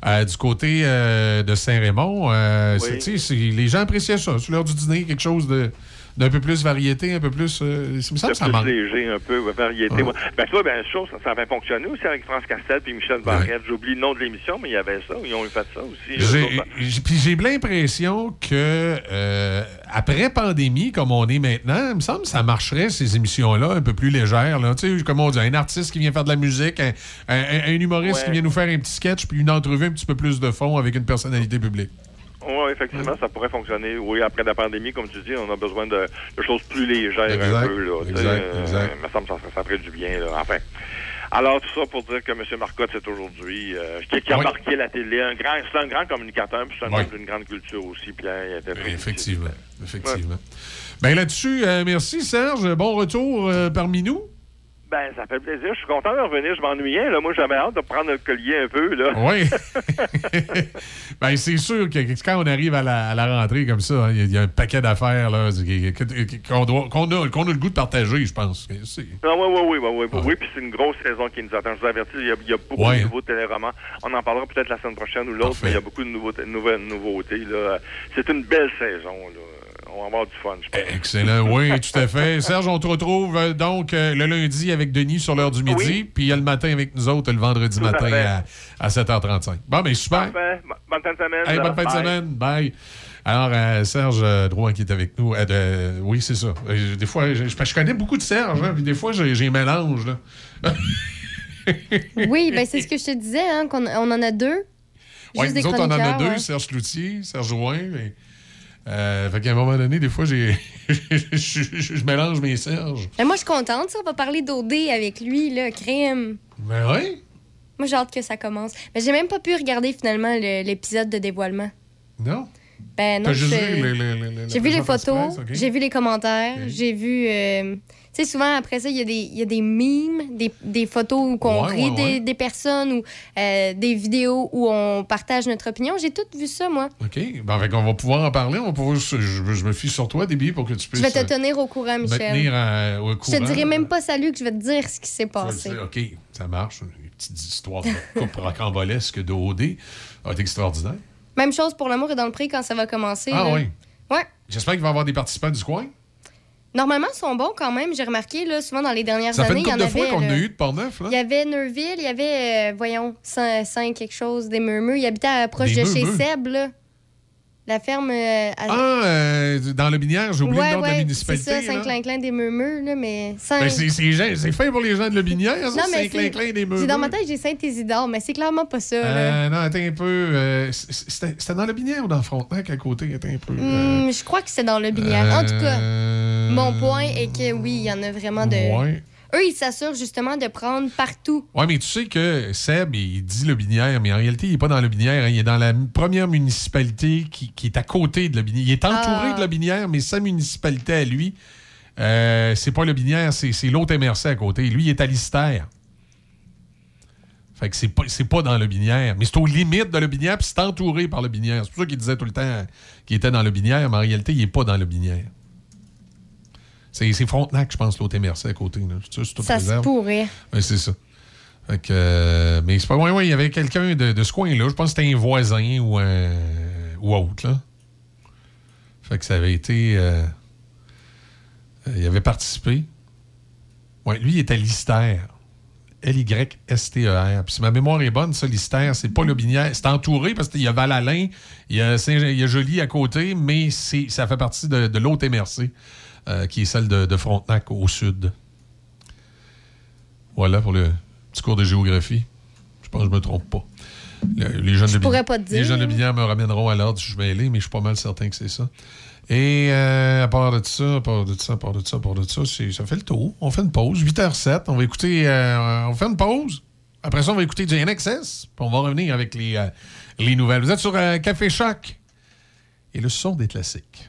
euh, du côté de Saint-Raymond, c'est- Oui. c'est- les gens appréciaient ça. Sur l'heure du dîner, quelque chose de d'un peu plus variété, un peu plus. euh, il me semble ça manque. léger, un peu, variété. Ouais. Ben, toi, ben, chose, ça, ça avait fonctionné aussi avec France Castel puis Michel Barrette. J'oublie le nom de l'émission, mais il y avait ça. Ils ont eu fait ça aussi. Puis j'ai bien l'impression que euh, après pandémie, comme on est maintenant, il me semble que ça marcherait ces émissions-là un peu plus légères. Là. Tu sais, comme on dit, un artiste qui vient faire de la musique, un, un- un humoriste Ouais. qui vient nous faire un petit sketch, puis une entrevue un petit peu plus de fond avec une personnalité publique. Oui, effectivement, ça pourrait fonctionner. Oui, après la pandémie, comme tu dis, on a besoin de, de choses plus légères Exact, un peu. Là, exact, euh, exact. Il me semble que ça, ça ferait du bien. Là. Enfin. Alors, tout ça pour dire que M. Marcotte, c'est aujourd'hui, euh, qui, qui a Oui. marqué la télé. Un grand, c'est un grand communicateur, puis c'est un Oui. homme d'une grande culture aussi. Puis hein, il était très Effectivement. Effectivement. Ben là-dessus, euh, merci Serge. Bon retour euh, parmi nous. Ben, ça fait plaisir. Je suis content de revenir. Je m'ennuyais. Là. Moi, j'avais hâte de prendre le collier un peu. Là. Oui. ben, c'est sûr que quand on arrive à la, à la rentrée comme ça, hein, il y a- il y, a un paquet d'affaires là, qu'on doit- qu'on a, qu'on a le goût de partager, je pense. C'est- Ah, oui, oui, oui, oui, oui, oui, puis c'est une grosse saison qui nous attend. Je vous avertis, il y a, il y a beaucoup Ouais. de nouveaux téléromans. On en parlera peut-être la semaine prochaine ou l'autre, mais il y a beaucoup de nouveautés. nouvelles nouveautés là. C'est une belle saison. Là. On va avoir du fun, je pense. Excellent, oui, tout à fait. Serge, on te retrouve euh, donc euh, le lundi avec Denis sur l'heure du midi, puis il y a le matin avec nous autres le vendredi Tout matin à, à 7h35. Bon, ben super. Parfait. Bonne fin de semaine. Hey, bonne fin de semaine. Bye. Alors, euh, Serge euh, Drouin qui est avec nous. Euh, oui, c'est ça. Euh, des fois, je, je connais beaucoup de Serge, hein, puis des fois, j'ai un mélange. Là. Oui, ben c'est ce que je te disais, hein, qu'on on en a deux. Des nous autres, on en a deux, ouais. Serge Cloutier, Serge Drouin. Mais, euh, fait qu'à un moment donné, des fois, j'ai je, mélange mes Serges. Ben, moi, je suis contente, ça. On va parler d'OD avec lui, là, crème. Ben oui. Moi, j'ai hâte que ça commence. Mais j'ai même pas pu regarder finalement le- l'épisode de dévoilement. Non? Ben non, J'ai vu les photos, j'ai vu les commentaires, j'ai vu. euh, sais, souvent après ça, il y, a des- il y a des memes, des, des photos où on Ouais, rit ouais, des, ouais. des personnes ou euh, des vidéos où on partage notre opinion. J'ai tout vu ça, moi. OK. Ben, qu'on va pouvoir en parler. On va pouvoir, je, je me fie sur toi, Déby, pour que tu Je puisses vais te euh, tenir au courant, me Michel. tenir euh, au Je te dirai même pas salut que je vais te dire ce qui s'est Je passé. OK, ça marche. Une petite histoire de coupe rocambolesque de OD. Ah, c'est extraordinaire. Même chose pour l'amour et dans le prix quand ça va commencer. Ah là. oui. Ouais. J'espère qu'il va y avoir des participants du coin. Normalement, ils sont bons quand même. J'ai remarqué, là, souvent dans les dernières Ça années, il y en couple de fois avait. qu'on a eu de Portneuf, là. Il y avait Neuville, il y avait, euh, voyons, 5 quelque chose, des murmures. Il habitait à- proche Des de chez? Seb, là. La ferme. euh, à- Ah, euh, dans le binière, j'ai oublié ouais, le nom de la municipalité. C'est ça. Saint-Clinclin des murmures, là, mais. Saint... Ben, c'est c'est gen- c'est fin pour les gens de le binière, ça, Saint-Clinclin des Meumeux. dans ma tête, j'ai Saint-Isidore, mais c'est clairement pas ça. Euh, non, attends un peu. euh, C'était c'était dans le binière ou dans Frontenac à côté? Attends un peu. euh, Hmm, je crois que c'est dans le binière. En tout cas, euh, mon point est que oui, il y en a vraiment de. Ouais. Eux, ils s'assurent justement de prendre partout. Oui, mais tu sais que Seb, il dit le Binière, mais en réalité, il n'est pas dans le Binière. hein. Il est dans la première municipalité qui, qui est à côté de le Binière. Il est entouré Ah. de le Binière, mais sa municipalité à lui, euh, c'est pas le Binière, c'est l'autre MRC à côté. Lui, il est à Lister. Fait que c'est pas, pas dans le Binière. Mais c'est aux limites de le Binière, puis c'est entouré par le Binière. C'est pour ça qu'il disait tout le temps qu'il était dans le Binière, mais en réalité, il n'est pas dans le Binière. C'est Frontenac, je pense, l'autre MRC à côté. là. Ça se pourrait. Oui, c'est ça. Fait que, euh, mais c'est pas loin, ouais, il y avait quelqu'un de, de ce coin-là. Je pense que c'était un voisin ou un ou autre, là. Fait que ça avait été. euh, euh, il avait participé. Ouais, lui, il était Lister. L-Y-S-T-E-R. Puis si ma mémoire est bonne, ça, Lister, c'est pas le Binière. C'est entouré parce qu'il y a Val-Alain, il y a, Saint- il y a Joly à côté, mais ça fait partie de, de l'autre MRC, euh, qui est celle de, de Frontenac au sud. Voilà pour le petit cours de géographie. Je pense que je me trompe pas. Le- les jeunes Je de pourrais pas te dire. Les jeunes de Binière me ramèneront à l'ordre si je vais aller, mais je suis pas mal certain que c'est ça. Et euh, à part de ça, à part de ça, à part de ça, à part de ça, ça fait le tour. On fait une pause, 8h07. On va écouter. euh, on fait une pause. Après ça, on va écouter du NXS. Puis on va revenir avec les, les nouvelles. Vous êtes sur Café Choc. Et le son des classiques.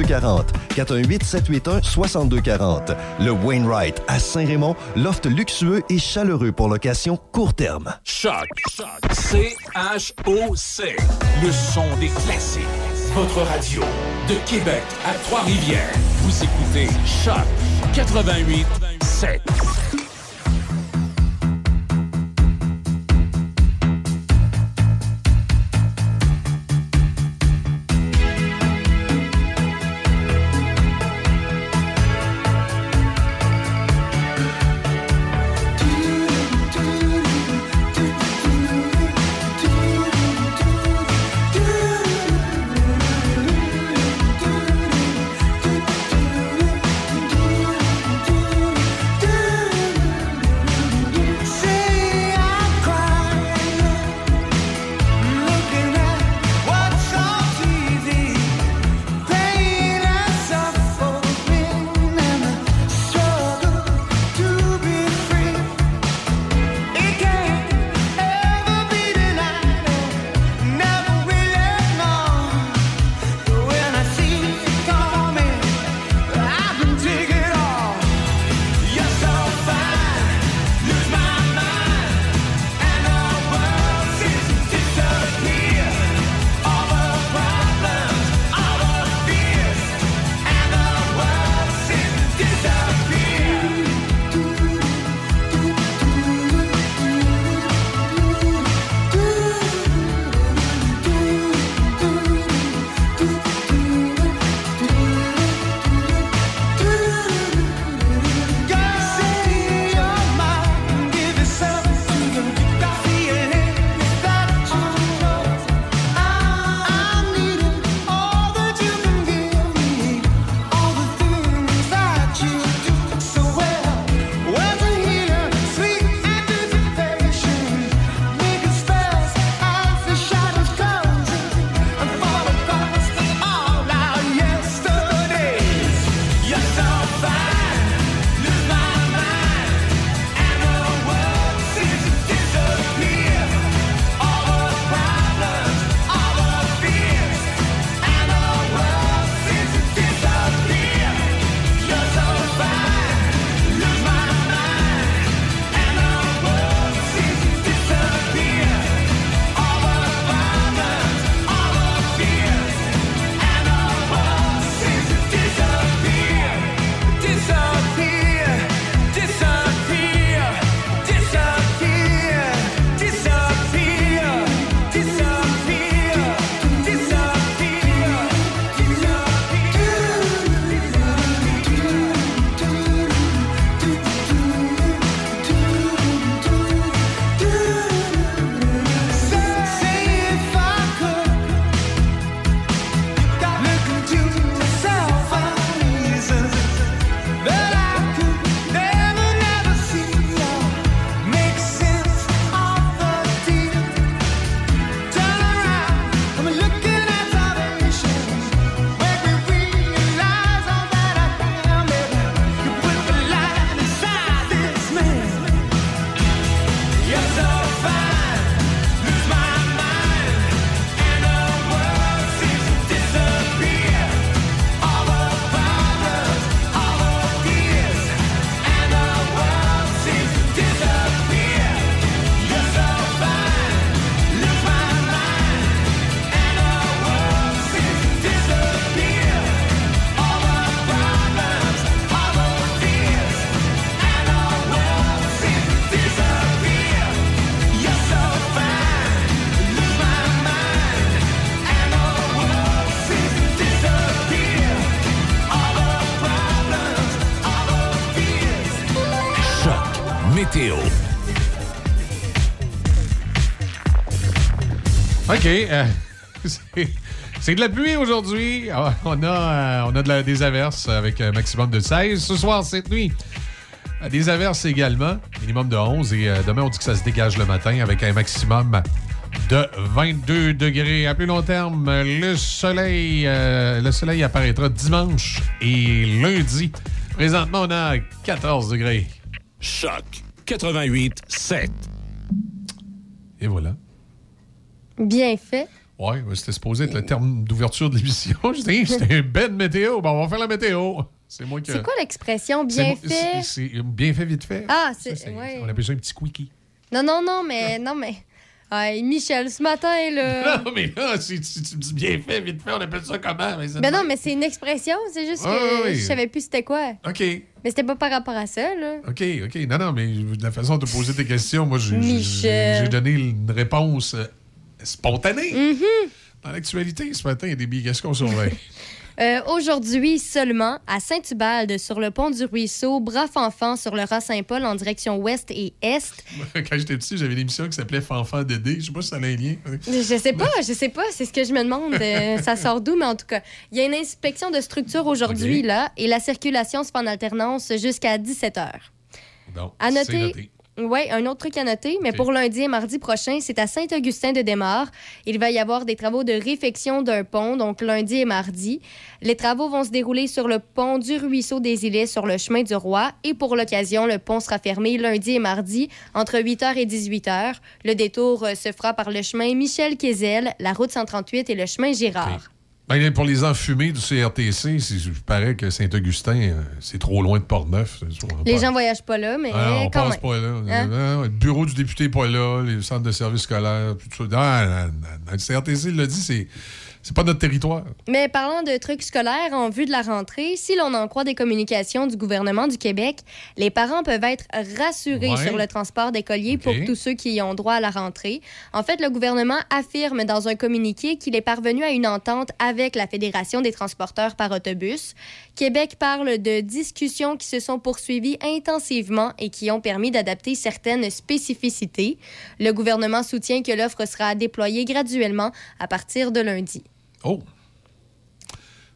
6240. 418 781 6240. Le Wainwright à Saint-Raymond, loft luxueux et chaleureux pour location court terme. Choc. C-H-O-C. Le son des classiques. Votre radio de Québec à Trois-Rivières. Vous écoutez Choc 88 7. OK. euh, c'est- de la pluie aujourd'hui. Ah, On a, euh, on a de la- des averses avec un maximum de 16. Ce soir, cette nuit, euh, des averses également. Minimum de 11. Et demain, on dit que ça se dégage le matin avec un maximum de 22 degrés. À plus long terme, le soleil, le soleil apparaîtra dimanche et lundi. Présentement, on a 14 degrés. Choc 88 7. Bien fait. Oui, c'était supposé être le terme d'ouverture de l'émission. Je dis, c'était une belle météo. Bon, on va faire la météo. C'est moi qui. C'est quoi l'expression bien fait? c'est- bien fait, vite fait. Ah, c'est. ouais. On appelle ça un petit quickie. Non, non, non, mais. Non, mais. Ah, Michel, ce matin, là. Non, mais là, si tu, dis bien fait, vite fait, on appelle ça comment? Mais Ben non, mais c'est une expression, c'est juste que Ah, oui. je savais plus c'était quoi. OK, Mais c'était pas par rapport à ça, là. OK, OK. Non, non, mais de la façon de poser tes questions, moi, j'ai- donné une réponse spontanée. Mhm. Dans l'actualité, ce matin, il y a des billets. Qu'est-ce qu'on surveille? Euh, Aujourd'hui seulement, à Saint-Ubalde, sur le pont du Ruisseau, Bras-Fanfan sur le Ras-Saint-Paul en direction ouest et est. Quand j'étais petit, j'avais une émission qui s'appelait Fanfan Dédé. Je sais pas si ça a un lien. Je sais pas, je sais pas, c'est ce que je me demande. euh, ça sort d'où, mais en tout cas, il y a une inspection de structure aujourd'hui, là, et la circulation se fait en alternance jusqu'à 17 h. Donc, À noter. Oui, un autre truc à noter, mais pour lundi et mardi prochain, c'est à Saint-Augustin-de-Desmaures. Il va y avoir des travaux de réfection d'un pont, donc lundi et mardi. Les travaux vont se dérouler sur le pont du Ruisseau des Îlets sur le chemin du Roi. Et pour l'occasion, le pont sera fermé lundi et mardi entre 8h et 18h. Le détour euh, se fera par le chemin Michel Quézel, la route 138 et le chemin Girard. Ben, pour les enfumés du CRTC, il paraît que Saint-Augustin, euh, c'est trop loin de Portneuf. Les gens voyagent pas là, mais Ah, on quand passe même. pas là. Hein? Ah, Le bureau du député n'est pas là, les centres de services scolaires, tout ça. Ah, non, non, non. Le CRTC l'a dit, c'est, c'est pas notre territoire. Mais parlant de trucs scolaires en vue de la rentrée, si l'on en croit des communications du gouvernement du Québec, les parents peuvent être rassurés Ouais. sur le transport d'écoliers pour tous ceux qui y ont droit à la rentrée. En fait, le gouvernement affirme dans un communiqué qu'il est parvenu à une entente avec la Fédération des transporteurs par autobus. Québec parle de discussions qui se sont poursuivies intensivement et qui ont permis d'adapter certaines spécificités. Le gouvernement soutient que l'offre sera déployée graduellement à partir de lundi. Oh!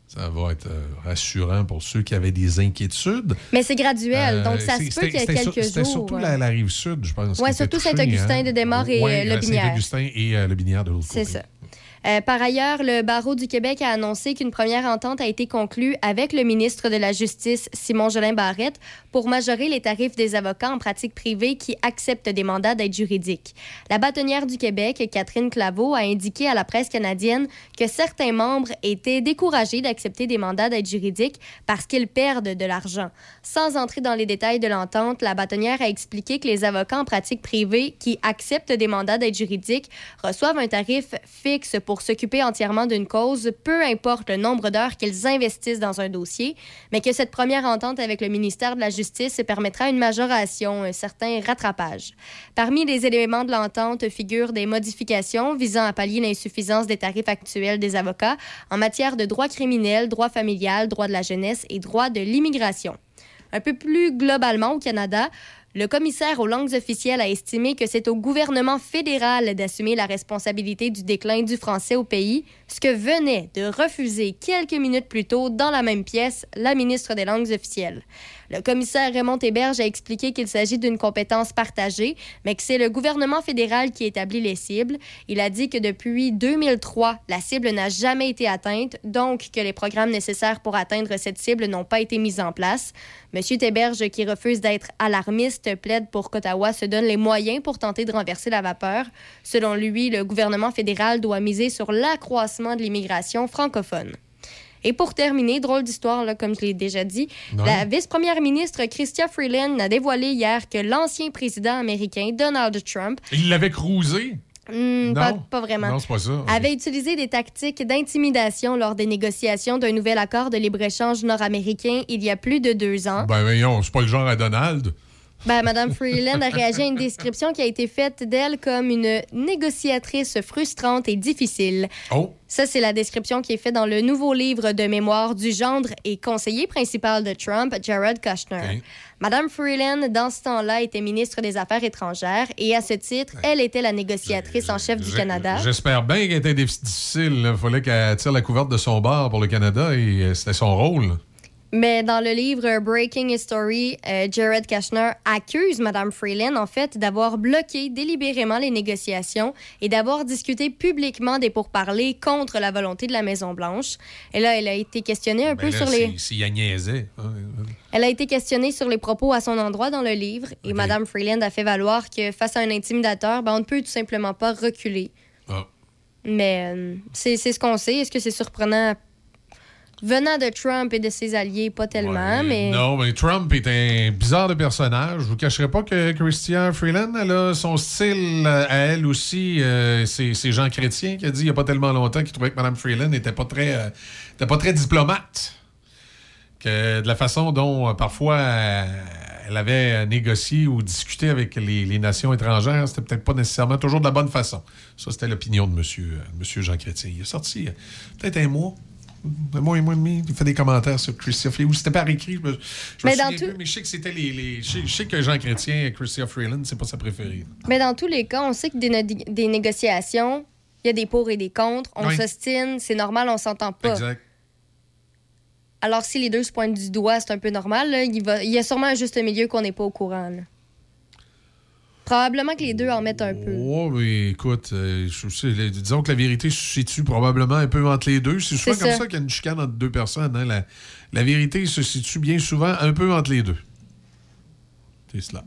Ça va être euh, rassurant pour ceux qui avaient des inquiétudes. Mais c'est graduel, Euh, donc ça c'est- se peut qu'il y ait quelques C'était jours. surtout ouais. la, la rive sud, je pense. Était surtout Saint-Augustin hein. de Desmaures et, Ouais, euh. Saint-Augustin et euh, le Binière de l'autre côté. C'est ça. Euh, par ailleurs, le barreau du Québec a annoncé qu'une première entente a été conclue avec le ministre de la Justice, Simon Jolin Barrette, pour majorer les tarifs des avocats en pratique privée qui acceptent des mandats d'aide juridique. La bâtonnière du Québec, Catherine Claveau, a indiqué à la presse canadienne que certains membres étaient découragés d'accepter des mandats d'aide juridique parce qu'ils perdent de l'argent. Sans entrer dans les détails de l'entente, la bâtonnière a expliqué que les avocats en pratique privée qui acceptent des mandats d'aide juridique reçoivent un tarif fixe pour s'occuper entièrement d'une cause, peu importe le nombre d'heures qu'ils investissent dans un dossier, mais que cette première entente avec le ministère de la Justice permettra une majoration, un certain rattrapage. Parmi les éléments de l'entente figurent des modifications visant à pallier l'insuffisance des tarifs actuels des avocats en matière de droit criminel, droit familial, droit de la jeunesse et droit de l'immigration. Un peu plus globalement au Canada, le commissaire aux langues officielles a estimé que c'est au gouvernement fédéral d'assumer la responsabilité du déclin du français au pays, ce que venait de refuser quelques minutes plus tôt dans la même pièce la ministre des langues officielles. Le commissaire Raymond Héberge a expliqué qu'il s'agit d'une compétence partagée, mais que c'est le gouvernement fédéral qui établit les cibles. Il a dit que depuis 2003, la cible n'a jamais été atteinte, donc que les programmes nécessaires pour atteindre cette cible n'ont pas été mis en place. Monsieur Héberge, qui refuse d'être alarmiste, plaide pour qu'Ottawa se donne les moyens pour tenter de renverser la vapeur. Selon lui, le gouvernement fédéral doit miser sur l'accroissement de l'immigration francophone. Et pour terminer, drôle d'histoire, là, comme je l'ai déjà dit, Ouais. la vice-première ministre Chrystia Freeland a dévoilé hier que l'ancien président américain Donald Trump, Il l'avait cruisé. hmm, Non. pas, pas vraiment, Non, c'est pas ça. avait utilisé des tactiques d'intimidation lors des négociations d'un nouvel accord de libre-échange nord-américain il y a plus de deux ans. Ben, voyons, c'est pas le genre à Donald. Ben, Madame Freeland a réagi à une description qui a été faite d'elle comme une négociatrice frustrante et difficile. Oh. Ça, c'est la description qui est faite dans le nouveau livre de mémoire du gendre et conseiller principal de Trump, Jared Kushner. Madame Freeland, dans ce temps-là, était ministre des Affaires étrangères et à ce titre, elle était la négociatrice en chef du Canada. J'espère bien qu'elle était dif- difficile. Il fallait qu'elle tire la couverte de son bar pour le Canada et euh, c'était son rôle. Mais dans le livre Breaking History, euh, Jared Kushner accuse Madame Freeland, en fait, d'avoir bloqué délibérément les négociations et d'avoir discuté publiquement des pourparlers contre la volonté de la Maison-Blanche. Et là, elle a été questionnée un Ben peu là, sur les... si- a niaisait. Elle a été questionnée sur les propos à son endroit dans le livre et Madame Freeland a fait valoir que face à un intimidateur, ben, on ne peut tout simplement pas reculer. Ah. Mais euh, c'est ce qu'on sait. Est-ce que c'est surprenant? Venant de Trump et de ses alliés, pas tellement, mais... Non, mais Trump est un bizarre de personnage. Je vous cacherai pas que Christian Freeland, elle a son style euh, à elle aussi. euh, c'est c'est Jean Chrétien qui a dit il n'y a pas tellement longtemps qu'il trouvait que Mme Freeland n'était pas, très, euh, était pas très diplomate. Que de la façon dont euh, parfois elle avait négocié ou discuté avec les, les nations étrangères, c'était peut-être pas nécessairement toujours de la bonne façon. Ça, c'était l'opinion de M. Monsieur, monsieur Jean Chrétien. Il est sorti peut-être un mois. Un mois et mois et demi, il fait des commentaires sur Christian Freeland. Ou c'était par écrit, je me, je me Mais dans tout- mais je sais que c'était les. les- je, sais, que Jean Chrétien et Christian Freeland, c'est pas sa préférée. Mais dans tous les cas, on sait que des, né- des négociations, il y a des pour et des contre. On Oui. s'ostine, c'est normal, on s'entend pas. Exact. Alors, si les deux se pointent du doigt, c'est un peu normal. là. Il, va- il y a sûrement un juste milieu qu'on n'est pas au courant. là. Probablement que les deux en mettent un peu. Oh, mais écoute, euh, je disons que la vérité se situe probablement un peu entre les deux. C'est souvent comme ça. ça, qu'il y a une chicane entre deux personnes. hein. La, la vérité se situe bien souvent un peu entre les deux. C'est cela.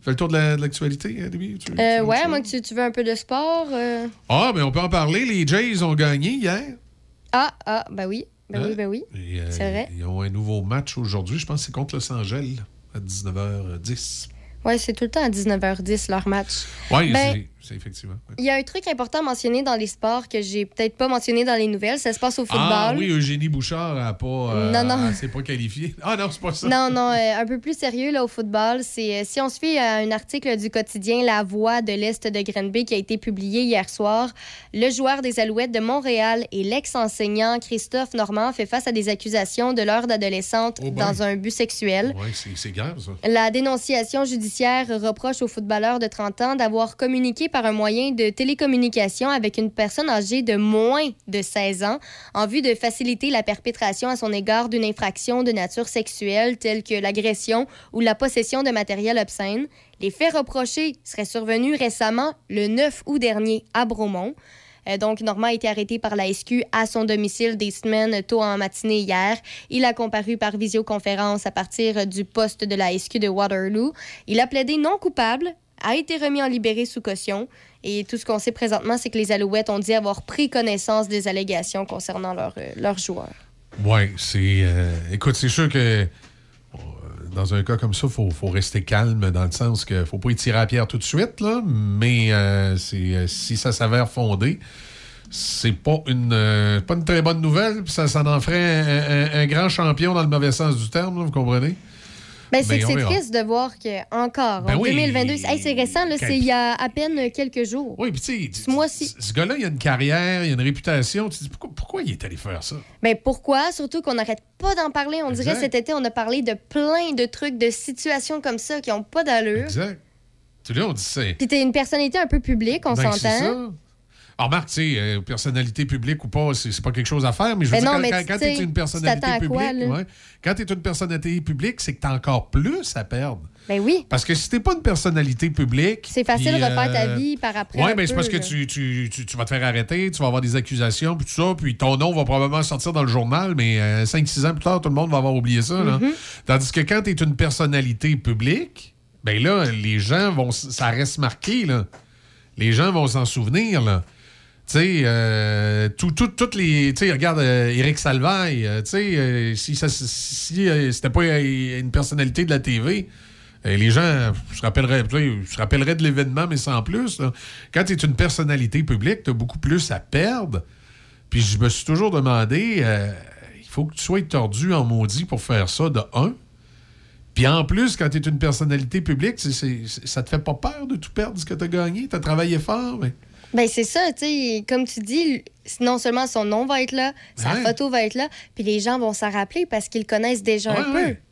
Fais le tour de la- l'actualité, hein, Debbie? Tu- Euh, tu- ouais, tu- moi, que tu, tu veux un peu de sport. euh? Ah, mais on peut en parler. Les Jays ont gagné hier. Ah, ah, ben oui. Ben Hein? oui, ben oui. Euh, C'est vrai. Ils ont un nouveau match aujourd'hui. Je pense que c'est contre Los Angeles à 19h10. Ouais, c'est tout le temps à 19h10 leur match. Oui, Ben, effectivement. ouais. Il y a un truc important à mentionner dans les sports que j'ai peut-être pas mentionné dans les nouvelles. Ça se passe au football. Ah oui, Eugénie Bouchard n'a pas, euh, Non, non. s'est pas qualifiée. Ah non, c'est pas ça. Non, non, euh, un peu plus sérieux là, au football. C'est euh, si on se fie à un article du quotidien La Voix de l'Est de Grenby qui a été publié hier soir, le joueur des Alouettes de Montréal et l'ex-enseignant Christophe Normand fait face à des accusations de l'heure d'adolescente Oh ben. dans un but sexuel. Oui, c'est c'est grave, ça. La dénonciation judiciaire reproche au footballeur de 30 ans d'avoir communiqué par un moyen de télécommunication avec une personne âgée de moins de 16 ans en vue de faciliter la perpétration à son égard d'une infraction de nature sexuelle telle que l'agression ou la possession de matériel obscène. Les faits reprochés seraient survenus récemment le 9 août dernier à Bromont. Euh, donc, Normand a été arrêté par la SQ à son domicile des semaines tôt en matinée hier. Il a comparu par visioconférence à partir du poste de la SQ de Waterloo. Il a plaidé non coupable, a été remis en libéré sous caution. Et tout ce qu'on sait présentement, c'est que les Alouettes ont dit avoir pris connaissance des allégations concernant leur, euh, leur joueur. Oui, c'est. euh, écoute, c'est sûr que euh, dans un cas comme ça, il faut, faut rester calme dans le sens qu'il ne faut pas y tirer à pierre tout de suite, là, mais euh, si ça s'avère fondé, c'est pas une, pas une très bonne nouvelle, ça, ça en ferait un, un- un grand champion dans le mauvais sens du terme, là, vous comprenez? Ben, c'est Ben, triste de voir que encore Ben en oui. 2022, hey, c'est récent, là, c'est il y a à peine quelques jours. Oui, puis tu sais, Ce gars-là, il a une carrière, il a une réputation. Tu te dis, pourquoi, pourquoi il est allé faire ça? Mais Ben, pourquoi? Surtout qu'on n'arrête pas d'en parler. On dirait cet été, on a parlé de plein de trucs, de situations comme ça qui n'ont pas d'allure. Exact. Tu sais, on dit c'est. Puis t'es une personnalité un peu publique, on Ben, c'est s'entend. Alors, Marc, tu sais, euh, personnalité publique ou pas, c'est c'est pas quelque chose à faire, mais je veux Ben dire, non, quand, tu t'es une tu personnalité publique, quoi, là? ouais, quand t'es une personnalité publique, c'est que t'as encore plus à perdre. Ben oui. Parce que si t'es pas une personnalité publique. C'est facile de refaire euh, ta vie par après. Oui, mais c'est peu, parce que tu, tu, tu, tu vas te faire arrêter, tu vas avoir des accusations, puis tout ça, puis ton nom va probablement sortir dans le journal, mais 5-6 ans plus tard, tout le monde va avoir oublié ça. là. Mhm. Tandis que quand tu es une personnalité publique, ben là, les gens vont. Ça reste marqué, là. Les gens vont s'en souvenir, là. Tu sais, euh, tout- tout- toutes les. Tu sais, regarde euh, Éric Salvaille, euh, tu sais, euh, si, ça- si euh, c'était pas euh, une personnalité de la TV, euh, les gens se rappelleraient, se rappelleraient de l'événement, mais sans plus. Quand tu es une personnalité publique, tu as beaucoup plus à perdre. Puis je me suis toujours demandé, euh, il faut que tu sois tordu en maudit pour faire ça, de un. Puis en plus, quand tu es une personnalité publique, c'est- c'est- ça te fait pas peur de tout perdre ce que tu as gagné? Tu as travaillé fort, mais. Ben, c'est ça, tu sais, comme tu dis, non seulement son nom va être là, sa Ouais. photo va être là, puis les gens vont s'en rappeler parce qu'ils le connaissent déjà un Ouais, peu. ouais.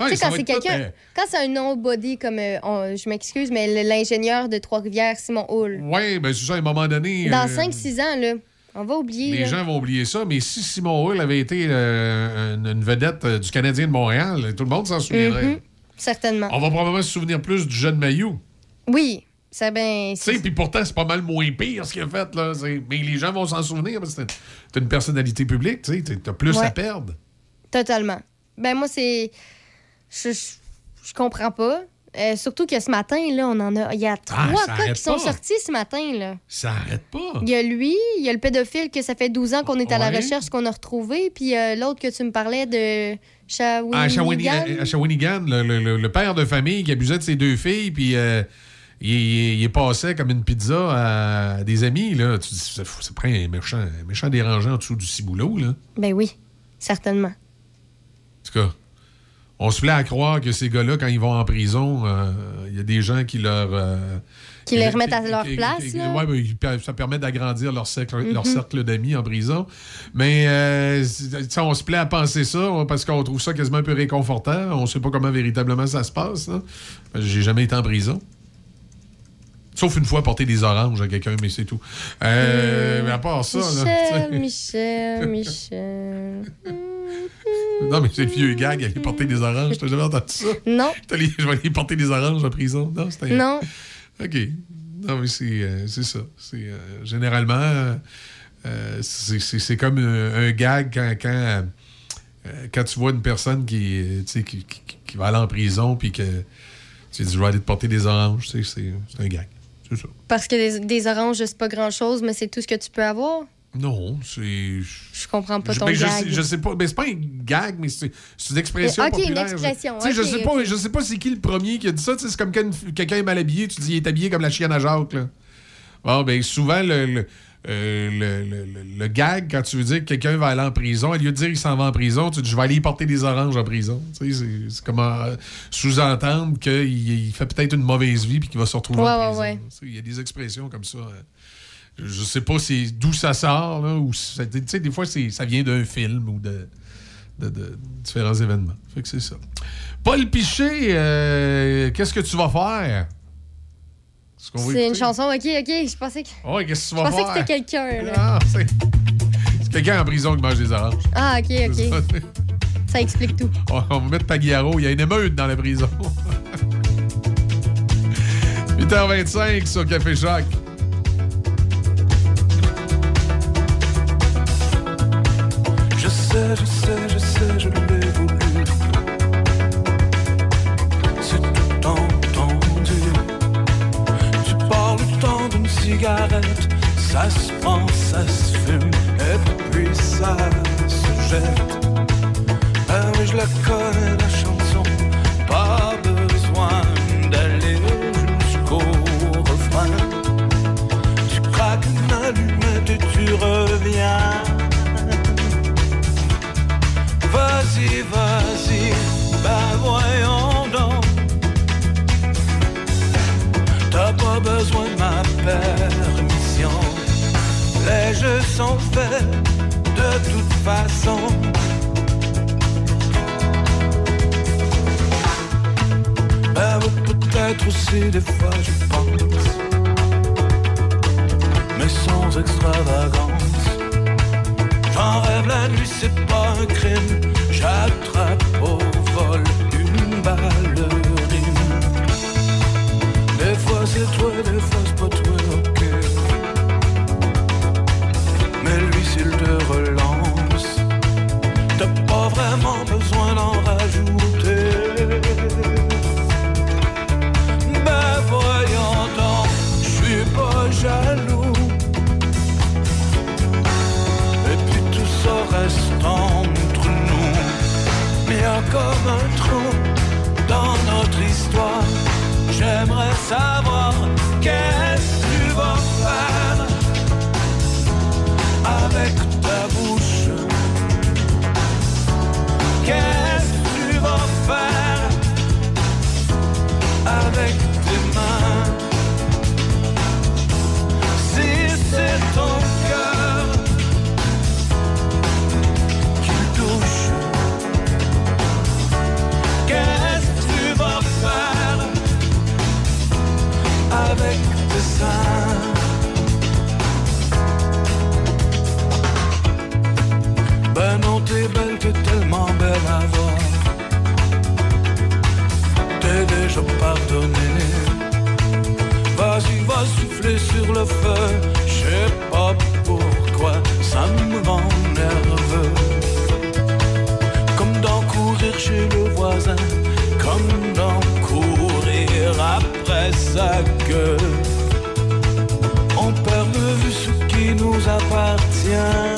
Ouais, tu sais, quand c'est quelqu'un, euh, quand c'est un nobody comme, euh, on- je m'excuse, mais l'ingénieur de Trois-Rivières, Simon Hull, Oui, ben c'est ça, à un moment donné. dans euh, 5-6 ans, là, on va oublier. Les là. gens vont oublier ça, mais si Simon Hull avait été euh, une, une vedette euh, du Canadien de Montréal, tout le monde s'en souviendrait. Mhm, certainement. On va probablement se souvenir plus du jeune Mayou. Oui, ça ben. Tu sais, puis pourtant, c'est pas mal moins pire ce qu'il a fait. Là. C'est- Mais les gens vont s'en souvenir parce que t'es- t'es une personnalité publique, tu sais, t'as- t'as plus Ouais. à perdre. Totalement. Ben moi, c'est... Je, je, je comprends pas. Euh, surtout que ce matin, là, on en a... Il y a trois Ah, ça cas qui sont pas. sortis ce matin, là. Ça arrête pas. Il y a lui, il y a le pédophile que ça fait 12 ans qu'on est à la recherche, qu'on a retrouvé, puis euh, l'autre que tu me parlais de Shawinigan. À Shawinigan, à Shawinigan, le, le- le- le père de famille qui abusait de ses deux filles, puis euh, il, il, il passait comme une pizza à des amis. Là. Tu dis, ça, ça prend un méchant, un méchant dérangeant en dessous du ciboulot. Là. Ben oui, certainement. En tout cas, on se plaît à croire que ces gars-là, quand ils vont en prison, euh, il y a des gens qui leur. euh, Qui les remettent à leur place, ouais, ben, ça permet d'agrandir leur cercle, leur Mhm. cercle d'amis en prison. Mais euh, on se plaît à penser ça parce qu'on trouve ça quasiment un peu réconfortant. On sait pas comment véritablement ça se passe. J'ai jamais été en prison. Sauf une fois porter des oranges à quelqu'un, mais c'est tout. Euh, Mais à part ça, là, Michel, sais. Michel, Michel. Non, mais c'est le vieux gag, aller porter des oranges. T'as jamais entendu ça? Non. Allé- Je vais aller porter des oranges en prison. Non, c'était. Non. OK. Non, mais c'est euh, c'est ça. C'est euh, généralement, euh, euh, c'est- c'est c'est comme un, gag quand, quand, euh, quand tu vois une personne qui, euh, qui, qui- qui va aller en prison puis que tu dis je vais aller te porter des oranges. c'est un gag. C'est ça. Parce que des, des oranges, c'est pas grand-chose, mais c'est tout ce que tu peux avoir? Non, c'est. Je comprends pas Je, ton ben, je gag. sais, je sais pas. Mais c'est pas un gag, mais c'est une expression Ok, une populaire. expression, Tu sais, je sais pas, je sais pas c'est qui le premier qui a dit ça. C'est comme quand une- quelqu'un est mal habillé, tu dis il est habillé comme la chienne à Jacques. Là. Bon, ben souvent, le, le, euh, le- le- le- gag, quand tu veux dire que quelqu'un va aller en prison, au lieu de dire qu'il s'en va en prison, tu dis je vais aller y porter des oranges en prison. Tu sais, c'est- c'est comme euh, sous-entendre qu'il il fait peut-être une mauvaise vie puis qu'il va se retrouver Ouais, en prison. ouais. Il y a des expressions comme ça. euh, je sais pas d'où ça sort, là, ou ça- des fois, c'est- ça vient d'un film ou de, de- de différents événements. Fait que c'est ça. Paul Piché, euh, qu'est-ce que tu vas faire? C'est une chanson, ok, ok. Je pensais que. Ouais, qu'est-ce que tu Je pensais faire? que c'était quelqu'un, là. Ah, c'est c'est quelqu'un en prison qui mange des oranges. Ah, ok, ok. ça. Ça explique tout. On on va mettre Pagliaro. Il y a une émeute dans la prison. 8h25 sur Café Choc. Je sais, je sais, je sais, je l'ai ça se prend, ça se fume, et puis ça se jette. Ah oui, je la connais, la chanson, pas besoin d'aller jusqu'au refrain. Tu craques une allumette et tu reviens. Vas-y, vas-y, besoin de ma permission. Les jeux sont faits de toute façon. Oui, peut-être aussi des fois je pense. Mais sans extravagance. J'en rêve la nuit, c'est pas un crime. J'attrape au Des fois c'est toi, des fois c'est pas toi, ok. Mais lui s'il te relance, t'as pas vraiment besoin d'en rajouter. Ben voyons donc, je suis pas jaloux. Et puis tout ça reste entre nous. Mais y a comme un trou dans notre histoire. J'aimerais savoir tellement belle à voir. T'es déjà pardonné. Vas-y, va souffler sur le feu. Je sais pas pourquoi ça me rend nerveux. Comme d'en courir chez le voisin, comme d'en courir après sa gueule. On perd de vue ce qui nous appartient.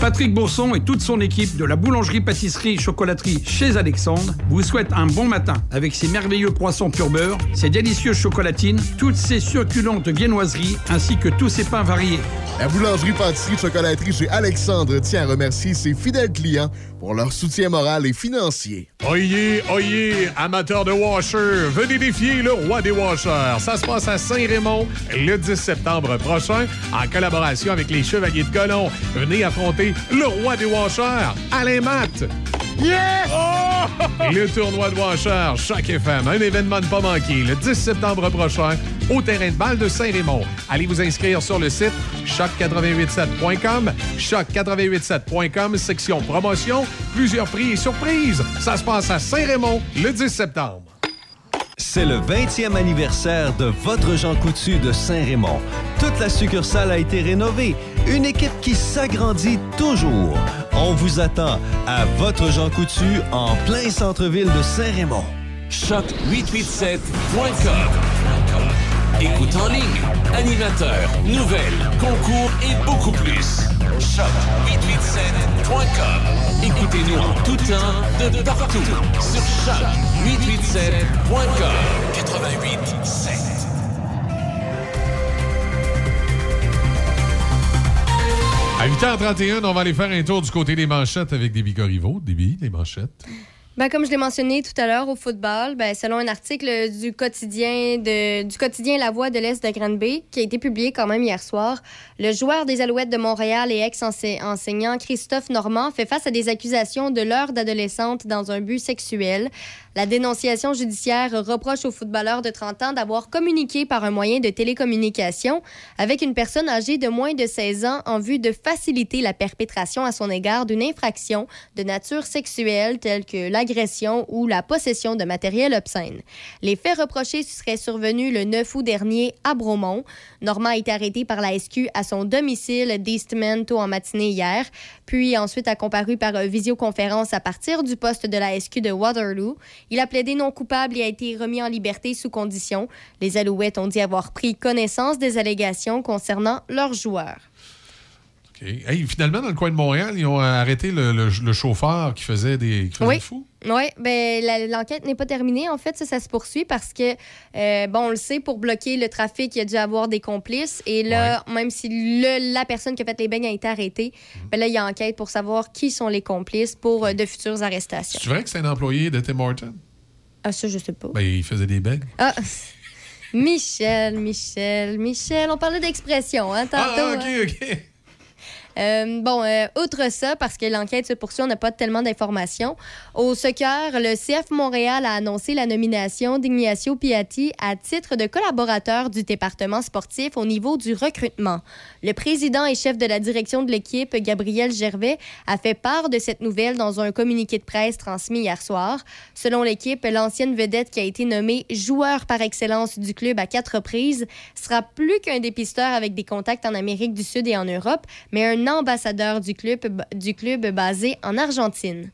Patrick Bourson et toute son équipe de la boulangerie-pâtisserie-chocolaterie chez Alexandre vous souhaitent un bon matin avec ses merveilleux croissants pur beurre, ses délicieuses chocolatines, toutes ses succulentes viennoiseries ainsi que tous ses pains variés. La boulangerie-pâtisserie-chocolaterie chez Alexandre tient à remercier ses fidèles clients pour leur soutien moral et financier. Oyez, oyez, amateurs de washers, venez défier le roi des washers. Ça se passe à Saint-Raymond le 10 septembre prochain en collaboration avec les Chevaliers de Colomb. Venez affronter le roi des washers, Alain Matt. Yes! Le tournoi de Washer, Choc FM, un événement ne pas manquer, le 10 septembre prochain, au terrain de balle de Saint-Raymond. Allez vous inscrire sur le site choc887.com, choc887.com, section promotion, plusieurs prix et surprises. Ça se passe à Saint-Raymond le 10 septembre. C'est le 20e anniversaire de votre Jean Coutu de Saint-Raymond. Toute la succursale a été rénovée. Une équipe qui s'agrandit toujours. On vous attend à votre Jean Coutu en plein centre-ville de Saint-Raymond. Choc887.com. Écoute en ligne, animateur, nouvelles, concours et beaucoup plus. Choc887.com. Écoutez-nous en tout temps, de partout, sur choc887.com. 88.7. À 8h31, on va aller faire un tour du côté des manchettes avec Déby Corriveau. Déby, les manchettes. Ben, comme je l'ai mentionné tout à l'heure au football, ben, selon un article du quotidien de, du quotidien La Voix de l'Est de Granby, qui a été publié quand même hier soir, le joueur des Alouettes de Montréal et ex-enseignant Christophe Normand fait face à des accusations de l'heure d'adolescente dans un but sexuel. La dénonciation judiciaire reproche au footballeur de 30 ans d'avoir communiqué par un moyen de télécommunication avec une personne âgée de moins de 16 ans en vue de faciliter la perpétration à son égard d'une infraction de nature sexuelle telle que l'agression ou la possession de matériel obscène. Les faits reprochés seraient survenus le 9 août dernier à Bromont. Normand a été arrêté par la SQ à son domicile d'Eastman tôt en matinée hier, puis ensuite a comparu par visioconférence à partir du poste de la SQ de Waterloo. Il a plaidé non coupable et a été remis en liberté sous condition. Les Alouettes ont dit avoir pris connaissance des allégations concernant leurs joueurs. Hey, finalement, dans le coin de Montréal, ils ont arrêté le, le- le chauffeur qui faisait des, qui faisait Oui. le fou. Oui, ben, l'enquête n'est pas terminée. En fait, ça, ça se poursuit parce que, euh, bon, on le sait, pour bloquer le trafic, il y a dû avoir des complices. Et là, même si le- la personne qui a fait les beignes a été arrêtée, ben là, il y a enquête pour savoir qui sont les complices pour euh, de futures arrestations. C'est vrai que c'est un employé de Tim Horton? Ah, ça, je sais pas. Ben, il faisait des beignes. Ah, Michel, Michel, Michel. On parlait d'expression, hein, tantôt. Ah, OK, hein. OK. Euh, bon, euh, outre ça, parce que l'enquête se poursuit, on n'a pas tellement d'informations. Au soccer, le CF Montréal a annoncé la nomination d'Ignacio Piatti à titre de collaborateur du département sportif au niveau du recrutement. Le président et chef de la direction de l'équipe, Gabriel Gervais, a fait part de cette nouvelle dans un communiqué de presse transmis hier soir. Selon l'équipe, l'ancienne vedette qui a été nommée joueur par excellence du club à quatre reprises sera plus qu'un dépisteur avec des contacts en Amérique du Sud et en Europe, mais un ambassadeur du club, du club basé en Argentine.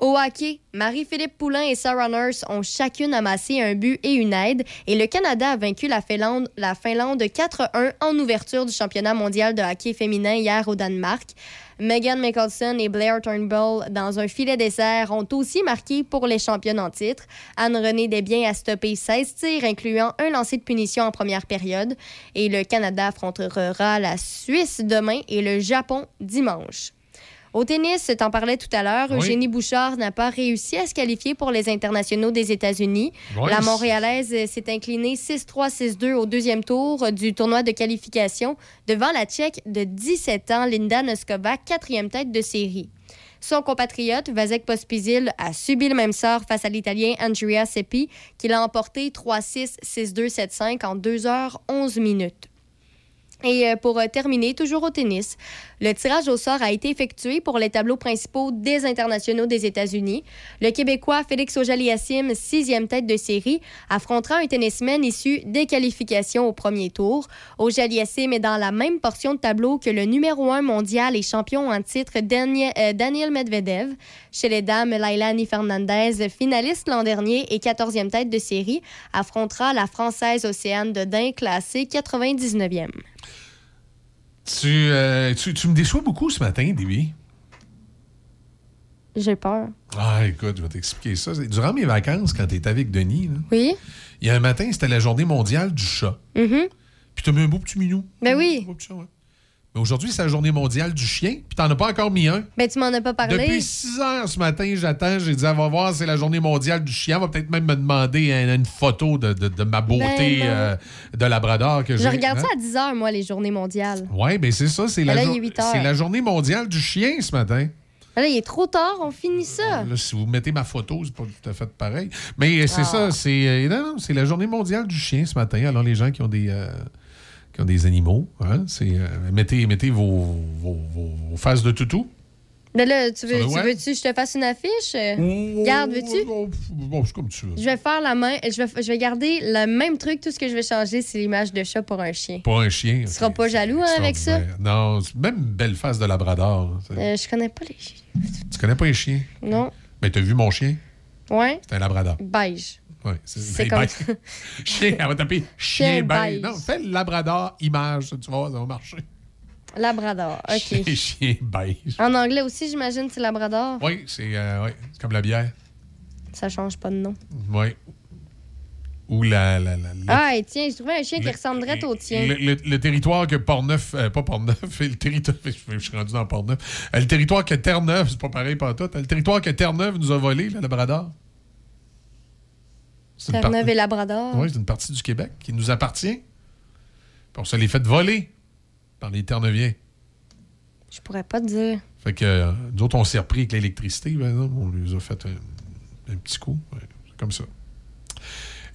Au hockey, Marie-Philippe Poulain et Sarah Nurse ont chacune amassé un but et une aide et le Canada a vaincu la Finlande, la Finlande 4-1 en ouverture du championnat mondial de hockey féminin hier au Danemark. Megan Mickelson et Blair Turnbull, dans un filet dessert, ont aussi marqué pour les championnes en titre. Anne-Renée Desbiens a stoppé 16 tirs, incluant un lancer de punition en première période. Et le Canada affrontera la Suisse demain et le Japon dimanche. Au tennis, t'en parlais tout à l'heure, Oui. Eugénie Bouchard n'a pas réussi à se qualifier pour les internationaux des États-Unis. Oui, La Montréalaise s'est inclinée 6-3, 6-2 au deuxième tour du tournoi de qualification devant la Tchèque de 17 ans, Linda Noskova, quatrième tête de série. Son compatriote, Vasek Pospisil, a subi le même sort face à l'Italien Andrea Seppi, qui l'a emporté 3-6, 6-2, 7-5 en 2 heures 11 minutes. Et euh, pour euh, terminer, toujours au tennis, le tirage au sort a été effectué pour les tableaux principaux des internationaux des États-Unis. Le Québécois Félix Auger-Aliassime, sixième tête de série, affrontera un tennisman issu des qualifications au premier tour. Auger-Aliassime est dans la même portion de tableau que le numéro un mondial et champion en titre Daniel, euh, Daniel Medvedev. Chez les dames, Lailani Fernandez, finaliste l'an dernier et 14e tête de série, affrontera la Française Océane Dodin, classée 99e. Tu, euh, tu, tu me déçois beaucoup ce matin, Déby. J'ai peur. Ah, écoute, je vais t'expliquer ça. Durant mes vacances, quand tu étais avec Denis, là, Oui? il y a un matin, c'était la journée mondiale du chat. Mhm. Puis tu as mis un beau petit minou. Ben oui. Mais aujourd'hui, c'est la journée mondiale du chien. Puis t'en as pas encore mis un. Ben, tu m'en as pas parlé. Depuis 6 heures ce matin, j'attends. J'ai dit, on va voir, c'est la journée mondiale du chien. On va peut-être même me demander une, une photo de, de- de ma beauté Ben euh, de Labrador que. Je regarde Hein? ça à 10 h, moi, les journées mondiales. Oui, ben c'est ça. C'est Ben la, heures. c'est la journée mondiale du chien ce matin. Ben Là, il est trop tard, on finit ça. Là, si vous mettez ma photo, c'est pas tout à fait pareil. Mais c'est Ah. ça, c'est euh, la journée mondiale du chien ce matin. Alors les gens qui ont des euh, qui ont des animaux, hein, c'est euh, mettez mettez vos, vos, vos- vos faces de toutou. Ben là, tu veux, veux-tu que je te fasse une affiche? Oh, Garde, veux-tu? Bon, c'est comme tu veux. Je vais faire la main, je vais, je vais garder le même truc. Tout ce que je vais changer, c'est l'image de chat pour un chien. Pour un chien. Tu seras pas jaloux hein, avec ça? Non, même une belle face de labrador. hein, Euh, je connais pas les chiens. Tu connais pas les chiens? Non. Mais t'as vu mon chien? Ouais? C'est un labrador. Beige. C'est comme chien, elle va taper chien, beige. Non, fais le labrador image, tu voir, ça va marcher. Labrador. OK. Chien, chien beige. En anglais aussi, j'imagine, c'est Labrador. Oui, c'est euh, comme la bière. Ça change pas de nom. Oui. Ou la. la, la- la- Ah, et tiens, j'ai trouvé un chien qui Le- ressemblerait au tien. le, le- le territoire que Portneuf. euh, pas Portneuf, le territoire. Je suis rendu dans Portneuf. Euh, le territoire que Terre-Neuve, c'est pas pareil pas tout. Le territoire que Terre-Neuve nous a volé, le Labrador. Terre-Neuve et Labrador. Oui, c'est une partie du Québec qui nous appartient. Puis on se les fait voler par les Terre-Neuviens. Je pourrais pas te dire. Fait que euh, nous autres, on s'est repris avec l'électricité, exemple. On les a fait un, un petit coup. Ouais, c'est comme ça.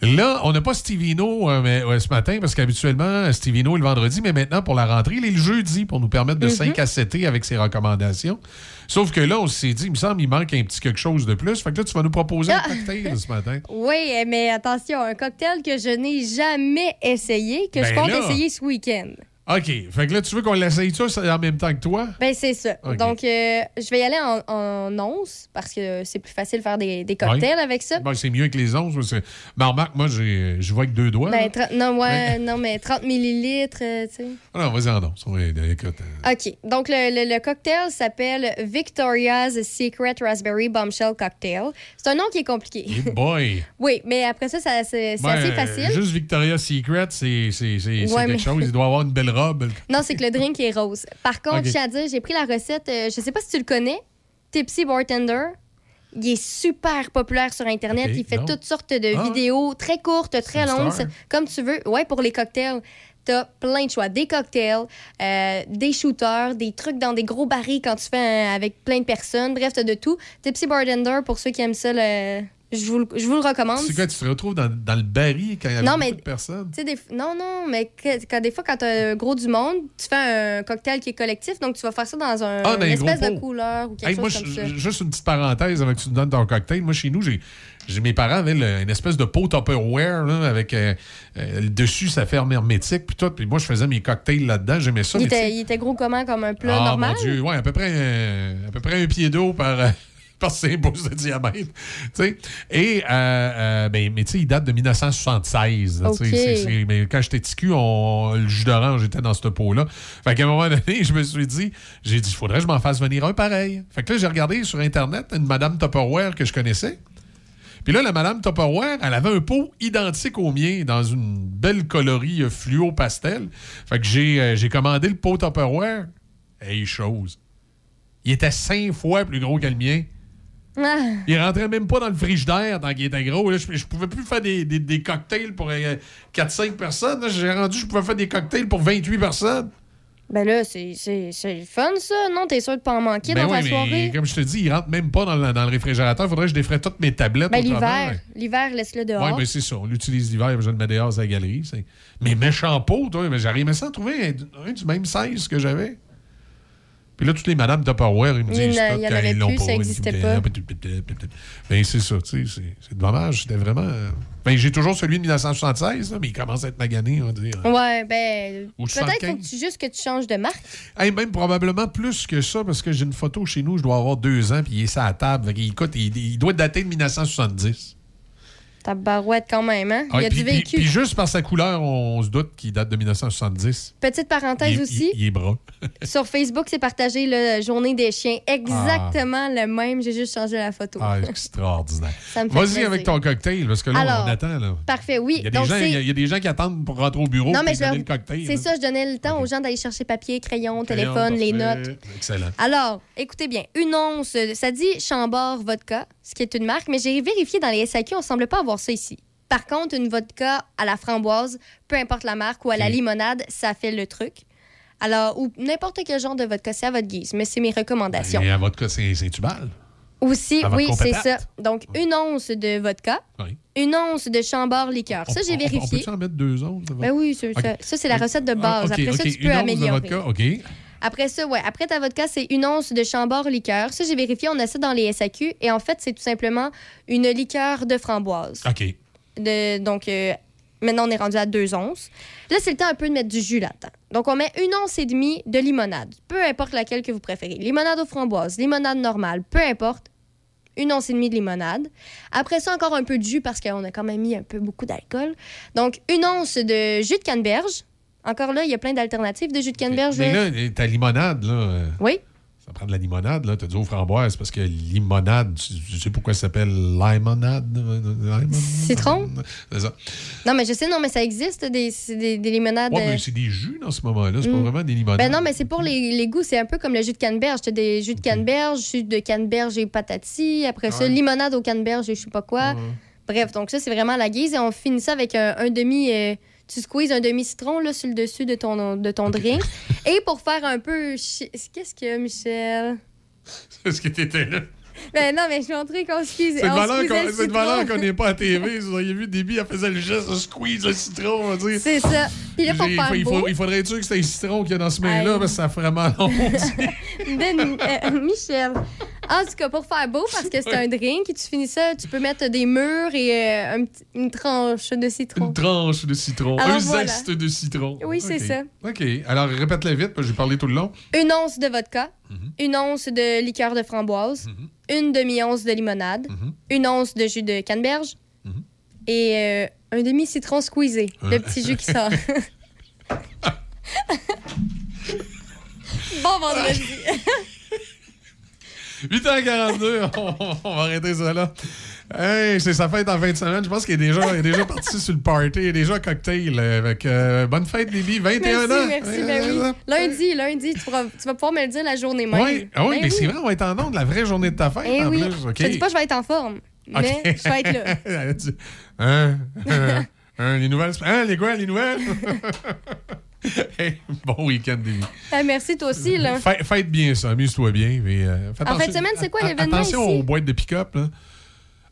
Là, on n'a pas Stevino euh, mais, ouais, ce matin parce qu'habituellement, Stevino est le vendredi, mais maintenant, pour la rentrée, il est le jeudi pour nous permettre de. 5 à 7 avec ses recommandations. Sauf que là, on s'est dit, il me semble qu'il manque un petit quelque chose de plus. Fait que là, tu vas nous proposer Ah! un cocktail ce matin. Oui, mais attention, un cocktail que je n'ai jamais essayé, que je Ben compte là. essayer ce week-end. OK. Fait que là, tu veux qu'on l'essaye ça en même temps que toi? Ben, c'est ça. Donc, euh, je vais y aller en, en once parce que c'est plus facile de faire des, des cocktails Ouais. avec ça. Bon, c'est mieux que les onces. parce que- Mais remarque, moi, j'ai- je vois avec deux doigts. Ben, non, ouais, non, mais 30 millilitres, euh, tu sais. Ah non, vas-y en once. Ouais, écoute, euh, OK. Donc, le, le- le cocktail s'appelle Victoria's Secret Raspberry Bombshell Cocktail. C'est un nom qui est compliqué. hey boy! oui, mais après ça, ça- c'est Ouais, assez facile. Juste Victoria's Secret, c'est quelque mais- chose. Il doit avoir une belle robe. Non, c'est que le drink est rose. Par contre, Ok. je tiens à dire, j'ai pris la recette, euh, je sais pas si tu le connais, Tipsy Bartender. Il est super populaire sur Internet. Il fait non. toutes sortes de Ah. vidéos très courtes, très longues, comme tu veux. Ouais, pour les cocktails. T'as plein de choix. Des cocktails, euh, des shooters, des trucs dans des gros barils quand tu fais un- avec plein de personnes. Bref, t'as de tout. Tipsy Bartender, pour ceux qui aiment ça, le- je, vous, le- je vous le recommande. C'est quoi, tu te retrouves dans, dans le baril quand il y a Non, beaucoup mais- de personnes? Tu des... Non, non, mais que- quand, des fois, quand t'as un gros du monde, tu fais un cocktail qui est collectif, donc tu vas faire ça dans un, Ah, dans une espèce de couleur ou quelque Hey, moi, chose comme je- ça. juste une petite parenthèse avant que tu me donnes ton cocktail. Moi, chez nous, j'ai, j'ai- mes parents avaient le- une espèce de pot Tupperware là, avec euh, euh, le dessus, ça ferme hermétique. Puis tout. Puis moi, je faisais mes cocktails là-dedans. J'aimais ça. Il mais tu était, il était gros comment, comme un plat ah, normal? mon Dieu, ouais, à peu près, euh, à peu près un pied d'eau par, euh, par 5 pouces de diamètre. tu sais. Et, euh, euh, ben, mais tu sais, il date de 1976. là, tu sais, OK. c'est- c'est- mais quand j'étais petit cul, on- le jus d'orange était dans ce pot-là. Fait qu'à un moment donné, je me suis dit, j'ai dit, il faudrait que je m'en fasse venir un pareil. Fait que là, j'ai regardé sur Internet une Madame Tupperware que je connaissais. Puis là, la Madame Tupperware, elle avait un pot identique au mien dans une belle colorie euh, fluo pastel. Fait que j'ai euh, j'ai commandé le pot Tupperware. Hey, chose. Il était cinq fois plus gros que le mien. Ah. Il rentrait même pas dans le frigidaire tant qu'il était gros. Là, je, je pouvais plus faire des, des- des cocktails pour euh, 4-5 personnes. Là, J'ai rendu, je pouvais faire des cocktails pour 28 personnes. Ben là, c'est le fun, ça. Non, t'es sûr de pas en manquer Ben dans oui, ta mais soirée? comme je te dis, il rentre même pas dans le, dans le réfrigérateur. Faudrait que je défrais toutes mes tablettes. Ben l'hiver, l'hiver, laisse-le dehors. Oui, mais c'est ça. On l'utilise l'hiver, je le mets dehors à la galerie. Mais méchant pot, toi, mais j'arrivais ça à trouver un, un du même size que j'avais. Puis là, toutes les madames Tupperware, ils me disent ça, il y en avait plus, ça ils existait disent, pas. Ben, c'est ça, tu sais, c'est- dommage. C'était vraiment. euh, Ben, j'ai toujours celui de 1976, là, mais il commence à être magané, on va dire. Ouais, ben. Peut-être faut 75. que tu, juste que tu changes de marque. Hey, même probablement plus que ça, parce que j'ai une photo chez nous, je dois avoir deux ans, puis il est sur la table. Écoute, il, il doit dater de 1970. Ta barouette quand même, hein? Il y Ouais, a puis, du vécu. puis juste par sa couleur, on, se doute qu'il date de 1970. Petite parenthèse il, aussi. Il, il est brun. Sur Facebook, c'est partagé la journée des chiens. Exactement le même. J'ai juste changé la photo. Ah, extraordinaire. Vas-y avec ton cocktail, parce que là, Alors, on attend. Là. Parfait, oui. Il y, a des Donc, gens, c'est- il y a- il y a des gens qui attendent pour rentrer au bureau Non, mais je leur- le cocktail. C'est ça, je donnais le temps aux gens d'aller chercher papier, crayon, téléphone, les notes. Excellent. Alors, écoutez bien, une once, ça dit Chambord Vodka, ce qui est une marque, mais j'ai vérifié dans les SAQ, on semble pas avoir ça ici. Par contre, une vodka à la framboise, peu importe la marque, ou à la limonade, ça fait le truc. Alors, ou n'importe quel genre de vodka, c'est à votre guise, mais c'est mes recommandations. Et à votre cas, c'est c'est Tubal. Aussi, À oui, c'est ça. Donc, une once de vodka, Oui. une once de Chambord liqueur. Ça, j'ai On- On, vérifié. peut-tu en mettre deux onces? de Ben vodka? oui, ça. Ça, c'est la recette de base. Ah, Après ça, tu peux Une once de améliorer. vodka, OK. Après ça, ouais. Après ta vodka, c'est une once de chambord liqueur. Ça, j'ai vérifié, on a ça dans les SAQ. Et en fait, c'est tout simplement une liqueur de framboise. OK. De, donc, euh, maintenant, on est rendu à deux onces. Là, c'est le temps un peu de mettre du jus là-dedans. Donc, on met une once et demie de limonade. Peu importe laquelle que vous préférez. Limonade aux framboises, limonade normale, peu importe. Une once et demie de limonade. Après ça, encore un peu de jus parce qu'on a quand même mis un peu beaucoup d'alcool. Donc, une once de jus de canneberge. Encore là, il y a plein d'alternatives de jus de canneberge. Mais là. là, ta limonade, là. euh, Oui. Ça prend de la limonade, là. T'as dit aux framboises, parce que limonade, tu, tu sais pourquoi ça s'appelle limonade? euh, limonade? Citron? C'est ça. Non, mais je sais, non, mais ça existe, des, des, des limonades. Ouais, euh, mais c'est des jus dans ce moment-là. C'est Mm. pas vraiment des limonades. Ben non, mais c'est pour les, les goûts. C'est un peu comme le jus de canneberge. Tu as des jus de canneberge, jus de canneberge et patati. Après ça, limonade au canneberge et je sais pas quoi. Bref, donc ça, c'est vraiment la guise. Et on finit ça avec un, un demi... euh, tu squeezes un demi-citron là, sur le dessus de ton, de ton drink. Et pour faire un peu... Qu'est-ce qu'il y a, Michel? Est-ce que t'étais là? Ben non, mais je suis montré qu'on squeeze. C'est de on valeur qu'on le n'est pas à TV. Vous auriez vu, Déby, elle faisait le geste de squeeze le citron, on va dire. C'est ça. Puis là, faire il, faut- beau... il faudrait être sûr que c'était un citron qu'il y a dans ce main-là, Aïe. parce que ça vraiment long. Ben, euh, Michel. En tout cas, pour faire beau, parce que c'est un drink, et tu finis ça, tu peux mettre des mûres et euh, un une tranche de citron. Une tranche de citron. Alors un voilà. zeste de citron. Oui, c'est ça. OK. Alors, répète-le vite, parce que j'ai parlé tout le long. Une once de vodka, Mhm. une once de liqueur de framboise, une demi-once de limonade, Mhm. une once de jus de canneberge et euh, un demi-citron squeezé, le Euh. petit jus qui sort. bon vendredi. 8h42, on, on va arrêter ça là. Hey, c'est sa fête en fin de semaine. Je pense qu'il est déjà, il est déjà parti sur le party. Il est déjà cocktail. Avec, euh, bonne fête, Bibi. 21 Merci, ans. merci, Euh, ben oui. Lundi, lundi, tu, pourras- tu vas pouvoir me le dire la journée même. Oui, ah oui, Ben mais c'est vrai, on va être en onde la vraie journée de ta fête Eh en oui. plus. OK. Je te dis pas que je vais être en forme, mais je vais être là. Hein, hein, hein, les nouvelles. Hein, les quoi, les nouvelles? Hey, bon week-end. Ah, merci, toi aussi. Là. Fête bien ça, amuse-toi bien. mais, euh, En fin de semaine, c'est quoi l'événement Attention ici? aux boîtes de pick-up. là.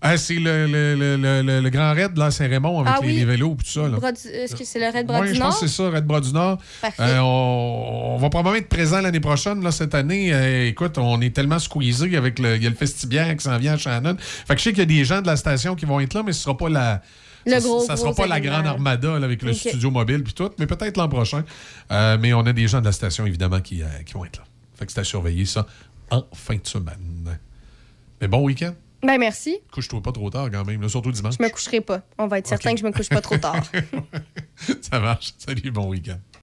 Ah, c'est le, le, le, le, Grand Raid là, Saint-Raymond avec Ah les, oui. les vélos et tout ça. Est-ce que c'est le Red Bras Oui, du je Nord? pense que c'est ça, Red Bras du Nord. Euh, on, on va probablement être présent l'année prochaine. Là, cette année, Euh, écoute, on est tellement squeezé avec le, il y a le Festibière qui s'en vient à Shannon. Fait que je sais qu'il y a des gens de la station qui vont être là, mais ce sera pas la. Le ça, gros, ça sera pas la grande armada là, avec le studio mobile puis tout, mais peut-être l'an prochain. Euh, mais on a des gens de la station, évidemment, qui, euh, qui vont être là. Fait que c'est à surveiller ça en fin de semaine. Mais bon week-end. Ben merci. Couche-toi pas trop tard quand même, là, surtout dimanche. Je me coucherai pas. On va être certain que je me couche pas trop tard. ça marche. Salut, bon week-end.